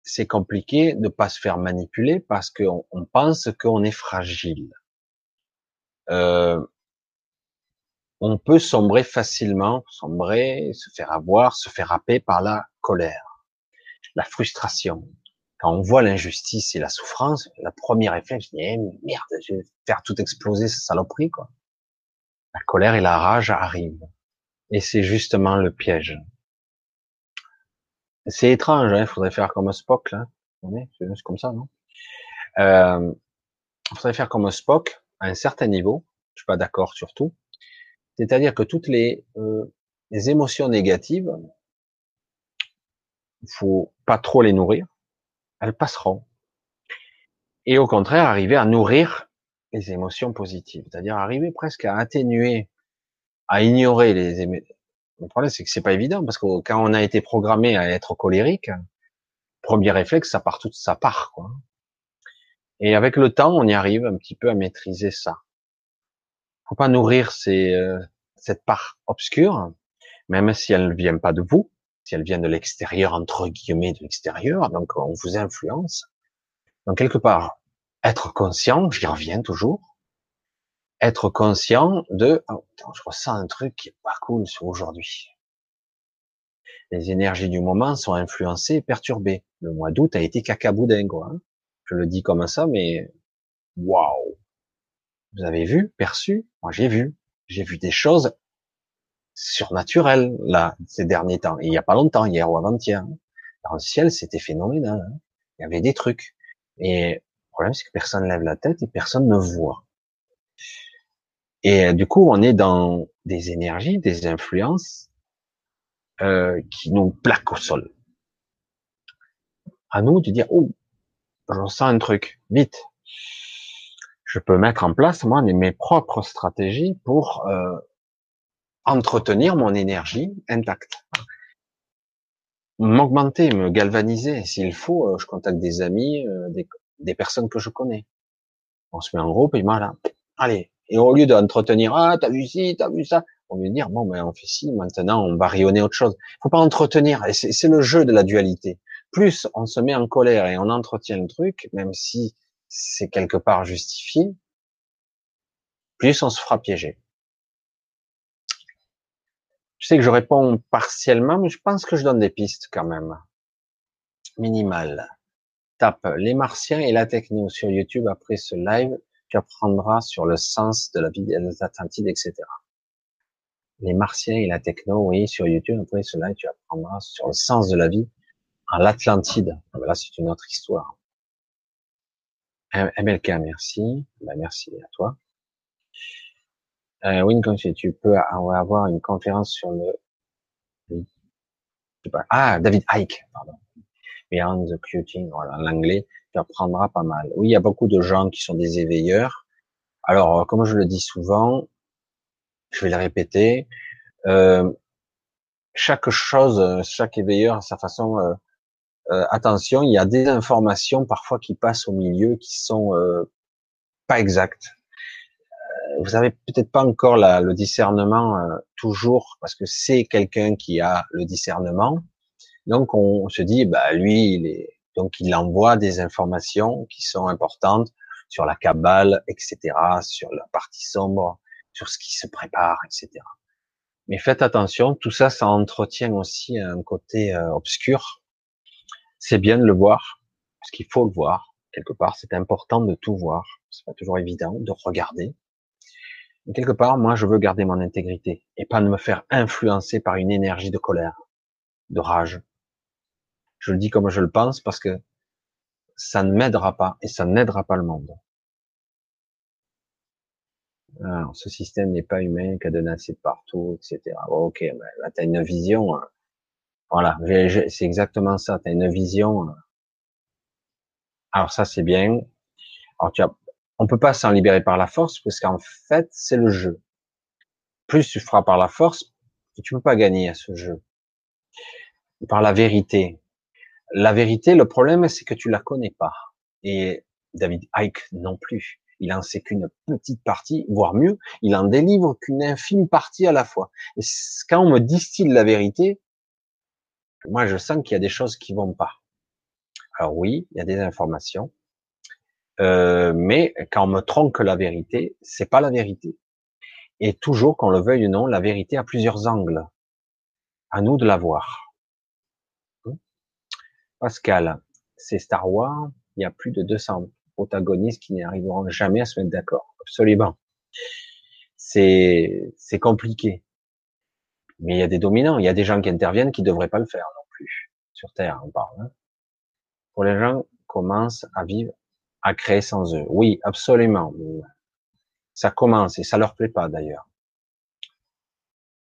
c'est compliqué de pas se faire manipuler parce qu'on on pense qu'on est fragile euh, on peut sombrer facilement, sombrer, se faire avoir, se faire happer par la colère, la frustration. Quand on voit l'injustice et la souffrance, la première réflexe, c'est eh, merde, je vais faire tout exploser ce saloperie, quoi. La colère et la rage arrivent. Et c'est justement le piège. C'est étrange, hein, il faudrait faire comme Spock, là. C'est comme ça, non? Euh, il faudrait faire comme Spock, à un certain niveau, je suis pas d'accord sur tout, c'est-à-dire que toutes les, euh, les émotions négatives, faut pas trop les nourrir, elles passeront. Et au contraire, arriver à nourrir les émotions positives, c'est-à-dire arriver presque à atténuer, à ignorer les. Le problème, c'est que c'est pas évident parce que quand on a été programmé à être colérique, premier réflexe, ça part tout, ça part, quoi. Et avec le temps, on y arrive un petit peu à maîtriser ça faut pas nourrir ces, euh, cette part obscure, même si elle ne vient pas de vous, si elle vient de l'extérieur, entre guillemets, de l'extérieur, donc on vous influence. Donc quelque part, être conscient, j'y reviens toujours, être conscient de, oh, je ressens un truc qui est pas cool sur aujourd'hui. Les énergies du moment sont influencées et perturbées. Le mois d'août a été cacaboudin, quoi. Hein. Je le dis comme ça, mais waouh vous avez vu, perçu? Moi, j'ai vu. J'ai vu des choses surnaturelles, là, ces derniers temps. Il n'y a pas longtemps, hier ou avant-hier. Dans le ciel, c'était phénoménal. Hein. il y avait des trucs. Et le problème, c'est que personne ne lève la tête et personne ne voit. Et du coup, on est dans des énergies, des influences euh, qui nous plaquent au sol. À nous de dire, oh, j'en sens un truc, vite, je peux mettre en place moi mes propres stratégies pour euh, entretenir mon énergie intacte, m'augmenter, me galvaniser. S'il faut, euh, je contacte des amis, euh, des, des, personnes que je connais. On se met en groupe et voilà. Allez. Et au lieu d'entretenir, ah, t'as vu ci, t'as vu ça, on veut dire, bon, ben, on fait ci, maintenant, on va rayonner autre chose. Faut pas entretenir. Et c'est le jeu de la dualité. Plus on se met en colère et on entretient le truc, même si c'est quelque part justifié, plus on se fera piéger. Je sais que je réponds partiellement, mais je pense que je donne des pistes quand même. Minimal. Tape les martiens et la techno sur YouTube après ce live. Tu apprendras sur le sens de la vie des Atlantides, etc. Les martiens et la techno, oui, sur YouTube après ce live, tu apprendras sur le sens de la vie à l'Atlantide. Ah ben là, c'est une autre histoire. MLK, merci. Ben, merci à toi. Euh, oui, tu peux avoir une conférence sur le, ah, David Icke, pardon. Beyond the Cuting, voilà, l'anglais, tu apprendras pas mal. Oui, il y a beaucoup de gens qui sont des éveilleurs. Alors, euh, comme je le dis souvent, je vais le répéter, euh, chaque chose, chaque éveilleur a sa façon, euh, attention, il y a des informations parfois qui passent au milieu qui sont pas exactes vous avez peut-être pas encore le discernement toujours parce que c'est quelqu'un qui a le discernement. Donc on, se dit, bah lui, il est donc il envoie des informations qui sont importantes sur la cabale, etc., sur la partie sombre, sur ce qui se prépare, etc. Mais faites attention, tout ça, ça entretient aussi un côté euh, obscur. C'est bien de le voir, parce qu'il faut le voir quelque part. C'est important de tout voir. C'est pas toujours évident de regarder quelque part, moi, je veux garder mon intégrité et pas de me faire influencer par une énergie de colère, de rage. Je le dis comme je le pense parce que ça ne m'aidera pas et ça n'aidera pas le monde. Alors, ce système n'est pas humain, cadenassé de partout, etc. ok, ben, là, tu as une vision. Hein. Voilà, c'est exactement ça. Tu as une vision. Hein. Alors ça, c'est bien. Alors, tu as on peut pas s'en libérer par la force, parce qu'en fait, c'est le jeu. Plus tu feras par la force, tu peux pas gagner à ce jeu. Par la vérité. La vérité, le problème, c'est que tu la connais pas. Et David Icke non plus. Il en sait qu'une petite partie, voire mieux, il en délivre qu'une infime partie à la fois. Et quand on me distille la vérité, moi je sens qu'il y a des choses qui vont pas. Alors oui, il y a des informations, euh, mais quand on me trompe la vérité, c'est pas la vérité. Et toujours, qu'on le veuille ou non, la vérité a plusieurs angles. À nous de la voir. Pascal, c'est Star Wars. Il y a plus de 200 protagonistes qui n'arriveront jamais à se mettre d'accord. Absolument. C'est, c'est compliqué. Mais il y a des dominants. Il y a des gens qui interviennent qui devraient pas le faire non plus. Sur Terre, on parle. Hein. Pour les gens commencent à vivre à créer sans eux. Oui, absolument. Ça commence et ça leur plaît pas d'ailleurs.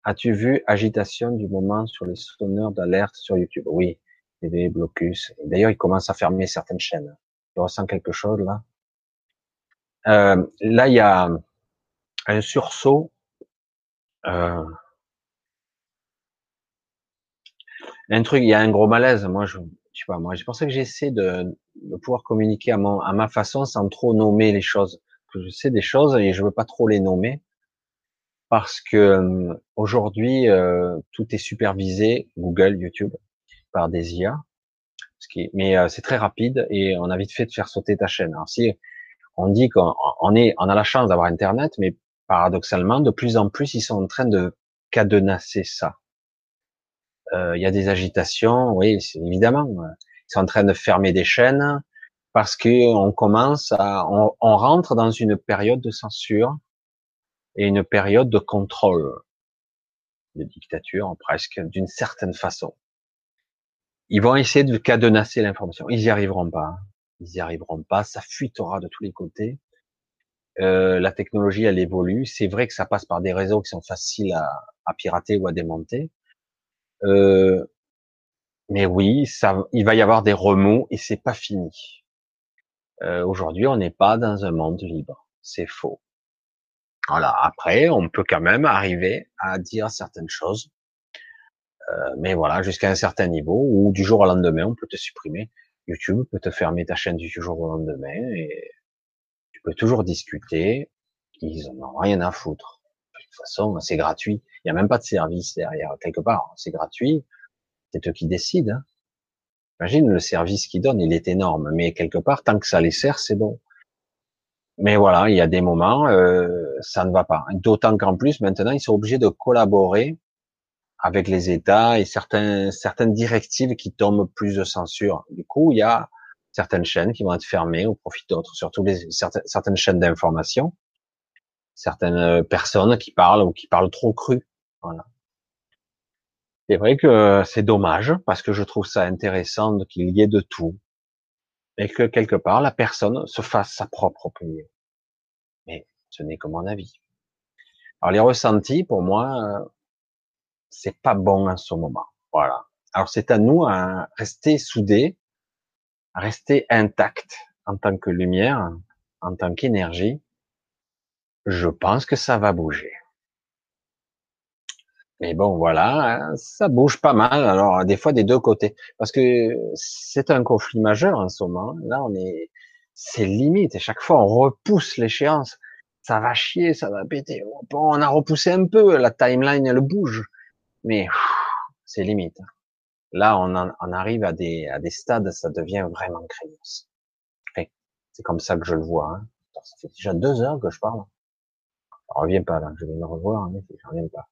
As-tu vu agitation du moment sur les sonneurs d'alerte sur YouTube? Oui, TV, blocus. D'ailleurs, ils commencent à fermer certaines chaînes. Tu ressens quelque chose là? Euh, Là, il y a un sursaut. Euh, un truc, il y a un gros malaise. Moi, je, je sais pas, moi, c'est pour ça que j'essaie de, pouvoir communiquer à, mon, à ma façon sans trop nommer les choses. Je sais des choses et je veux pas trop les nommer parce que euh, aujourd'hui euh, tout est supervisé, Google, YouTube, par des IA. Ce qui, mais euh, c'est très rapide et on a vite fait de faire sauter ta chaîne. Alors si on dit qu'on est, on a la chance d'avoir Internet, mais paradoxalement, de plus en plus, ils sont en train de cadenasser ça. Euh, il y a des agitations, oui, évidemment. Euh, ils sont en train de fermer des chaînes parce qu'on commence à, on, on, rentre dans une période de censure et une période de contrôle, de dictature presque, d'une certaine façon. Ils vont essayer de cadenasser l'information. Ils y arriveront pas. Ils y arriveront pas. Ça fuitera de tous les côtés. Euh, la technologie, elle évolue. C'est vrai que ça passe par des réseaux qui sont faciles à, à pirater ou à démonter. Euh, mais oui, ça, il va y avoir des remous et c'est pas fini. Euh, Aujourd'hui, on n'est pas dans un monde libre. c'est faux. Voilà. Après, on peut quand même arriver à dire certaines choses, euh, mais voilà, jusqu'à un certain niveau où du jour au lendemain, on peut te supprimer. YouTube peut te fermer ta chaîne du jour au lendemain et tu peux toujours discuter. Ils en ont rien à foutre. De toute façon, c'est gratuit. Il n'y a même pas de service derrière quelque part. C'est gratuit. C'est eux qui décident. Hein. Imagine le service qu'ils donnent, il est énorme, mais quelque part, tant que ça les sert, c'est bon. Mais voilà, il y a des moments, euh, ça ne va pas. D'autant qu'en plus, maintenant, ils sont obligés de collaborer avec les États et certains, certaines directives qui tombent plus de censure. Du coup, il y a certaines chaînes qui vont être fermées au profit d'autres, surtout les, certaines, certaines chaînes d'information, certaines personnes qui parlent ou qui parlent trop cru. Voilà. C'est vrai que c'est dommage parce que je trouve ça intéressant qu'il y ait de tout et que quelque part la personne se fasse sa propre opinion. Mais ce n'est que mon avis. Alors les ressentis, pour moi, c'est pas bon en ce moment. Voilà. Alors c'est à nous à rester soudés, à rester intacts en tant que lumière, en tant qu'énergie. Je pense que ça va bouger. Mais bon, voilà, hein, ça bouge pas mal. Alors, des fois, des deux côtés, parce que c'est un conflit majeur en ce moment. Là, on est, c'est limite. Et chaque fois, on repousse l'échéance. Ça va chier, ça va péter. On a repoussé un peu. La timeline, elle bouge, mais c'est limite. Là, on, en, arrive à des, à des stades, ça devient vraiment craignos. c'est comme ça que je le vois. Hein. Ça fait déjà deux heures que je parle. Je reviens pas là. Je vais me revoir, mais je reviens pas.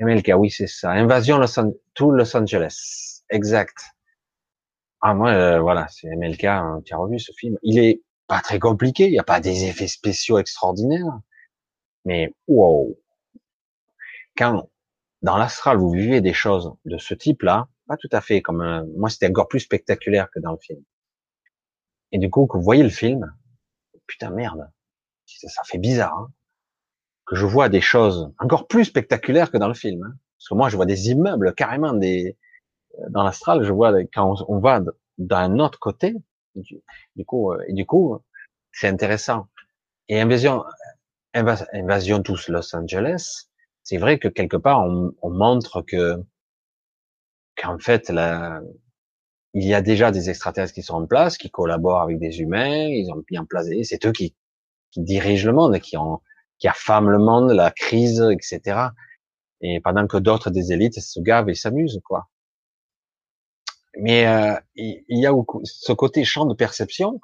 MLK, oui, c'est ça. Invasion Los tout Los Angeles. Exact. Ah, moi, euh, voilà, c'est MLK, hein, tu as revu ce film. Il est pas très compliqué, il n'y a pas des effets spéciaux extraordinaires. Mais, wow. Quand, dans l'astral, vous vivez des choses de ce type-là, pas tout à fait comme un, moi, c'était encore plus spectaculaire que dans le film. Et du coup, que vous voyez le film, putain, merde. Ça fait bizarre, hein que je vois des choses encore plus spectaculaires que dans le film. Hein. Parce que moi, je vois des immeubles carrément des euh, dans l'astral. Je vois quand on, va d'un autre côté. Du, coup, euh, et du coup, c'est intéressant. Et invasion, invasion tous Los Angeles. C'est vrai que quelque part, on, on montre que qu'en fait, il y a déjà des extraterrestres qui sont en place, qui collaborent avec des humains. Ils ont mis en place. C'est eux qui, qui dirigent le monde, qui ont qui affame le monde, la crise, etc. Et pendant que d'autres des élites se gavent et s'amusent, quoi. Mais euh, il y a ce côté champ de perception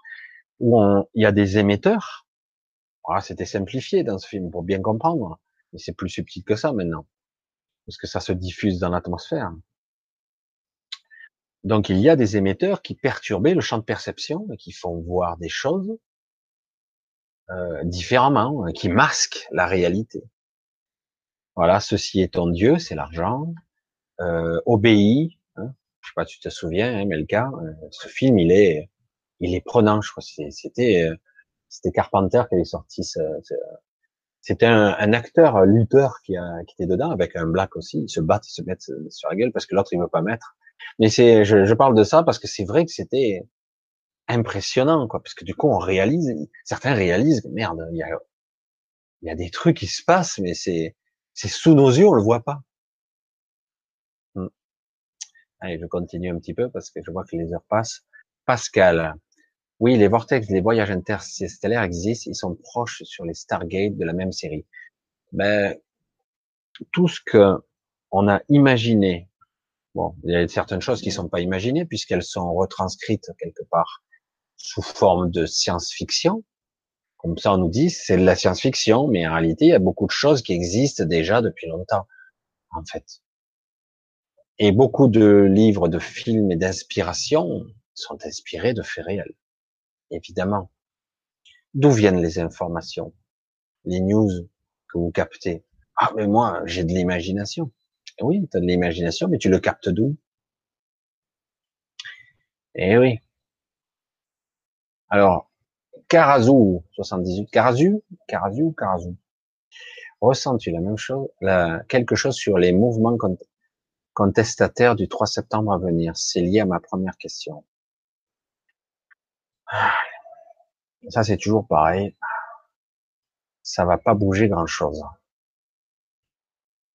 où il y a des émetteurs. Ah, C'était simplifié dans ce film pour bien comprendre, mais c'est plus subtil que ça maintenant, parce que ça se diffuse dans l'atmosphère. Donc il y a des émetteurs qui perturbaient le champ de perception et qui font voir des choses euh, différemment, hein, qui masque la réalité. Voilà, ceci est ton Dieu, c'est l'argent. Euh, obéis. Hein, je sais pas, tu te souviens, hein, Melka. Euh, ce film, il est, il est prenant. Je crois, c'était, euh, c'était Carpenter qui avait sorti. Ce, c'était un, un, acteur lutteur qui, a, qui était dedans avec un black aussi. Ils se battent, ils se mettent sur la gueule parce que l'autre il veut pas mettre. Mais c'est, je, je parle de ça parce que c'est vrai que c'était, impressionnant, quoi, parce que du coup, on réalise, certains réalisent, merde, il y a, il y a des trucs qui se passent, mais c'est, c'est sous nos yeux, on le voit pas. Hmm. Allez, je continue un petit peu parce que je vois que les heures passent. Pascal. Oui, les vortex, les voyages interstellaires existent, ils sont proches sur les Stargate de la même série. Ben, tout ce que on a imaginé, bon, il y a certaines choses qui sont pas imaginées puisqu'elles sont retranscrites quelque part sous forme de science-fiction. Comme ça, on nous dit, c'est de la science-fiction, mais en réalité, il y a beaucoup de choses qui existent déjà depuis longtemps, en fait. Et beaucoup de livres, de films et d'inspiration sont inspirés de faits réels, évidemment. D'où viennent les informations, les news que vous captez? Ah, mais moi, j'ai de l'imagination. Oui, tu as de l'imagination, mais tu le captes d'où? Eh oui, alors, Karazou, 78, Karazu, Karazu ou Karazou Ressens-tu la même chose, quelque chose sur les mouvements contestataires du 3 septembre à venir? C'est lié à ma première question. Ça, c'est toujours pareil. ça va pas bouger grand chose.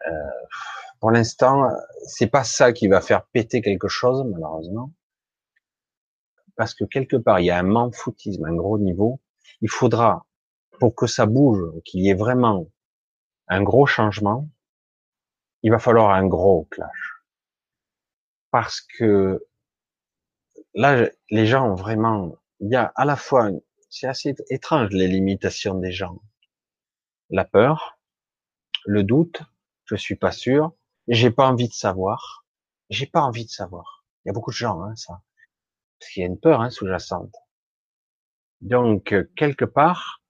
Euh, pour l'instant, c'est pas ça qui va faire péter quelque chose, malheureusement. Parce que quelque part, il y a un manfoutisme, un gros niveau. Il faudra, pour que ça bouge, qu'il y ait vraiment un gros changement, il va falloir un gros clash. Parce que là, les gens ont vraiment, il y a à la fois, c'est assez étrange les limitations des gens. La peur, le doute, je suis pas sûr, j'ai pas envie de savoir, j'ai pas envie de savoir. Il y a beaucoup de gens, hein, ça, parce qu'il y a une peur hein, sous-jacente. Donc euh, quelque part,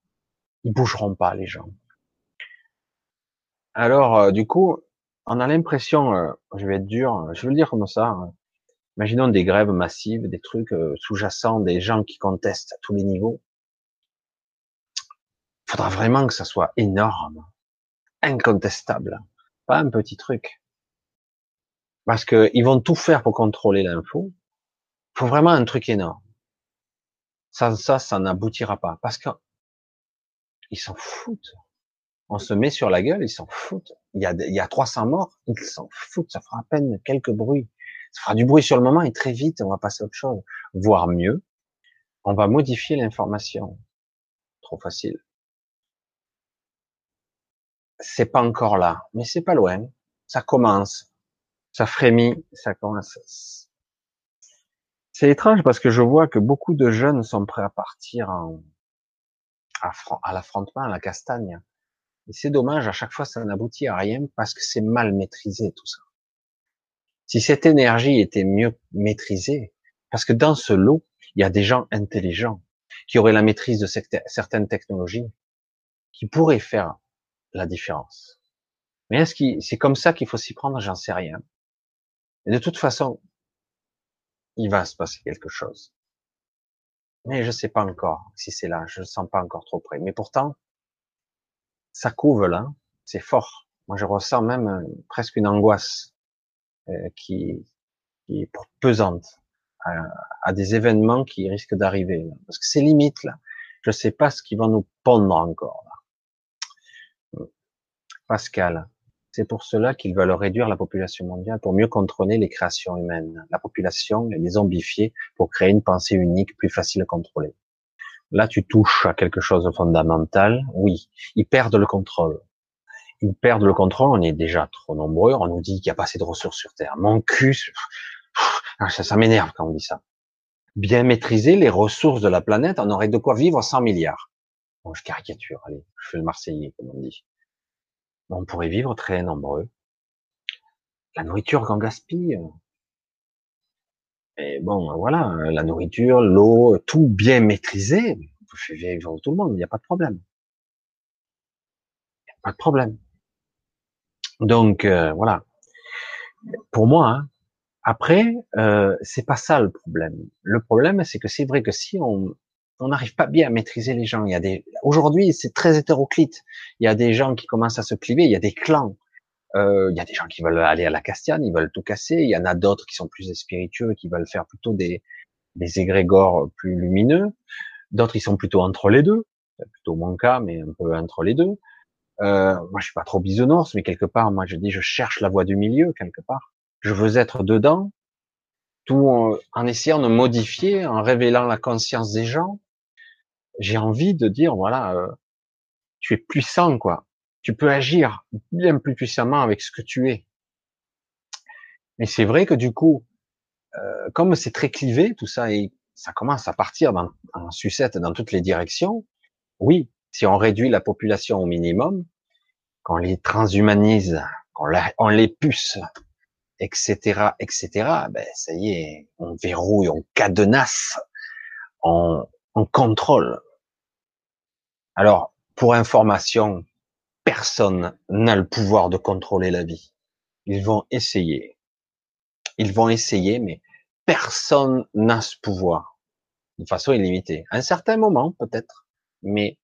ils bougeront pas les gens. Alors euh, du coup, on a l'impression, euh, je vais être dur, je veux le dire comme ça. Hein. Imaginons des grèves massives, des trucs sous-jacents, des gens qui contestent à tous les niveaux. Faudra vraiment que ça soit énorme, incontestable, pas un petit truc parce qu'ils vont tout faire pour contrôler l'info. Faut vraiment un truc énorme. Ça, ça, ça n'aboutira pas, parce que ils s'en foutent. On se met sur la gueule, ils s'en foutent. Il y a, il y a 300 morts, ils s'en foutent. Ça fera à peine quelques bruits. Ça fera du bruit sur le moment et très vite, on va passer à autre chose. Voire mieux, on va modifier l'information. Trop facile. C'est pas encore là, mais c'est pas loin. Ça commence ça frémit, ça commence. C'est étrange parce que je vois que beaucoup de jeunes sont prêts à partir à, l'affrontement, à la castagne. Et c'est dommage, à chaque fois ça n'aboutit à rien parce que c'est mal maîtrisé tout ça. Si cette énergie était mieux maîtrisée, parce que dans ce lot, il y a des gens intelligents qui auraient la maîtrise de certaines technologies, qui pourraient faire la différence. Mais est-ce que c'est comme ça qu'il faut s'y prendre? J'en sais rien. Et de toute façon, il va se passer quelque chose. Mais je ne sais pas encore si c'est là. Je ne sens pas encore trop près. Mais pourtant, ça couve là. C'est fort. Moi, je ressens même euh, presque une angoisse qui, qui, est pesante à, des événements qui risquent d'arriver. Parce que c'est limite là. Je ne sais pas ce qui va nous pondre encore là. Pascal, c'est pour cela qu'ils veulent réduire la population mondiale pour mieux contrôler les créations humaines. La population les zombifier pour créer une pensée unique plus facile à contrôler. Là, tu touches à quelque chose de fondamental. Oui, ils perdent le contrôle. Ils perdent le contrôle. On est déjà trop nombreux. On nous dit qu'il n'y a pas assez de ressources sur Terre. Mon cul, ça, ça m'énerve quand on dit ça. Bien maîtriser les ressources de la planète, on aurait de quoi vivre 100 milliards. Bon, je caricature, allez, je fais le Marseillais, comme on dit on pourrait vivre très nombreux. La nourriture qu'on gaspille. Et bon, voilà, la nourriture, l'eau, tout bien maîtrisé. On peut vivre tout le monde, il n'y a pas de problème. Il n'y a pas de problème. Donc euh, voilà. Pour moi, hein, après, euh, c'est pas ça le problème. Le problème, c'est que c'est vrai que si on, on n'arrive pas bien à maîtriser les gens. Il y a des, aujourd'hui, c'est très hétéroclite. Il y a des gens qui commencent à se cliver. Il y a des clans. Euh, il y a des gens qui veulent aller à la Castiane, ils veulent tout casser. Il y en a d'autres qui sont plus spiritueux, qui veulent faire plutôt des, des égrégores plus lumineux. D'autres, ils sont plutôt entre les deux. C'est plutôt mon cas, mais un peu entre les deux. Euh, moi, je suis pas trop bisounours, mais quelque part, moi, je dis, je cherche la voie du milieu, quelque part. Je veux être dedans, tout en, en essayant de modifier, en révélant la conscience des gens, j'ai envie de dire voilà, euh, tu es puissant quoi. Tu peux agir bien plus puissamment avec ce que tu es. Mais c'est vrai que du coup, euh, comme c'est très clivé tout ça et ça commence à partir dans, en sucette dans toutes les directions. Oui, si on réduit la population au minimum, qu'on les transhumanise, qu'on on les puce, etc., etc., ben ça y est, on verrouille, on cadenasse, on, on contrôle. Alors, pour information, personne n'a le pouvoir de contrôler la vie. Ils vont essayer. Ils vont essayer, mais personne n'a ce pouvoir de façon illimitée. À un certain moment, peut-être, mais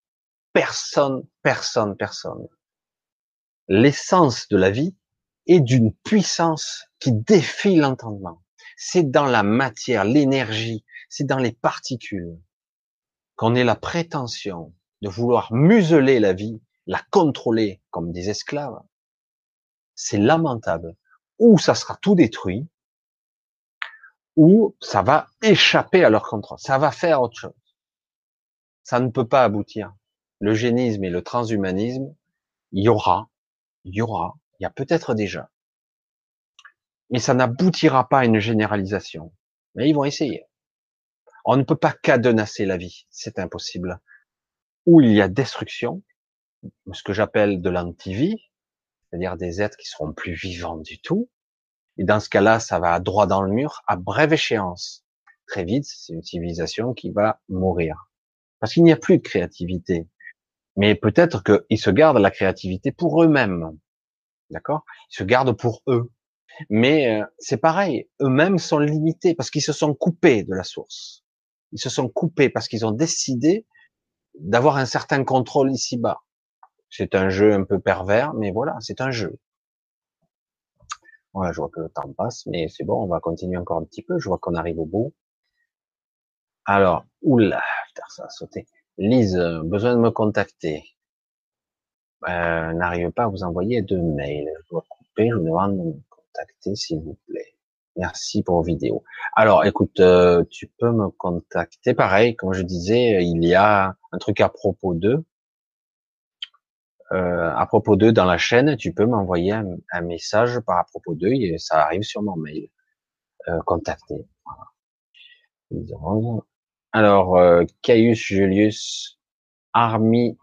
personne, personne, personne. L'essence de la vie est d'une puissance qui défie l'entendement. C'est dans la matière, l'énergie, c'est dans les particules qu'on ait la prétention de vouloir museler la vie, la contrôler comme des esclaves, c'est lamentable. Ou ça sera tout détruit, ou ça va échapper à leur contrôle. Ça va faire autre chose. Ça ne peut pas aboutir. Le génisme et le transhumanisme, il y aura, il y aura, il y a peut-être déjà. Mais ça n'aboutira pas à une généralisation. Mais ils vont essayer. On ne peut pas cadenasser la vie. C'est impossible. Où il y a destruction, ce que j'appelle de l'antivie, c'est-à-dire des êtres qui seront plus vivants du tout. Et dans ce cas-là, ça va droit dans le mur à brève échéance. Très vite, c'est une civilisation qui va mourir. Parce qu'il n'y a plus de créativité. Mais peut-être qu'ils se gardent la créativité pour eux-mêmes. D'accord? Ils se gardent pour eux. Mais euh, c'est pareil, eux-mêmes sont limités parce qu'ils se sont coupés de la source. Ils se sont coupés parce qu'ils ont décidé d'avoir un certain contrôle ici-bas. C'est un jeu un peu pervers, mais voilà, c'est un jeu. Voilà, je vois que le temps passe, mais c'est bon, on va continuer encore un petit peu. Je vois qu'on arrive au bout. Alors, oula, putain, ça a sauté. Lise, besoin de me contacter. Euh, N'arrive pas à vous envoyer de mails. Je dois couper, je vous demande de me contacter, s'il vous plaît. Merci pour vos vidéos. Alors, écoute, euh, tu peux me contacter. Pareil, comme je disais, il y a un truc à propos d'eux. Euh, à propos d'eux dans la chaîne, tu peux m'envoyer un, message par à propos d'eux et ça arrive sur mon mail. Euh, contacter. Alors, euh, Caius Julius Armi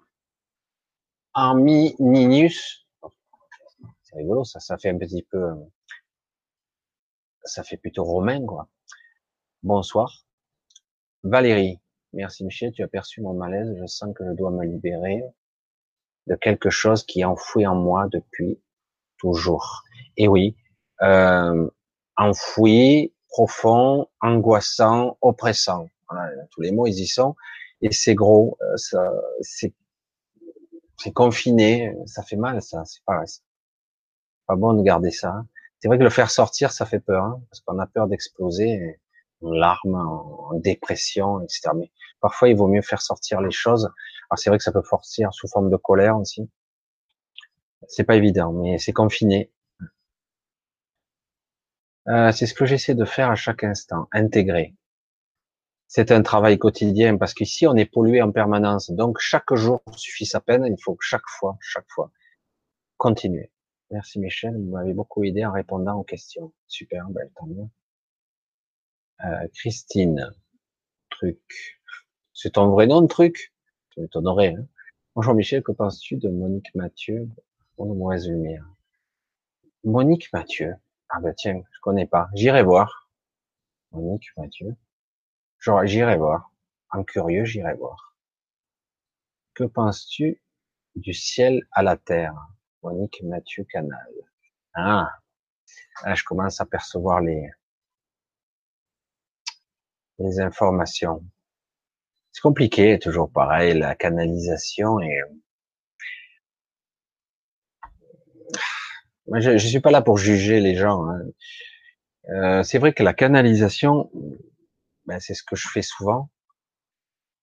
Armininius. C'est rigolo, ça, ça fait un petit peu, euh, ça fait plutôt romain, quoi. Bonsoir. Valérie. Merci Michel, tu as perçu mon malaise. Je sens que je dois me libérer de quelque chose qui est enfoui en moi depuis toujours. Et oui, euh, enfoui, profond, angoissant, oppressant. Voilà, tous les mots ils y sont. Et c'est gros, euh, ça, c'est, c'est confiné, ça fait mal, ça. C'est pas, pas bon de garder ça. C'est vrai que le faire sortir, ça fait peur, hein, parce qu'on a peur d'exploser en larmes, en, dépression, etc. Mais parfois, il vaut mieux faire sortir les choses. Alors c'est vrai que ça peut sortir sous forme de colère aussi. C'est pas évident, mais c'est confiné. Euh, c'est ce que j'essaie de faire à chaque instant, intégrer. C'est un travail quotidien parce qu'ici on est pollué en permanence. Donc chaque jour suffit sa peine. Il faut chaque fois, chaque fois, continuer. Merci Michel, vous m'avez beaucoup aidé en répondant aux questions. Super, belle, tant mieux. Euh, Christine, truc. C'est ton vrai nom, truc? Tu m'étonnerais. Hein Bonjour Michel, que penses-tu de Monique Mathieu Pour mauvaise lumière. Monique Mathieu? Ah bah tiens, je connais pas. J'irai voir. Monique Mathieu. J'irai voir. En curieux, j'irai voir. Que penses-tu du ciel à la terre Monique Mathieu Canal? Ah, là, je commence à percevoir les, les informations. C'est compliqué, toujours pareil, la canalisation et je, je suis pas là pour juger les gens. Hein. Euh, c'est vrai que la canalisation, ben, c'est ce que je fais souvent.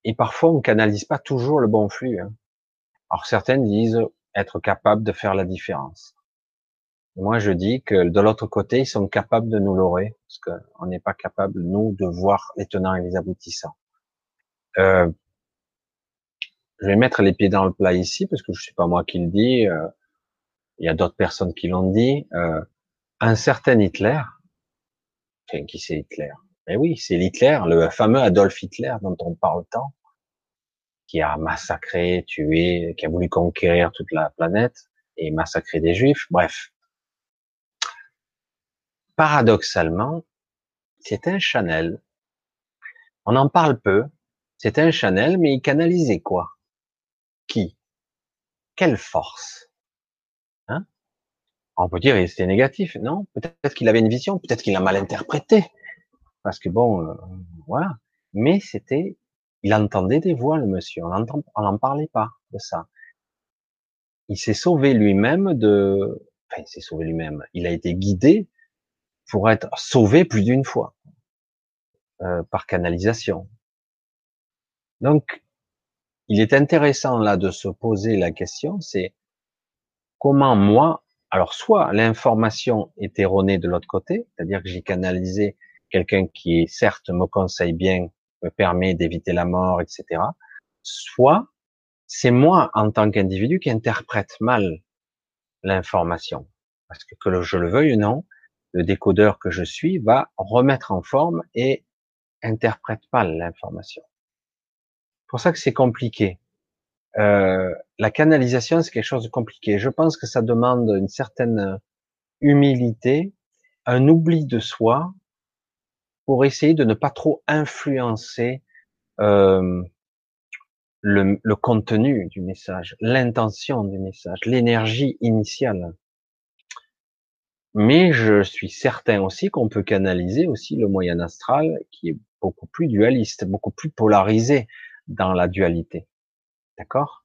Et parfois, on canalise pas toujours le bon flux. Hein. Alors certaines disent être capable de faire la différence. Moi, je dis que de l'autre côté, ils sont capables de nous leurrer, parce qu'on n'est pas capable, nous, de voir les tenants et les aboutissants. Euh, je vais mettre les pieds dans le plat ici, parce que je suis pas moi qui le dis, euh, il y a d'autres personnes qui l'ont dit. Euh, un certain Hitler, enfin, qui c'est Hitler? Eh oui, c'est Hitler, le fameux Adolf Hitler dont on parle tant, qui a massacré, tué, qui a voulu conquérir toute la planète et massacrer des juifs. Bref, paradoxalement, c'est un Chanel. On en parle peu. C'est un Chanel, mais il canalisait quoi? Qui? Quelle force? Hein? On peut dire c'était négatif, non? Peut-être qu'il avait une vision, peut-être qu'il a mal interprété, parce que bon, euh, voilà. Mais c'était, il entendait des voix, le monsieur. On n'en parlait pas de ça. Il s'est sauvé lui-même de, enfin, il s'est sauvé lui-même. Il a été guidé pour être sauvé plus d'une fois euh, par canalisation. Donc, il est intéressant là de se poser la question, c'est comment moi, alors soit l'information est erronée de l'autre côté, c'est-à-dire que j'ai canalisé quelqu'un qui certes me conseille bien, me permet d'éviter la mort, etc. Soit c'est moi en tant qu'individu qui interprète mal l'information. Parce que que je le veuille ou non, le décodeur que je suis va remettre en forme et interprète mal l'information. C'est pour ça que c'est compliqué. Euh, la canalisation, c'est quelque chose de compliqué. Je pense que ça demande une certaine humilité, un oubli de soi, pour essayer de ne pas trop influencer euh, le, le, contenu du message, l'intention du message, l'énergie initiale. Mais je suis certain aussi qu'on peut canaliser aussi le moyen astral qui est beaucoup plus dualiste, beaucoup plus polarisé dans la dualité. D'accord?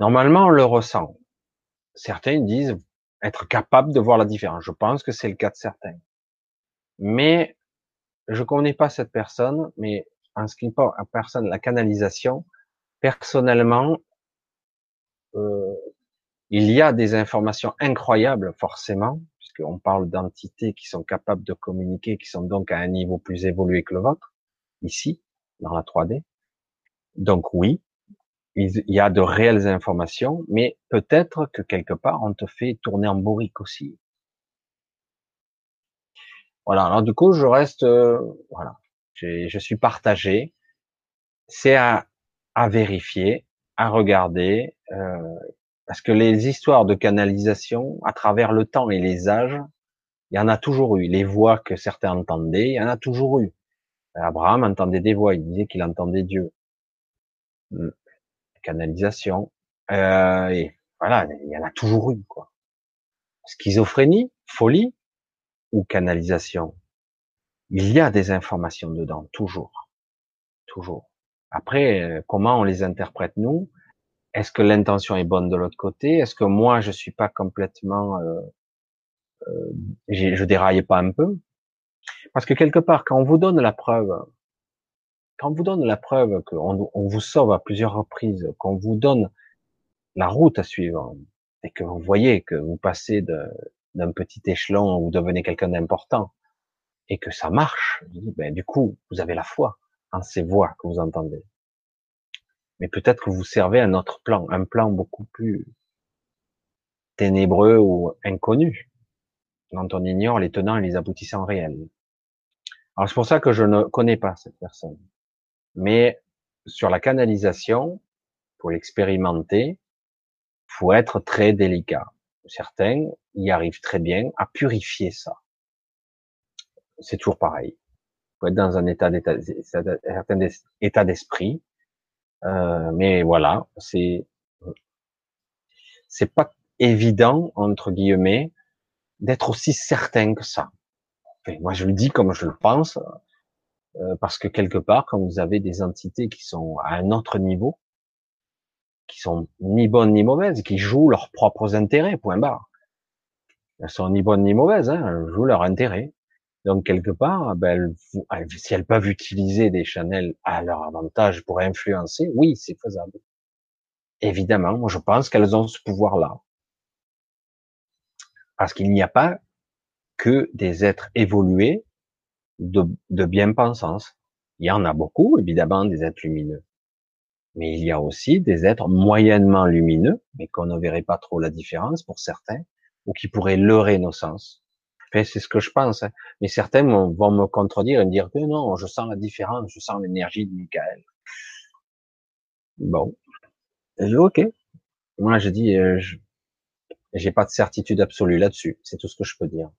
Normalement, on le ressent. Certains disent être capable de voir la différence. Je pense que c'est le cas de certains. Mais je connais pas cette personne, mais en ce qui pas à personne, la canalisation, personnellement, euh, il y a des informations incroyables, forcément, puisqu'on parle d'entités qui sont capables de communiquer, qui sont donc à un niveau plus évolué que le vôtre, ici, dans la 3D. Donc oui, il y a de réelles informations, mais peut-être que quelque part, on te fait tourner en bourrique aussi. Voilà. Alors du coup, je reste, euh, voilà, je suis partagé. C'est à, à vérifier, à regarder, euh, parce que les histoires de canalisation à travers le temps et les âges, il y en a toujours eu. Les voix que certains entendaient, il y en a toujours eu. Abraham entendait des voix, il disait qu'il entendait Dieu. Hmm. Canalisation. Euh, et voilà, il y en a toujours eu, quoi. Schizophrénie, folie, ou canalisation. Il y a des informations dedans, toujours. Toujours. Après, euh, comment on les interprète nous? Est-ce que l'intention est bonne de l'autre côté? Est-ce que moi, je suis pas complètement... Euh, euh, je déraille pas un peu? Parce que quelque part, quand on vous donne la preuve, quand on vous donne la preuve qu'on on vous sauve à plusieurs reprises, qu'on vous donne la route à suivre, et que vous voyez que vous passez de, d'un petit échelon, vous devenez quelqu'un d'important, et que ça marche, ben, du coup, vous avez la foi en ces voix que vous entendez. Mais peut-être que vous servez un autre plan, un plan beaucoup plus ténébreux ou inconnu, dont on ignore les tenants et les aboutissants réels. Alors c'est pour ça que je ne connais pas cette personne. Mais sur la canalisation, pour l'expérimenter, faut être très délicat. Certains y arrivent très bien à purifier ça. C'est toujours pareil. Faut être dans un état certain état d'esprit. Euh, mais voilà, c'est c'est pas évident entre guillemets d'être aussi certain que ça. moi, je le dis comme je le pense, euh, parce que quelque part, quand vous avez des entités qui sont à un autre niveau, qui sont ni bonnes ni mauvaises, qui jouent leurs propres intérêts, point barre. Elles sont ni bonnes ni mauvaises, hein, elles jouent leur intérêt. Donc quelque part, ben, si elles peuvent utiliser des channels à leur avantage pour influencer, oui, c'est faisable. Évidemment, je pense qu'elles ont ce pouvoir-là. Parce qu'il n'y a pas que des êtres évolués de, de bien-pensance. Il y en a beaucoup, évidemment, des êtres lumineux. Mais il y a aussi des êtres moyennement lumineux, mais qu'on ne verrait pas trop la différence pour certains, ou qui pourraient leurrer nos sens. c'est ce que je pense. Hein. Mais certains vont me contredire et me dire que non, je sens la différence, je sens l'énergie de Michael. Bon. ok. Moi, je dis, euh, j'ai pas de certitude absolue là-dessus. C'est tout ce que je peux dire.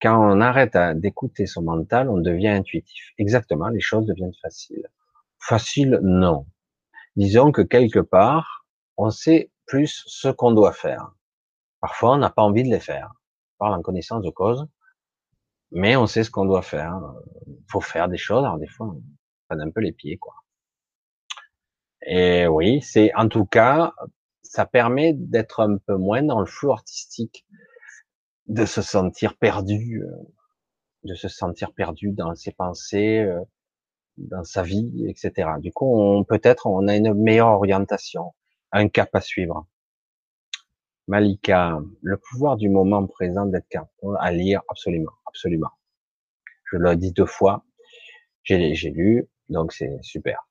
Quand on arrête d'écouter son mental, on devient intuitif. Exactement, les choses deviennent faciles. Facile, non. Disons que quelque part, on sait plus ce qu'on doit faire. Parfois, on n'a pas envie de les faire. On parle en connaissance de cause, mais on sait ce qu'on doit faire. Faut faire des choses. Alors des fois, on prend un peu les pieds, quoi. Et oui, c'est en tout cas, ça permet d'être un peu moins dans le flou artistique de se sentir perdu, euh, de se sentir perdu dans ses pensées, euh, dans sa vie, etc. Du coup, on, peut-être on a une meilleure orientation, un cap à suivre. Malika, le pouvoir du moment présent d'être capable à lire, absolument, absolument. Je l'ai dit deux fois, j'ai lu, donc c'est super.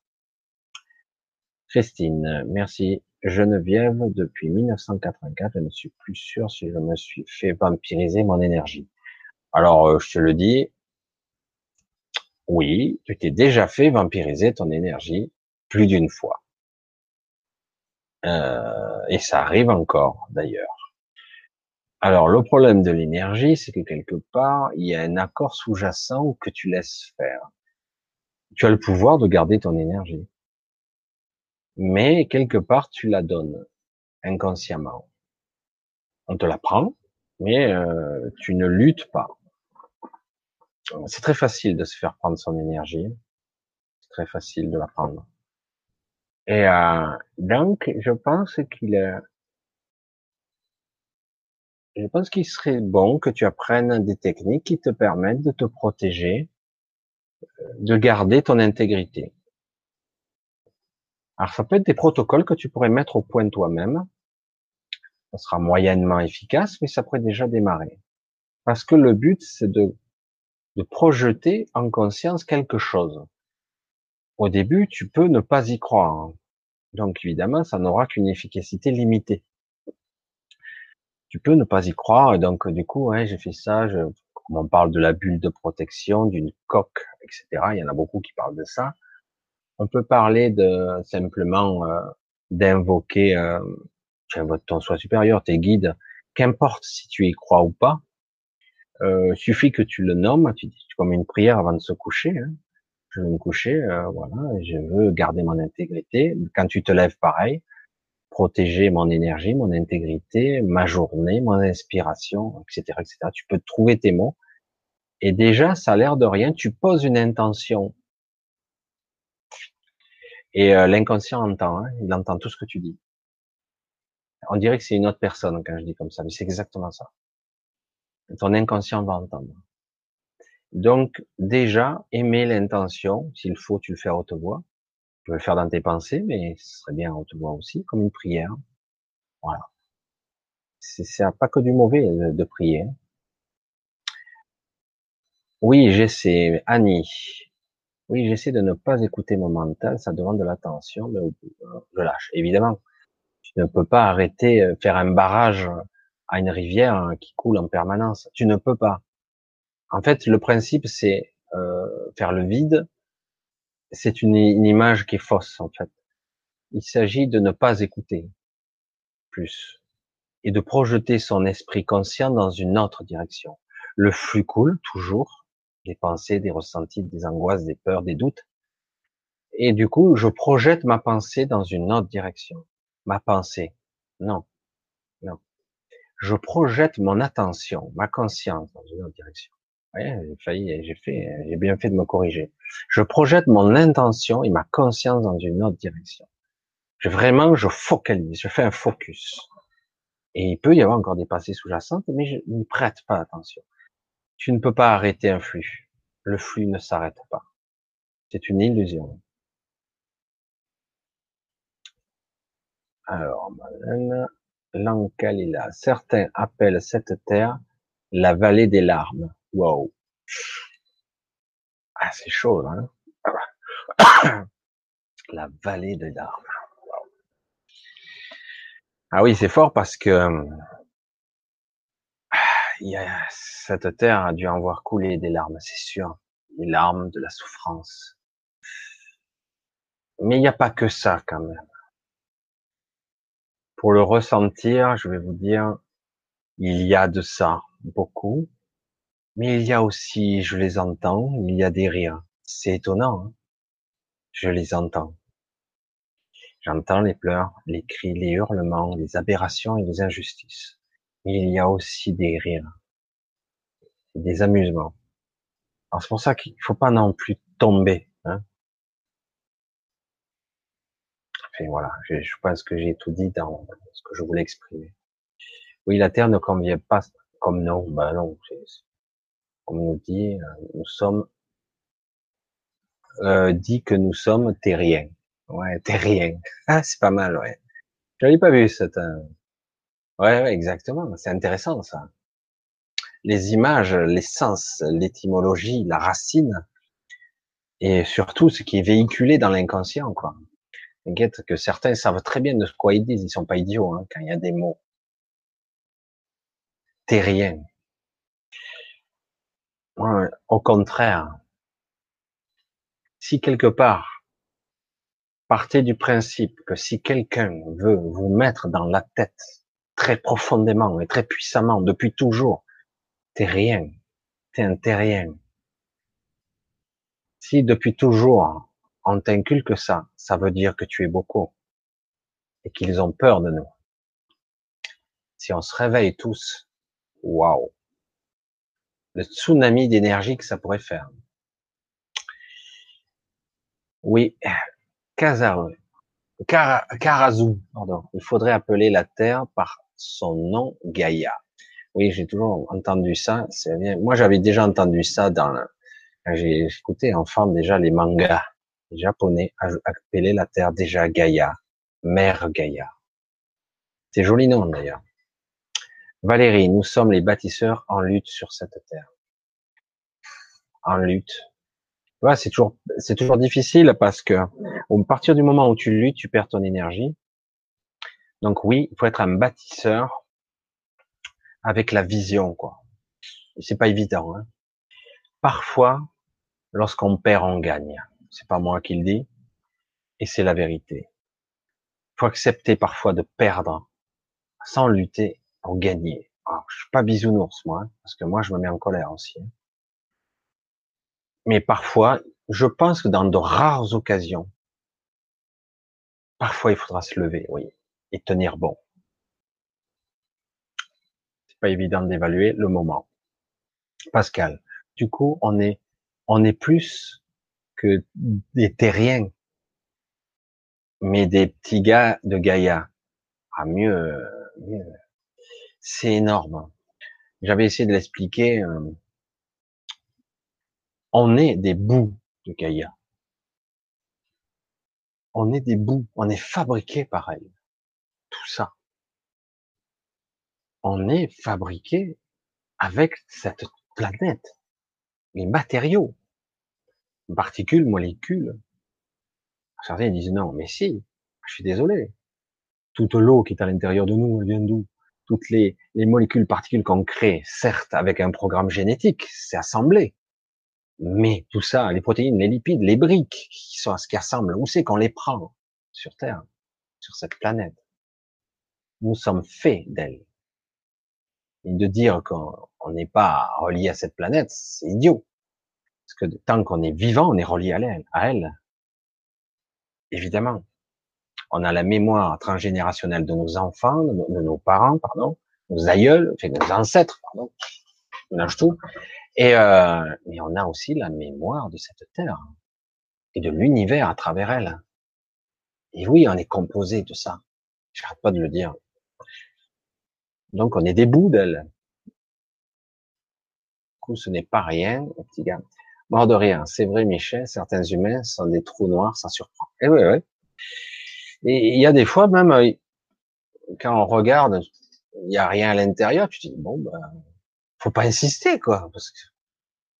Christine, merci. Geneviève, depuis 1984, je ne suis plus sûr si je me suis fait vampiriser mon énergie. Alors, euh, je te le dis, oui, tu t'es déjà fait vampiriser ton énergie plus d'une fois. Euh, et ça arrive encore, d'ailleurs. Alors, le problème de l'énergie, c'est que quelque part, il y a un accord sous-jacent que tu laisses faire. Tu as le pouvoir de garder ton énergie mais quelque part tu la donnes inconsciemment. On te la prend, mais euh, tu ne luttes pas. C'est très facile de se faire prendre son énergie. C'est très facile de la prendre. Et euh, donc, je pense qu'il est, je pense qu'il serait bon que tu apprennes des techniques qui te permettent de te protéger, de garder ton intégrité. Alors ça peut être des protocoles que tu pourrais mettre au point toi-même. Ça sera moyennement efficace, mais ça pourrait déjà démarrer. Parce que le but, c'est de, de projeter en conscience quelque chose. Au début, tu peux ne pas y croire. Donc évidemment, ça n'aura qu'une efficacité limitée. Tu peux ne pas y croire, et donc du coup, ouais, j'ai fait ça, comme on parle de la bulle de protection, d'une coque, etc. Il y en a beaucoup qui parlent de ça. On peut parler de simplement euh, d'invoquer, euh, tu invoques ton soi supérieur, tes guides, qu'importe si tu y crois ou pas. Euh, suffit que tu le nommes, tu dis comme une prière avant de se coucher. Hein. Je veux me coucher, euh, voilà, je veux garder mon intégrité. Quand tu te lèves, pareil, protéger mon énergie, mon intégrité, ma journée, mon inspiration, etc., etc. Tu peux trouver tes mots. Et déjà, ça a l'air de rien. Tu poses une intention et euh, l'inconscient entend, hein, il entend tout ce que tu dis. On dirait que c'est une autre personne quand je dis comme ça, mais c'est exactement ça. Ton inconscient va entendre. Donc déjà, aimer l'intention, s'il faut, tu le fais à haute voix. Tu peux le faire dans tes pensées, mais ce serait bien à haute voix aussi, comme une prière. Voilà. C'est pas que du mauvais de, de prier. Oui, j'essaie. Annie, oui, j'essaie de ne pas écouter mon mental, ça demande de l'attention, mais je lâche. Évidemment, tu ne peux pas arrêter, euh, faire un barrage à une rivière hein, qui coule en permanence. Tu ne peux pas. En fait, le principe, c'est euh, faire le vide. C'est une, une image qui est fausse, en fait. Il s'agit de ne pas écouter plus et de projeter son esprit conscient dans une autre direction. Le flux coule toujours, des pensées, des ressentis, des angoisses, des peurs, des doutes. Et du coup, je projette ma pensée dans une autre direction. Ma pensée. Non. Non. Je projette mon attention, ma conscience dans une autre direction. Oui, j'ai failli, j'ai fait, j'ai bien fait de me corriger. Je projette mon intention et ma conscience dans une autre direction. Je vraiment, je focalise, je fais un focus. Et il peut y avoir encore des pensées sous-jacentes, mais je n'y prête pas attention. Tu ne peux pas arrêter un flux. Le flux ne s'arrête pas. C'est une illusion. Alors, Lankalila. Certains appellent cette terre la vallée des larmes. Wow. Ah, c'est chaud, hein? la vallée des larmes. Ah oui, c'est fort parce que cette terre a dû en voir couler des larmes, c'est sûr. Des larmes, de la souffrance. Mais il n'y a pas que ça quand même. Pour le ressentir, je vais vous dire, il y a de ça beaucoup, mais il y a aussi, je les entends, il y a des rires. C'est étonnant, hein je les entends. J'entends les pleurs, les cris, les hurlements, les aberrations et les injustices il y a aussi des rires, des amusements. Alors c'est pour ça qu'il faut pas non plus tomber. Hein. Voilà, je, pense que j'ai tout dit dans ce que je voulais exprimer. Oui, la Terre ne convient pas comme non. Ben non, on nous dit, nous sommes euh, dit que nous sommes terriens. Ouais, terriens. Ah, c'est pas mal, ouais. Je l'avais pas vu cette. Ouais, ouais, exactement. C'est intéressant ça. Les images, l'essence, l'étymologie, la racine, et surtout ce qui est véhiculé dans l'inconscient, quoi. T'inquiète que certains savent très bien de quoi ils disent. Ils sont pas idiots hein, quand il y a des mots. Terrien. Au contraire, si quelque part, partez du principe que si quelqu'un veut vous mettre dans la tête très profondément et très puissamment depuis toujours, t'es rien, t'es un terrien. Si depuis toujours on t'inculque ça, ça veut dire que tu es beaucoup et qu'ils ont peur de nous. Si on se réveille tous, waouh, le tsunami d'énergie que ça pourrait faire. Oui, Kazaru, Karazu, pardon. Il faudrait appeler la Terre par son nom Gaïa. Oui, j'ai toujours entendu ça. C'est bien. Moi, j'avais déjà entendu ça dans. J'ai écouté enfant déjà les mangas les japonais appeler la Terre déjà Gaïa, mère Gaïa. C'est joli nom d'ailleurs. Valérie, nous sommes les bâtisseurs en lutte sur cette terre. En lutte c'est toujours, c'est toujours difficile parce que, à partir du moment où tu luttes, tu perds ton énergie. Donc oui, il faut être un bâtisseur avec la vision, quoi. C'est pas évident. Hein. Parfois, lorsqu'on perd, on gagne. C'est pas moi qui le dis, et c'est la vérité. Faut accepter parfois de perdre sans lutter pour gagner. Alors, je suis pas bisounours moi, hein, parce que moi je me mets en colère aussi. Mais parfois, je pense que dans de rares occasions, parfois il faudra se lever, oui, et tenir bon. C'est pas évident d'évaluer le moment. Pascal, du coup, on est, on est plus que des terriens, mais des petits gars de Gaïa. Ah, mieux. C'est énorme. J'avais essayé de l'expliquer. Euh, on est des bouts de Gaïa. On est des bouts, on est fabriqué par elle. Tout ça. On est fabriqué avec cette planète. Les matériaux. Particules, molécules. Certains disent non, mais si, je suis désolé. Toute l'eau qui est à l'intérieur de nous, elle vient d'où? Toutes les, les molécules, particules qu'on crée, certes avec un programme génétique, c'est assemblé. Mais tout ça, les protéines, les lipides, les briques qui sont à ce qui ressemble, où c'est qu'on les prend sur Terre, sur cette planète Nous sommes faits d'elle. Et de dire qu'on n'est pas relié à cette planète, c'est idiot. Parce que tant qu'on est vivant, on est relié à elle, à elle. Évidemment. On a la mémoire transgénérationnelle de nos enfants, de nos parents, pardon, nos aïeuls, enfin, nos ancêtres, pardon. On mélange tout. Et euh, mais on a aussi la mémoire de cette terre et de l'univers à travers elle. Et oui, on est composé de ça. J'arrête pas de le dire. Donc on est des bouts d'elle. Du coup, ce n'est pas rien, petit gars. Mort de rien. C'est vrai, Michel, certains humains sont des trous noirs, ça surprend. Et oui, oui. Et il y a des fois même, euh, quand on regarde, il n'y a rien à l'intérieur, tu dis, bon, ben, faut pas insister, quoi, parce que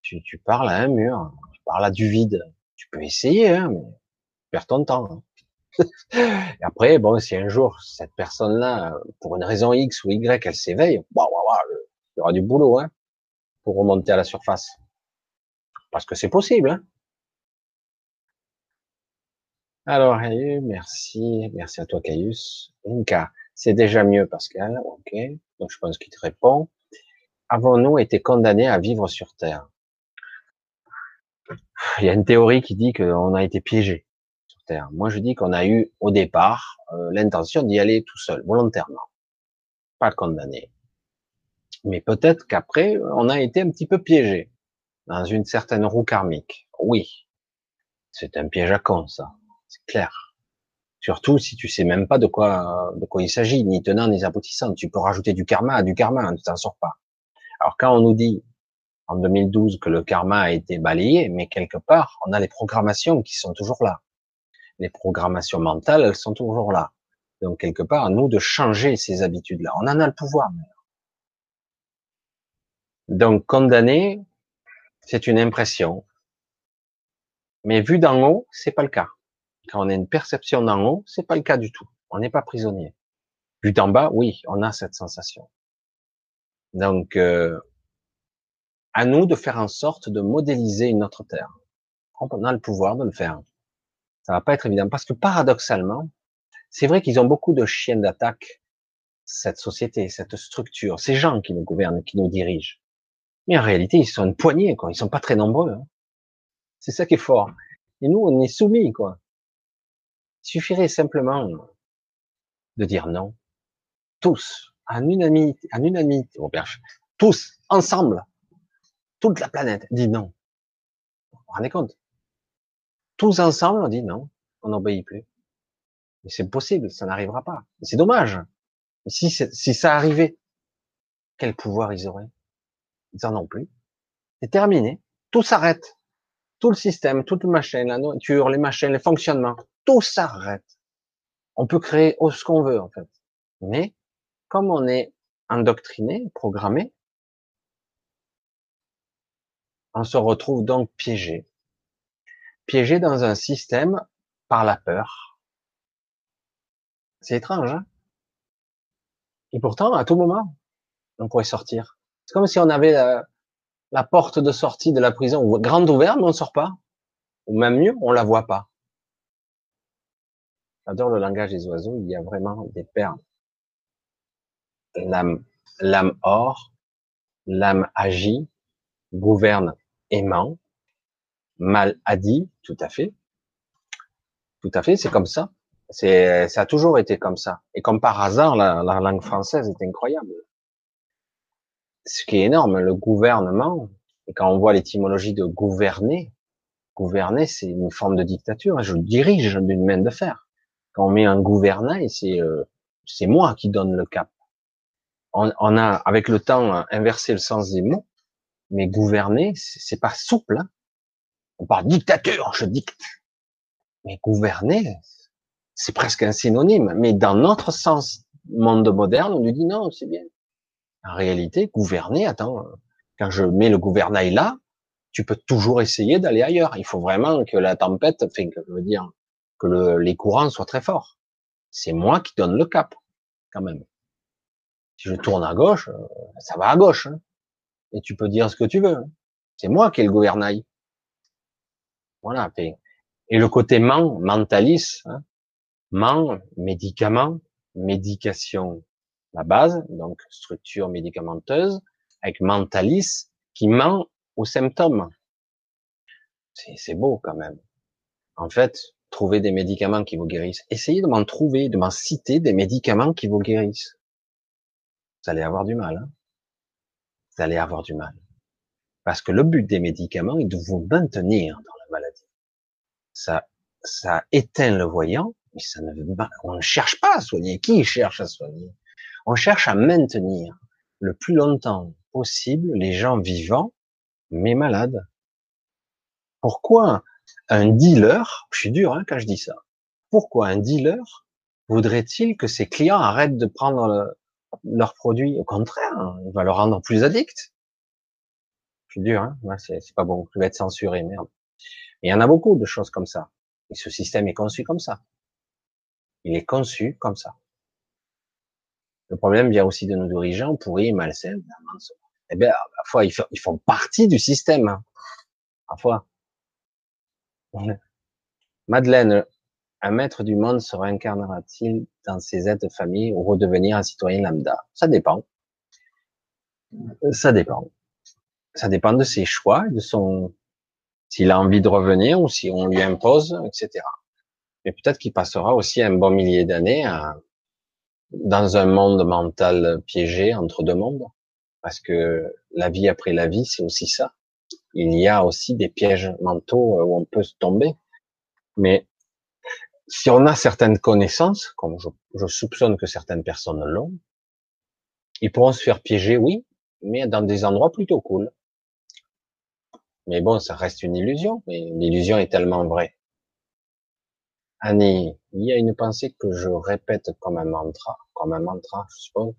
tu, tu parles à un mur, tu parles à du vide. Tu peux essayer, hein, mais tu perds ton temps. Hein. Et après, bon, si un jour cette personne-là, pour une raison X ou Y, elle s'éveille, bah, il y aura du boulot, hein, pour remonter à la surface. Parce que c'est possible, hein. Alors, merci, merci à toi, Caius. Inca, c'est déjà mieux, Pascal, ok. Donc, je pense qu'il te répond avons-nous été condamnés à vivre sur Terre? Il y a une théorie qui dit qu'on a été piégé sur Terre. Moi, je dis qu'on a eu au départ euh, l'intention d'y aller tout seul, volontairement, pas condamné. Mais peut-être qu'après, on a été un petit peu piégé dans une certaine roue karmique. Oui, c'est un piège à con, ça, c'est clair. Surtout si tu sais même pas de quoi de quoi il s'agit, ni tenant ni aboutissant. Tu peux rajouter du karma à du karma, tu t'en sors pas. Alors quand on nous dit en 2012 que le karma a été balayé, mais quelque part, on a les programmations qui sont toujours là. Les programmations mentales, elles sont toujours là. Donc quelque part, à nous de changer ces habitudes-là. On en a le pouvoir. Donc condamner, c'est une impression. Mais vu d'en haut, c'est pas le cas. Quand on a une perception d'en haut, c'est pas le cas du tout. On n'est pas prisonnier. Vu d'en bas, oui, on a cette sensation. Donc, euh, à nous de faire en sorte de modéliser une autre terre. On a le pouvoir de le faire. Ça va pas être évident parce que paradoxalement, c'est vrai qu'ils ont beaucoup de chiens d'attaque, cette société, cette structure, ces gens qui nous gouvernent, qui nous dirigent. Mais en réalité, ils sont une poignée, quoi. Ils sont pas très nombreux. Hein. C'est ça qui est fort. Et nous, on est soumis, quoi. Suffirait simplement de dire non. Tous, en unanimité, en unanimité, tous, ensemble, toute la planète dit non. Vous vous rendez compte? Tous ensemble, on dit non, on n'obéit plus. Mais c'est possible, ça n'arrivera pas. C'est dommage. si, ça arrivait, quel pouvoir ils auraient? Ils en ont plus. C'est terminé. Tout s'arrête. Tout le système, toute machine, la nourriture, les machines, les fonctionnements, tout s'arrête. On peut créer ce qu'on veut, en fait. Mais, comme on est endoctriné, programmé, on se retrouve donc piégé. Piégé dans un système par la peur. C'est étrange, hein? Et pourtant, à tout moment, on pourrait sortir. C'est comme si on avait la, porte de sortie de la prison grande ouverte, mais on ne sort pas. Ou même mieux, on la voit pas. J'adore le langage des oiseaux, il y a vraiment des perles. L'âme, l'âme or, l'âme agit, gouverne aimant, mal a dit, tout à fait. Tout à fait, c'est comme ça. C'est, ça a toujours été comme ça. Et comme par hasard, la, la langue française est incroyable. Ce qui est énorme, le gouvernement, et quand on voit l'étymologie de gouverner, gouverner, c'est une forme de dictature. Je dirige d'une main de fer. Quand on met un gouvernail, c'est euh, c'est moi qui donne le cap. On, on, a, avec le temps, inversé le sens des mots. Mais gouverner, c'est pas souple. Hein. On parle dictature, je dicte. Mais gouverner, c'est presque un synonyme. Mais dans notre sens, monde moderne, on nous dit non, c'est bien. En réalité, gouverner, attends, quand je mets le gouvernail là, tu peux toujours essayer d'aller ailleurs. Il faut vraiment que la tempête, enfin, je veux dire, que le, les courants soient très forts. C'est moi qui donne le cap, quand même. Si je tourne à gauche, euh, ça va à gauche. Hein et tu peux dire ce que tu veux. Hein. C'est moi qui ai le gouvernail. Voilà. Et le côté ment, mentaliste, hein, ment, médicament, médication, la base, donc structure médicamenteuse, avec mentaliste qui ment aux symptômes. C'est beau quand même. En fait, trouver des médicaments qui vous guérissent. Essayez de m'en trouver, de m'en citer des médicaments qui vous guérissent. Vous allez avoir du mal. Hein vous allez avoir du mal. Parce que le but des médicaments est de vous maintenir dans la maladie. Ça, ça éteint le voyant, mais ça ne, on ne cherche pas à soigner. Qui cherche à soigner? On cherche à maintenir le plus longtemps possible les gens vivants, mais malades. Pourquoi? Un dealer, je suis dur hein, quand je dis ça, pourquoi un dealer voudrait-il que ses clients arrêtent de prendre le, leur produit. Au contraire, il va le rendre plus addict. C'est dur, hein c'est pas bon. Je vais être censuré, merde. il y en a beaucoup de choses comme ça. Et ce système est conçu comme ça. Il est conçu comme ça. Le problème vient aussi de nos dirigeants pourris, malsains. Eh bien, parfois, ils font partie du système. Hein. Parfois. Madeleine, un maître du monde se réincarnera-t-il dans ses aides de famille ou redevenir un citoyen lambda? Ça dépend. Ça dépend. Ça dépend de ses choix, de son, s'il a envie de revenir ou si on lui impose, etc. Mais peut-être qu'il passera aussi un bon millier d'années dans un monde mental piégé entre deux mondes. Parce que la vie après la vie, c'est aussi ça. Il y a aussi des pièges mentaux où on peut se tomber. Mais si on a certaines connaissances, comme je, soupçonne que certaines personnes l'ont, ils pourront se faire piéger, oui, mais dans des endroits plutôt cool. Mais bon, ça reste une illusion, mais l'illusion est tellement vraie. Annie, il y a une pensée que je répète comme un mantra, comme un mantra, je suppose.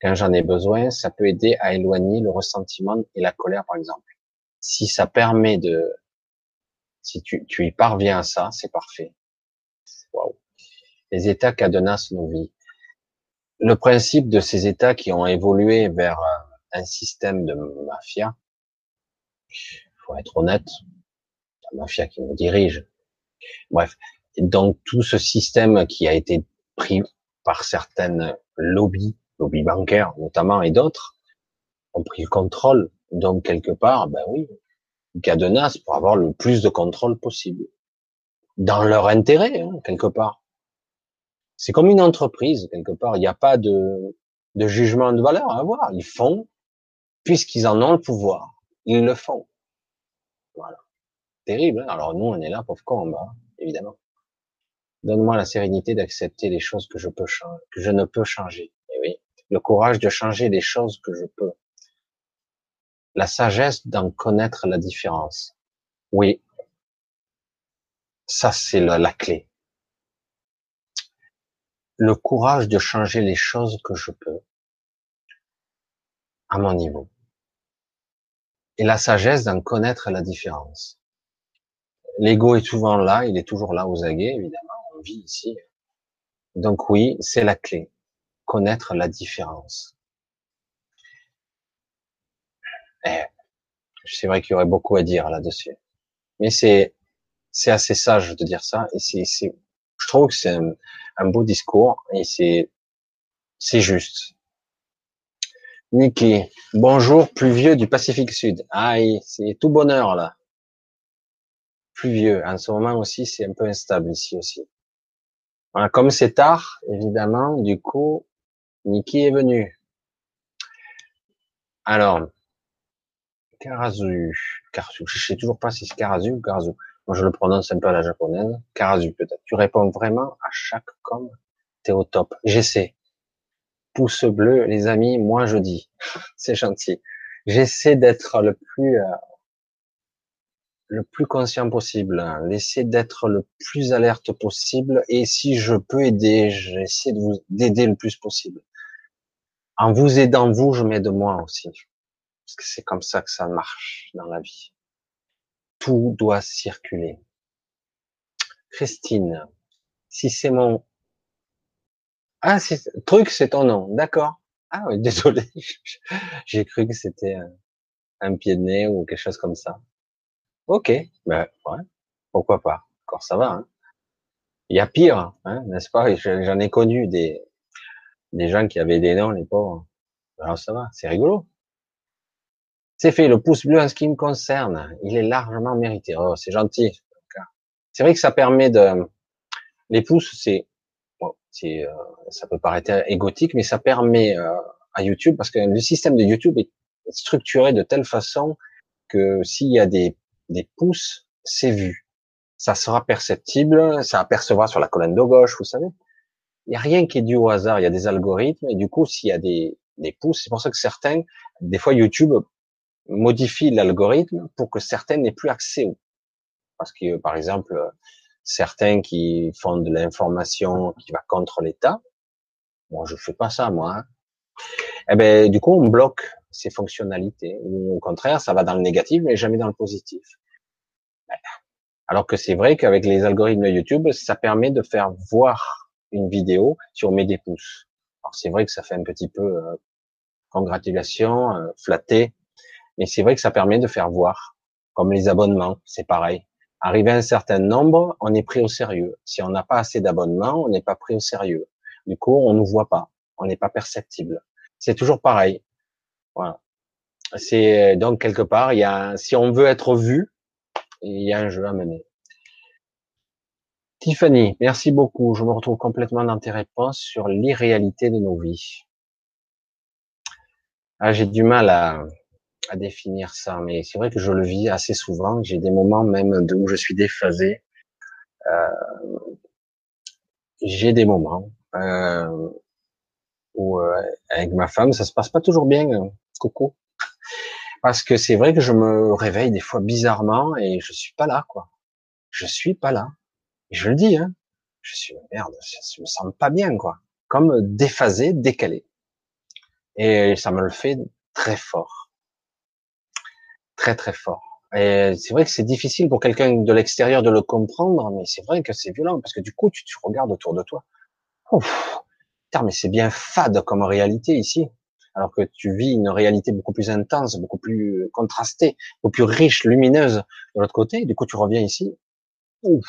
Quand j'en ai besoin, ça peut aider à éloigner le ressentiment et la colère, par exemple. Si ça permet de, si tu, tu y parviens à ça, c'est parfait. Waouh. Les états cadenassent nos vies. Le principe de ces états qui ont évolué vers un système de mafia, faut être honnête, la mafia qui nous dirige. Bref, donc tout ce système qui a été pris par certaines lobbies, lobbies bancaires notamment et d'autres, ont pris le contrôle. Donc quelque part, ben oui, cadenas pour avoir le plus de contrôle possible. Dans leur intérêt, hein, quelque part. C'est comme une entreprise, quelque part. Il n'y a pas de, de jugement de valeur à avoir. Ils font, puisqu'ils en ont le pouvoir. Ils le font. Voilà. Terrible. Hein. Alors nous, on est là, pauvre combat, évidemment. Donne-moi la sérénité d'accepter les choses que je peux changer, que je ne peux changer. Et eh oui, le courage de changer les choses que je peux. La sagesse d'en connaître la différence. Oui, ça c'est la, clé. Le courage de changer les choses que je peux à mon niveau. Et la sagesse d'en connaître la différence. L'ego est souvent là, il est toujours là aux aguets, évidemment vie ici. Donc oui, c'est la clé. Connaître la différence. Eh, c'est vrai qu'il y aurait beaucoup à dire là-dessus. Mais c'est, c'est assez sage de dire ça. Et c'est, c'est, je trouve que c'est un, beau discours et c'est, c'est juste. Niki, bonjour, pluvieux du Pacifique Sud. Aïe, c'est tout bonheur là. Pluvieux. En ce moment aussi, c'est un peu instable ici aussi. Voilà, comme c'est tard, évidemment, du coup, Niki est venu. Alors, Karazu, Karazu, je sais toujours pas si c'est Karazu ou Karazu. Moi, je le prononce un peu à la japonaise. Karazu, peut-être. Tu réponds vraiment à chaque com. T'es au top. J'essaie. Pouce bleu, les amis, moi je dis. c'est gentil. J'essaie d'être le plus, euh, le plus conscient possible, laissez d'être le plus alerte possible, et si je peux aider, j'essaie d'aider le plus possible. En vous aidant vous, je m'aide moi aussi, parce que c'est comme ça que ça marche dans la vie. Tout doit circuler. Christine, si c'est mon ah, truc, c'est ton nom, d'accord. Ah oui, désolé, j'ai cru que c'était un, pied de nez ou quelque chose comme ça. Ok, ben ouais, pourquoi pas. Encore ça va. Hein. Il y a pire, hein, n'est-ce pas? J'en ai connu des des gens qui avaient des noms, les pauvres. Alors ça va, c'est rigolo. C'est fait, le pouce bleu en ce qui me concerne, il est largement mérité. Oh, c'est gentil. C'est vrai que ça permet de... Les pouces, c'est... Bon, euh, ça peut paraître égotique, mais ça permet euh, à YouTube, parce que le système de YouTube est structuré de telle façon que s'il y a des des pouces, c'est vu. Ça sera perceptible, ça apercevra sur la colonne de gauche, vous savez. Il n'y a rien qui est dû au hasard, il y a des algorithmes, et du coup, s'il y a des, des pouces, c'est pour ça que certains, des fois YouTube modifie l'algorithme pour que certains n'aient plus accès. Parce que, par exemple, certains qui font de l'information qui va contre l'État, moi je fais pas ça, moi. Hein. Eh ben, du coup, on bloque ces fonctionnalités. Ou au contraire, ça va dans le négatif, mais jamais dans le positif. Alors que c'est vrai qu'avec les algorithmes de YouTube, ça permet de faire voir une vidéo si on met des pouces. Alors c'est vrai que ça fait un petit peu euh, congratulation, euh, mais c'est vrai que ça permet de faire voir. Comme les abonnements, c'est pareil. Arrivé à un certain nombre, on est pris au sérieux. Si on n'a pas assez d'abonnements, on n'est pas pris au sérieux. Du coup, on ne voit pas, on n'est pas perceptible. C'est toujours pareil. Voilà. C'est donc quelque part, il y a, si on veut être vu, il y a un jeu à mener. Tiffany, merci beaucoup. Je me retrouve complètement dans tes réponses sur l'irréalité de nos vies. Ah, j'ai du mal à, à, définir ça, mais c'est vrai que je le vis assez souvent. J'ai des moments même où je suis déphasé. Euh, j'ai des moments euh, où euh, avec ma femme, ça se passe pas toujours bien. Hein coucou. Parce que c'est vrai que je me réveille des fois bizarrement et je suis pas là, quoi. Je suis pas là. Je le dis, hein. Je suis, merde, je me sens pas bien, quoi. Comme déphasé, décalé. Et ça me le fait très fort. Très, très fort. Et c'est vrai que c'est difficile pour quelqu'un de l'extérieur de le comprendre, mais c'est vrai que c'est violent, parce que du coup, tu, tu regardes autour de toi. Ouf, putain, mais c'est bien fade comme réalité ici alors que tu vis une réalité beaucoup plus intense, beaucoup plus contrastée, beaucoup plus riche, lumineuse de l'autre côté. Du coup, tu reviens ici. Ouf,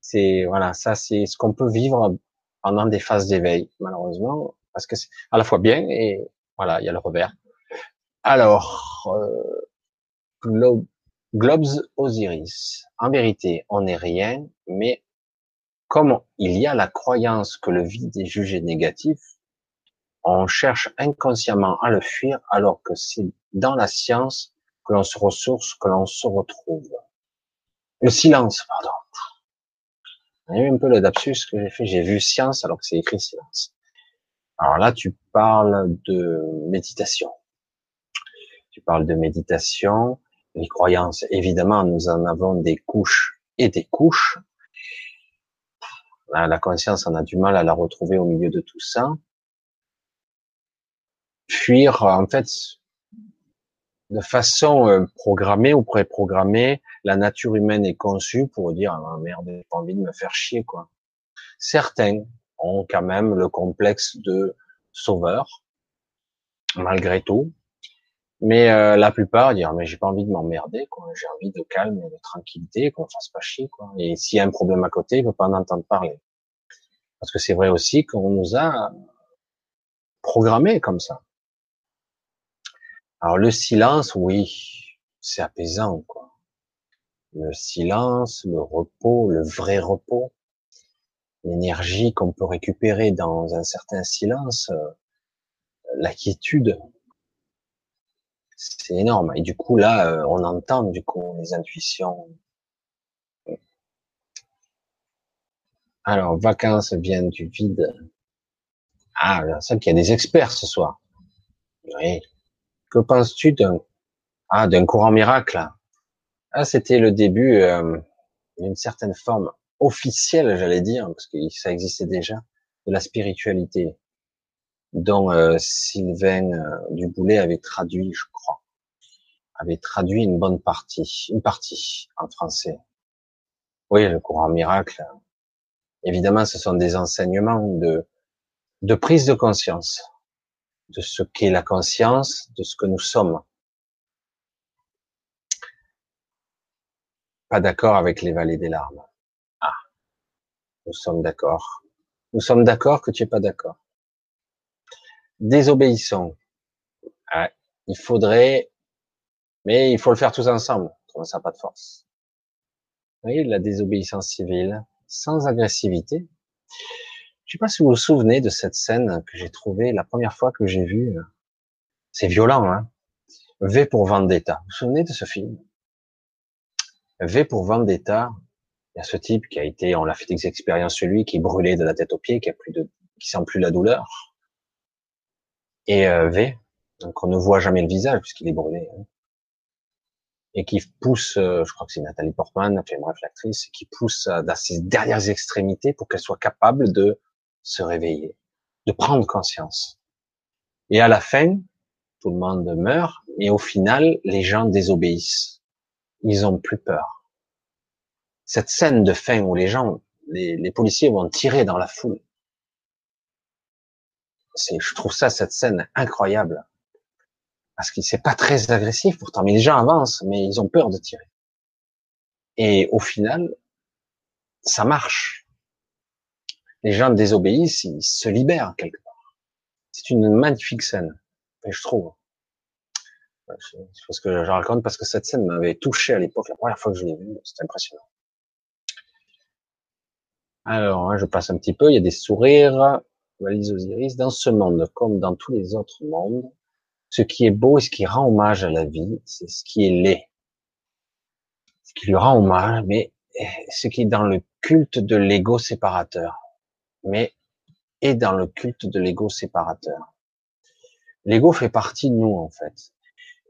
c'est voilà, ça c'est ce qu'on peut vivre pendant des phases d'éveil, malheureusement, parce que c'est à la fois bien et voilà, il y a le revers. Alors, euh, Globes Osiris. En vérité, on n'est rien, mais comme il y a la croyance que le vide est jugé négatif, on cherche inconsciemment à le fuir alors que c'est dans la science que l'on se ressource, que l'on se retrouve. Le silence, pardon. Il eu un peu le lapsus que j'ai fait, j'ai vu science alors que c'est écrit silence. Alors là, tu parles de méditation. Tu parles de méditation, les croyances. Évidemment, nous en avons des couches et des couches. La conscience, on a du mal à la retrouver au milieu de tout ça fuir en fait de façon euh, programmée ou préprogrammée. La nature humaine est conçue pour dire ah, merde, j'ai pas envie de me faire chier quoi. Certains ont quand même le complexe de sauveur malgré tout, mais euh, la plupart dire mais j'ai pas envie de m'emmerder quoi. J'ai envie de calme et de tranquillité, qu'on fasse pas chier quoi. Et s'il y a un problème à côté, il faut pas en entendre parler. Parce que c'est vrai aussi qu'on nous a programmé comme ça. Alors le silence, oui, c'est apaisant, quoi. Le silence, le repos, le vrai repos, l'énergie qu'on peut récupérer dans un certain silence, euh, la quiétude, c'est énorme. Et du coup, là, euh, on entend du coup les intuitions. Alors, vacances viennent du vide. Ah, ça qu'il y a des experts ce soir. Oui, que penses-tu d'un ah, d'un courant miracle Ah, c'était le début euh, d'une certaine forme officielle, j'allais dire, parce que ça existait déjà, de la spiritualité, dont euh, Sylvain euh, Duboulet avait traduit, je crois, avait traduit une bonne partie, une partie en français. Oui, le courant miracle. Évidemment, ce sont des enseignements de de prise de conscience de ce qu'est la conscience, de ce que nous sommes. Pas d'accord avec les vallées des larmes. Ah, nous sommes d'accord. Nous sommes d'accord que tu es pas d'accord. Désobéissons. Ah, il faudrait, mais il faut le faire tous ensemble. ça n'a pas de force. Oui, la désobéissance civile, sans agressivité, je sais pas si vous vous souvenez de cette scène que j'ai trouvée la première fois que j'ai vu. C'est violent, hein. V pour Vendetta. Vous vous souvenez de ce film? V pour Vendetta. Il y a ce type qui a été, on l'a fait des expériences sur lui, qui est brûlé de la tête aux pieds, qui a plus de, qui sent plus la douleur. Et euh, V, donc on ne voit jamais le visage puisqu'il est brûlé. Hein. Et qui pousse, euh, je crois que c'est Nathalie Portman, enfin bref l'actrice, qui pousse euh, dans ses dernières extrémités pour qu'elle soit capable de se réveiller, de prendre conscience. Et à la fin, tout le monde meurt, et au final, les gens désobéissent. Ils ont plus peur. Cette scène de fin où les gens, les, policiers vont tirer dans la foule. Je trouve ça, cette scène incroyable. Parce que c'est pas très agressif pourtant, mais les gens avancent, mais ils ont peur de tirer. Et au final, ça marche les gens désobéissent, ils se libèrent quelque part. C'est une magnifique scène, je trouve. C'est ce que je raconte parce que cette scène m'avait touché à l'époque, la première fois que je l'ai vue, c'était impressionnant. Alors, hein, je passe un petit peu, il y a des sourires, valise Osiris, dans ce monde, comme dans tous les autres mondes, ce qui est beau et ce qui rend hommage à la vie, c'est ce qui est laid. Ce qui lui rend hommage, mais eh, ce qui est dans le culte de l'ego séparateur mais est dans le culte de l'ego séparateur. L'ego fait partie de nous, en fait.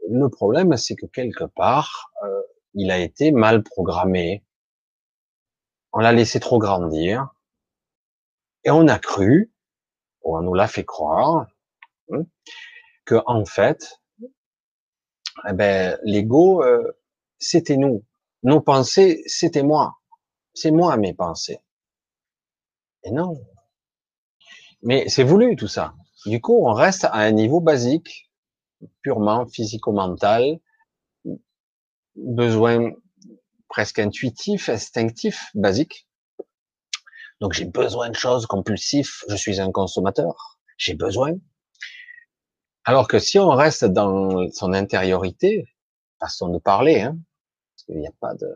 le problème, c'est que quelque part, euh, il a été mal programmé. On l'a laissé trop grandir. Et on a cru, on nous l'a fait croire, que en fait, eh ben, l'ego, euh, c'était nous. Nos pensées, c'était moi. C'est moi mes pensées. Et non. Mais c'est voulu tout ça. Du coup, on reste à un niveau basique, purement physico-mental, besoin presque intuitif, instinctif, basique. Donc j'ai besoin de choses compulsifs, je suis un consommateur, j'ai besoin. Alors que si on reste dans son intériorité, façon de parler, hein, parce qu'il n'y a pas de,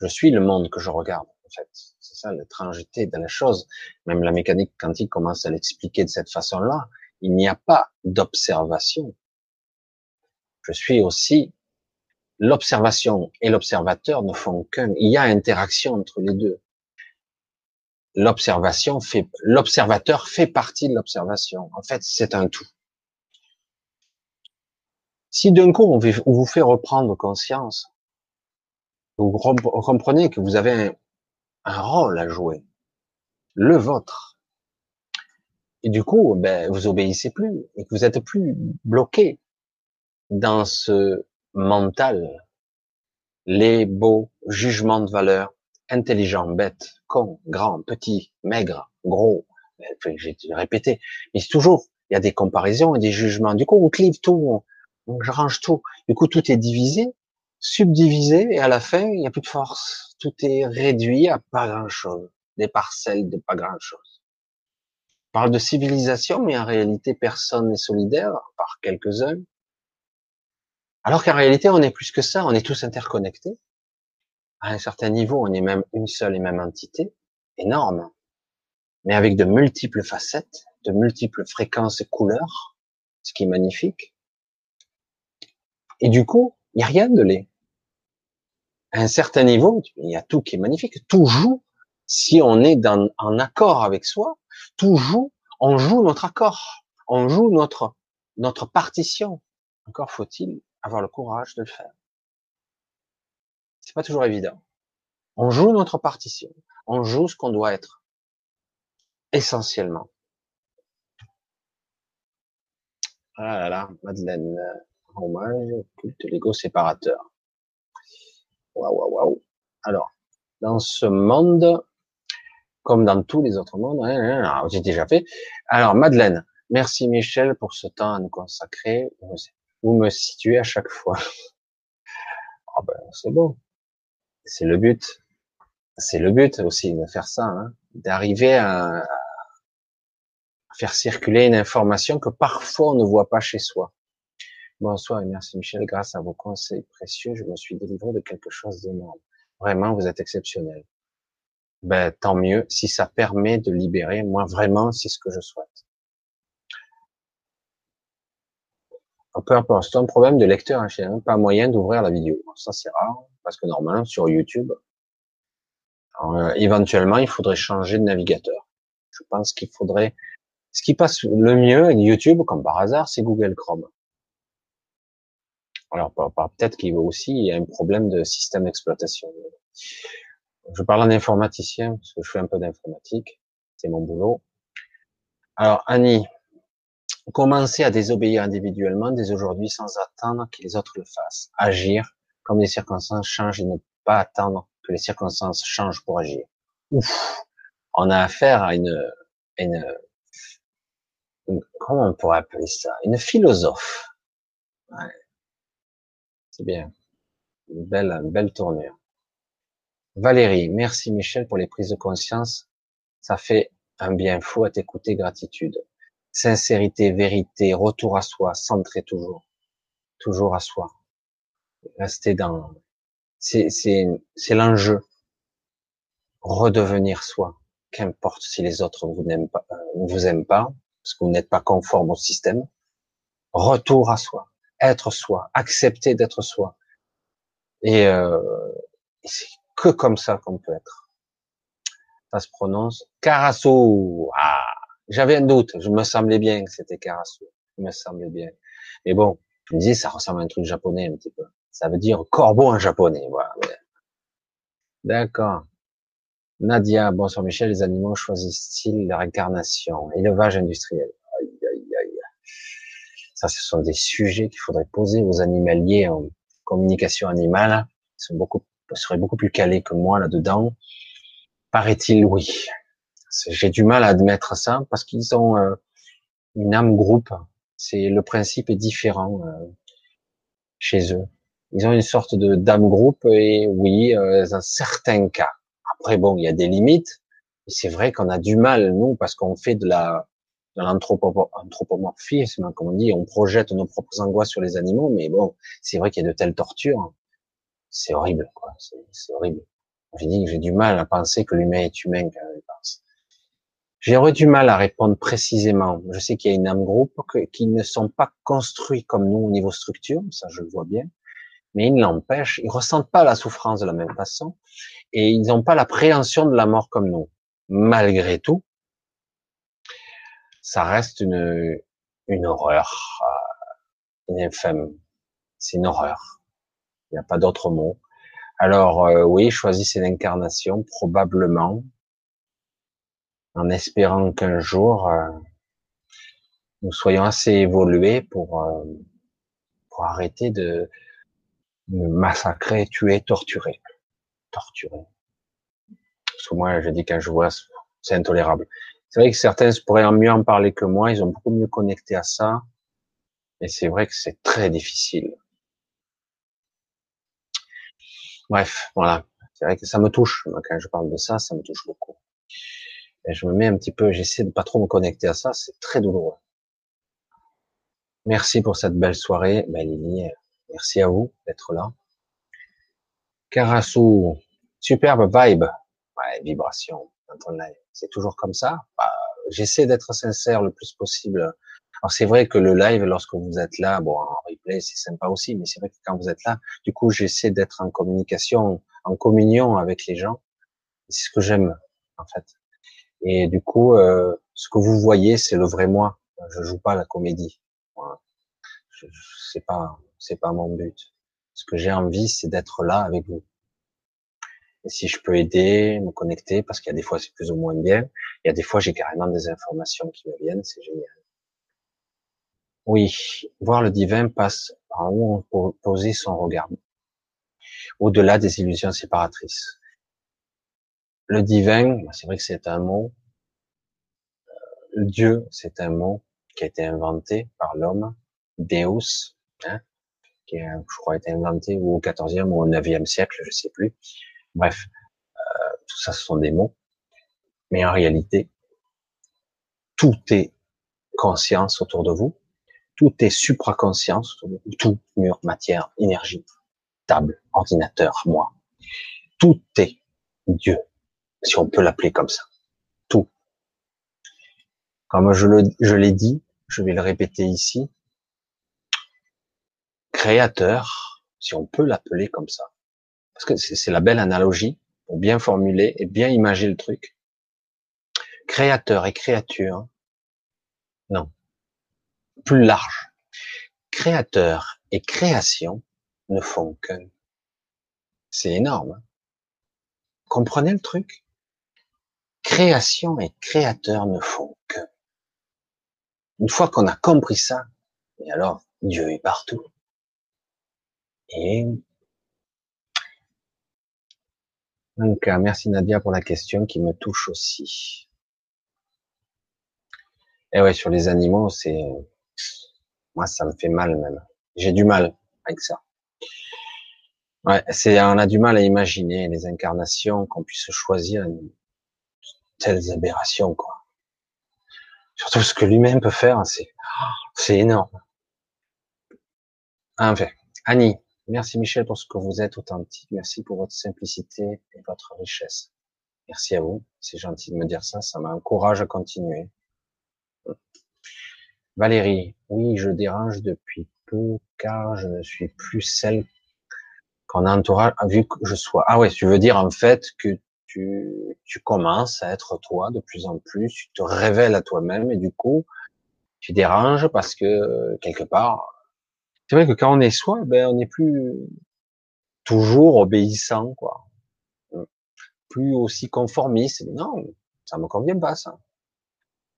je suis le monde que je regarde, en fait. C'est ça l'étrangeté de la chose. Même la mécanique quantique commence à l'expliquer de cette façon-là. Il n'y a pas d'observation. Je suis aussi l'observation et l'observateur ne font qu'un. Il y a interaction entre les deux. L'observation fait, l'observateur fait partie de l'observation. En fait, c'est un tout. Si d'un coup on vous fait reprendre conscience, vous comprenez que vous avez un, rôle à jouer, le vôtre, et du coup, ben, vous obéissez plus et que vous êtes plus bloqué dans ce mental, les beaux jugements de valeur, intelligent, bête, con, grand, petit, maigre, gros. J'ai répété, mais c'est toujours, il y a des comparaisons et des jugements. Du coup, on clive tout, je range tout. Du coup, tout est divisé, subdivisé, et à la fin, il n'y a plus de force. Tout est réduit à pas grand-chose. Des parcelles de pas grand-chose. On parle de civilisation, mais en réalité, personne n'est solidaire, par quelques-uns. Alors qu'en réalité, on est plus que ça, on est tous interconnectés. À un certain niveau, on est même une seule et même entité, énorme, mais avec de multiples facettes, de multiples fréquences et couleurs, ce qui est magnifique. Et du coup, il n'y a rien de laid. À un certain niveau, il y a tout qui est magnifique. Tout joue si on est en accord avec soi. Tout joue, on joue notre accord. On joue notre, notre partition. Encore faut-il avoir le courage de le faire. C'est pas toujours évident. On joue notre partition. On joue ce qu'on doit être. Essentiellement. Ah là là, Madeleine hommage culte l'ego séparateur. Waouh, waouh, waouh. Alors, dans ce monde, comme dans tous les autres mondes, hein, hein, hein, j'ai déjà fait. Alors, Madeleine, merci Michel pour ce temps à nous consacrer. Vous me situez à chaque fois. Oh ben, c'est bon. C'est le but. C'est le but aussi de faire ça, hein, d'arriver à, faire circuler une information que parfois on ne voit pas chez soi. Bonsoir et merci Michel. Grâce à vos conseils précieux, je me suis délivré de quelque chose d'énorme. Vraiment, vous êtes exceptionnel. Ben, tant mieux si ça permet de libérer. Moi, vraiment, c'est ce que je souhaite. Peu importe, c'est un problème de lecteur, hein, pas moyen d'ouvrir la vidéo. Ça, c'est rare, parce que normalement, sur YouTube, euh, éventuellement, il faudrait changer de navigateur. Je pense qu'il faudrait, ce qui passe le mieux avec YouTube, comme par hasard, c'est Google Chrome. Alors peut-être qu'il y a aussi un problème de système d'exploitation. Je parle en informaticien parce que je fais un peu d'informatique, c'est mon boulot. Alors Annie, commencer à désobéir individuellement dès aujourd'hui sans attendre que les autres le fassent. Agir comme les circonstances changent et ne pas attendre que les circonstances changent pour agir. Ouf, on a affaire à une, comment on pourrait appeler ça, une philosophe. C'est bien. Une belle, belle tournure. Valérie, merci Michel pour les prises de conscience. Ça fait un bien fou à t'écouter, gratitude. Sincérité, vérité, retour à soi, centré toujours. Toujours à soi. Rester dans, c'est, c'est, c'est l'enjeu. Redevenir soi. Qu'importe si les autres vous n'aiment pas, euh, vous aiment pas, parce que vous n'êtes pas conforme au système. Retour à soi être soi, accepter d'être soi. Et, euh, c'est que comme ça qu'on peut être. Ça se prononce Carasso. Ah, j'avais un doute. Je me semblais bien que c'était Carasso. Il me semblait bien. Mais bon, Je me disais, ça ressemble à un truc japonais un petit peu. Ça veut dire corbeau en japonais, voilà. D'accord. Nadia, bonsoir Michel, les animaux choisissent-ils leur incarnation? Élevage industriel. Aïe, aïe, aïe. Ça, ce sont des sujets qu'il faudrait poser aux animaliers en communication animale. Ils sont beaucoup, seraient beaucoup plus calés que moi là-dedans. Paraît-il, oui. J'ai du mal à admettre ça parce qu'ils ont euh, une âme groupe. C'est le principe est différent euh, chez eux. Ils ont une sorte de d'âme groupe et oui, euh, dans certains cas. Après, bon, il y a des limites. C'est vrai qu'on a du mal, nous, parce qu'on fait de la de l'anthropomorphisme, comme on dit, on projette nos propres angoisses sur les animaux, mais bon, c'est vrai qu'il y a de telles tortures. C'est horrible, quoi. C'est horrible. J'ai dit que j'ai du mal à penser que l'humain est humain quand il pense. J'aurais du mal à répondre précisément. Je sais qu'il y a une âme groupe qui ne sont pas construits comme nous au niveau structure, ça je le vois bien, mais ils l'empêchent, ils ressentent pas la souffrance de la même façon et ils n'ont pas l'appréhension de la mort comme nous. Malgré tout, ça reste une, une horreur, euh, une infâme. C'est une horreur. Il n'y a pas d'autre mot. Alors euh, oui, choisissez l'incarnation, probablement, en espérant qu'un jour euh, nous soyons assez évolués pour, pour arrêter de, de massacrer, tuer, torturer torturé. Parce que moi, je dis quand je vois, c'est intolérable. C'est vrai que certains pourraient mieux en parler que moi, ils ont beaucoup mieux connecté à ça. Et c'est vrai que c'est très difficile. Bref, voilà. C'est vrai que ça me touche. Quand je parle de ça, ça me touche beaucoup. Et je me mets un petit peu, j'essaie de pas trop me connecter à ça, c'est très douloureux. Merci pour cette belle soirée, Lily. Merci à vous d'être là. Karasu, superbe vibe. Ouais, vibration. C'est toujours comme ça. Bah, J'essaie d'être sincère le plus possible. Alors c'est vrai que le live, lorsque vous êtes là, bon, en replay, c'est sympa aussi, mais c'est vrai que quand vous êtes là, du coup, j'essaie d'être en communication, en communion avec les gens. C'est ce que j'aime, en fait. Et du coup, euh, ce que vous voyez, c'est le vrai moi. Je joue pas la comédie. Voilà. Je, c'est pas, c'est pas mon but. Ce que j'ai envie, c'est d'être là avec vous. Et si je peux aider, me connecter, parce qu'il y a des fois c'est plus ou moins bien, il y a des fois j'ai carrément des informations qui me viennent, c'est génial. Oui, voir le divin passe par où on poser son regard, au-delà des illusions séparatrices. Le divin, c'est vrai que c'est un mot. Euh, Dieu, c'est un mot qui a été inventé par l'homme. Deus, hein, qui je crois, a été inventé ou au 14e ou au 9e siècle, je sais plus. Bref, euh, tout ça, ce sont des mots. Mais en réalité, tout est conscience autour de vous. Tout est supraconscience autour. Tout, mur, matière, énergie, table, ordinateur, moi. Tout est Dieu, si on peut l'appeler comme ça. Tout. Comme je l'ai dit, je vais le répéter ici, créateur, si on peut l'appeler comme ça, parce que c'est la belle analogie pour bien formuler et bien imaginer le truc. Créateur et créature, non, plus large. Créateur et création ne font qu'un. C'est énorme. Hein. Comprenez le truc? Création et créateur ne font qu'un. Une fois qu'on a compris ça, et alors Dieu est partout. Et donc, merci Nadia pour la question qui me touche aussi. Et ouais, sur les animaux, c'est moi ça me fait mal même. J'ai du mal avec ça. Ouais, c'est on a du mal à imaginer les incarnations qu'on puisse choisir une telles aberrations quoi. Surtout ce que lui-même peut faire, c'est c'est énorme. Enfin, Annie, Merci Michel pour ce que vous êtes authentique. Merci pour votre simplicité et votre richesse. Merci à vous. C'est gentil de me dire ça. Ça m'encourage à continuer. Valérie, oui, je dérange depuis peu car je ne suis plus celle qu'on entourage, vu que je sois. Ah ouais, tu veux dire en fait que tu, tu commences à être toi de plus en plus, tu te révèles à toi-même et du coup, tu déranges parce que quelque part, C'est vrai que quand on est soi, ben on n'est plus toujours obéissant, quoi. Plus aussi conformiste. Non, ça me convient pas, ça.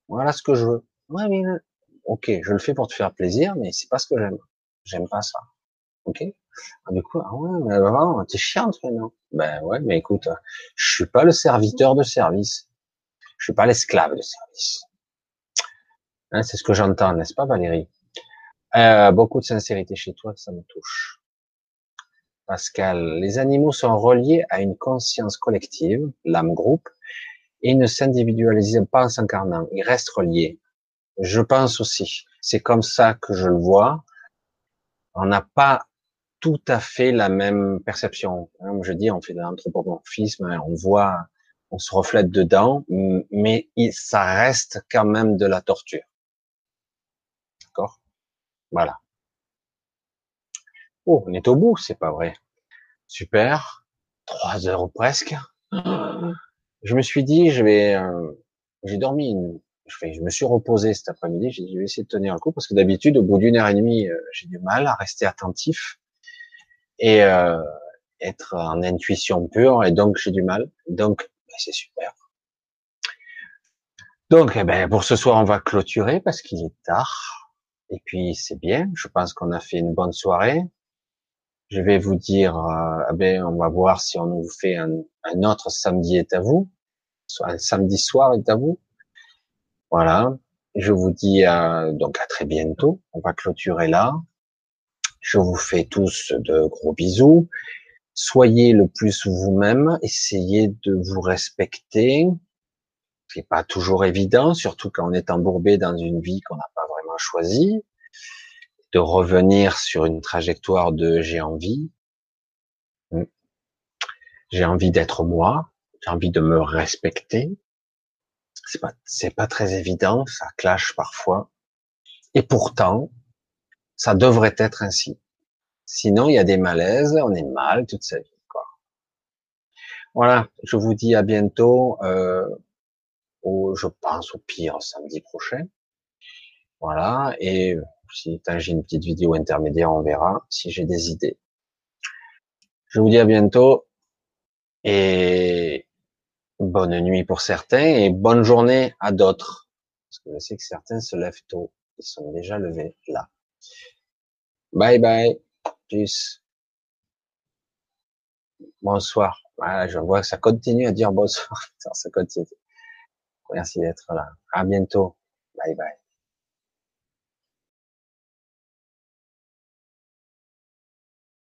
Voilà ce que je veux. Ouais, mais, ok, je le fais pour te faire plaisir, mais c'est pas ce que j'aime. J'aime pas ça. Ok? Ah, du coup, ah ouais, mais vraiment, t'es chiante maintenant. Ben ouais, mais écoute, je suis pas le serviteur de service. Je suis pas l'esclave de service. Hein, c'est ce que j'entends, n'est-ce pas, Valérie? Euh, Beaucoup de sincérité chez toi, ça me touche. Pascal, les animaux sont reliés à une conscience collective, l'âme groupe, et ne s'individualisent pas en s'incarnant. Ils restent reliés. Je pense aussi. C'est comme ça que je le vois. On n'a pas tout à fait la même perception. Comme je dis, on fait de l'anthropomorphisme, on voit, on se reflète dedans, mais ça reste quand même de la torture. D'accord? Voilà. Oh, on est au bout, c'est pas vrai. Super. Trois heures presque. Je me suis dit, je vais, euh, j'ai dormi une, je, me suis reposé cet après-midi. J'ai dit, je vais essayer de tenir un coup parce que d'habitude, au bout d'une heure et demie, euh, j'ai du mal à rester attentif et euh, être en intuition pure. Et donc, j'ai du mal. Donc, ben, c'est super. Donc, eh ben, pour ce soir, on va clôturer parce qu'il est tard. Et puis, c'est bien. Je pense qu'on a fait une bonne soirée. Je vais vous dire, ben, on va voir si on nous fait un, autre samedi est à vous. Un samedi soir est à vous. Voilà. Je vous dis euh, donc à très bientôt. On va clôturer là. Je vous fais tous de gros bisous. Soyez le plus vous-même. Essayez de vous respecter c'est pas toujours évident, surtout quand on est embourbé dans une vie qu'on n'a pas choisie, de revenir sur une trajectoire de j'ai envie, j'ai envie d'être moi, j'ai envie de me respecter. C'est pas, c'est pas très évident, ça clash parfois. Et pourtant, ça devrait être ainsi. Sinon, il y a des malaises, on est mal toute sa vie. Quoi. Voilà, je vous dis à bientôt. Euh, je pense au pire samedi prochain. Voilà, et si j'ai une petite vidéo intermédiaire, on verra si j'ai des idées. Je vous dis à bientôt et bonne nuit pour certains et bonne journée à d'autres. Parce que je sais que certains se lèvent tôt. Ils sont déjà levés là. Bye bye. Tschüss. Bonsoir. Voilà, je vois que ça continue à dire bonsoir. Ça continue. Merci d'être là. À bientôt. Bye bye.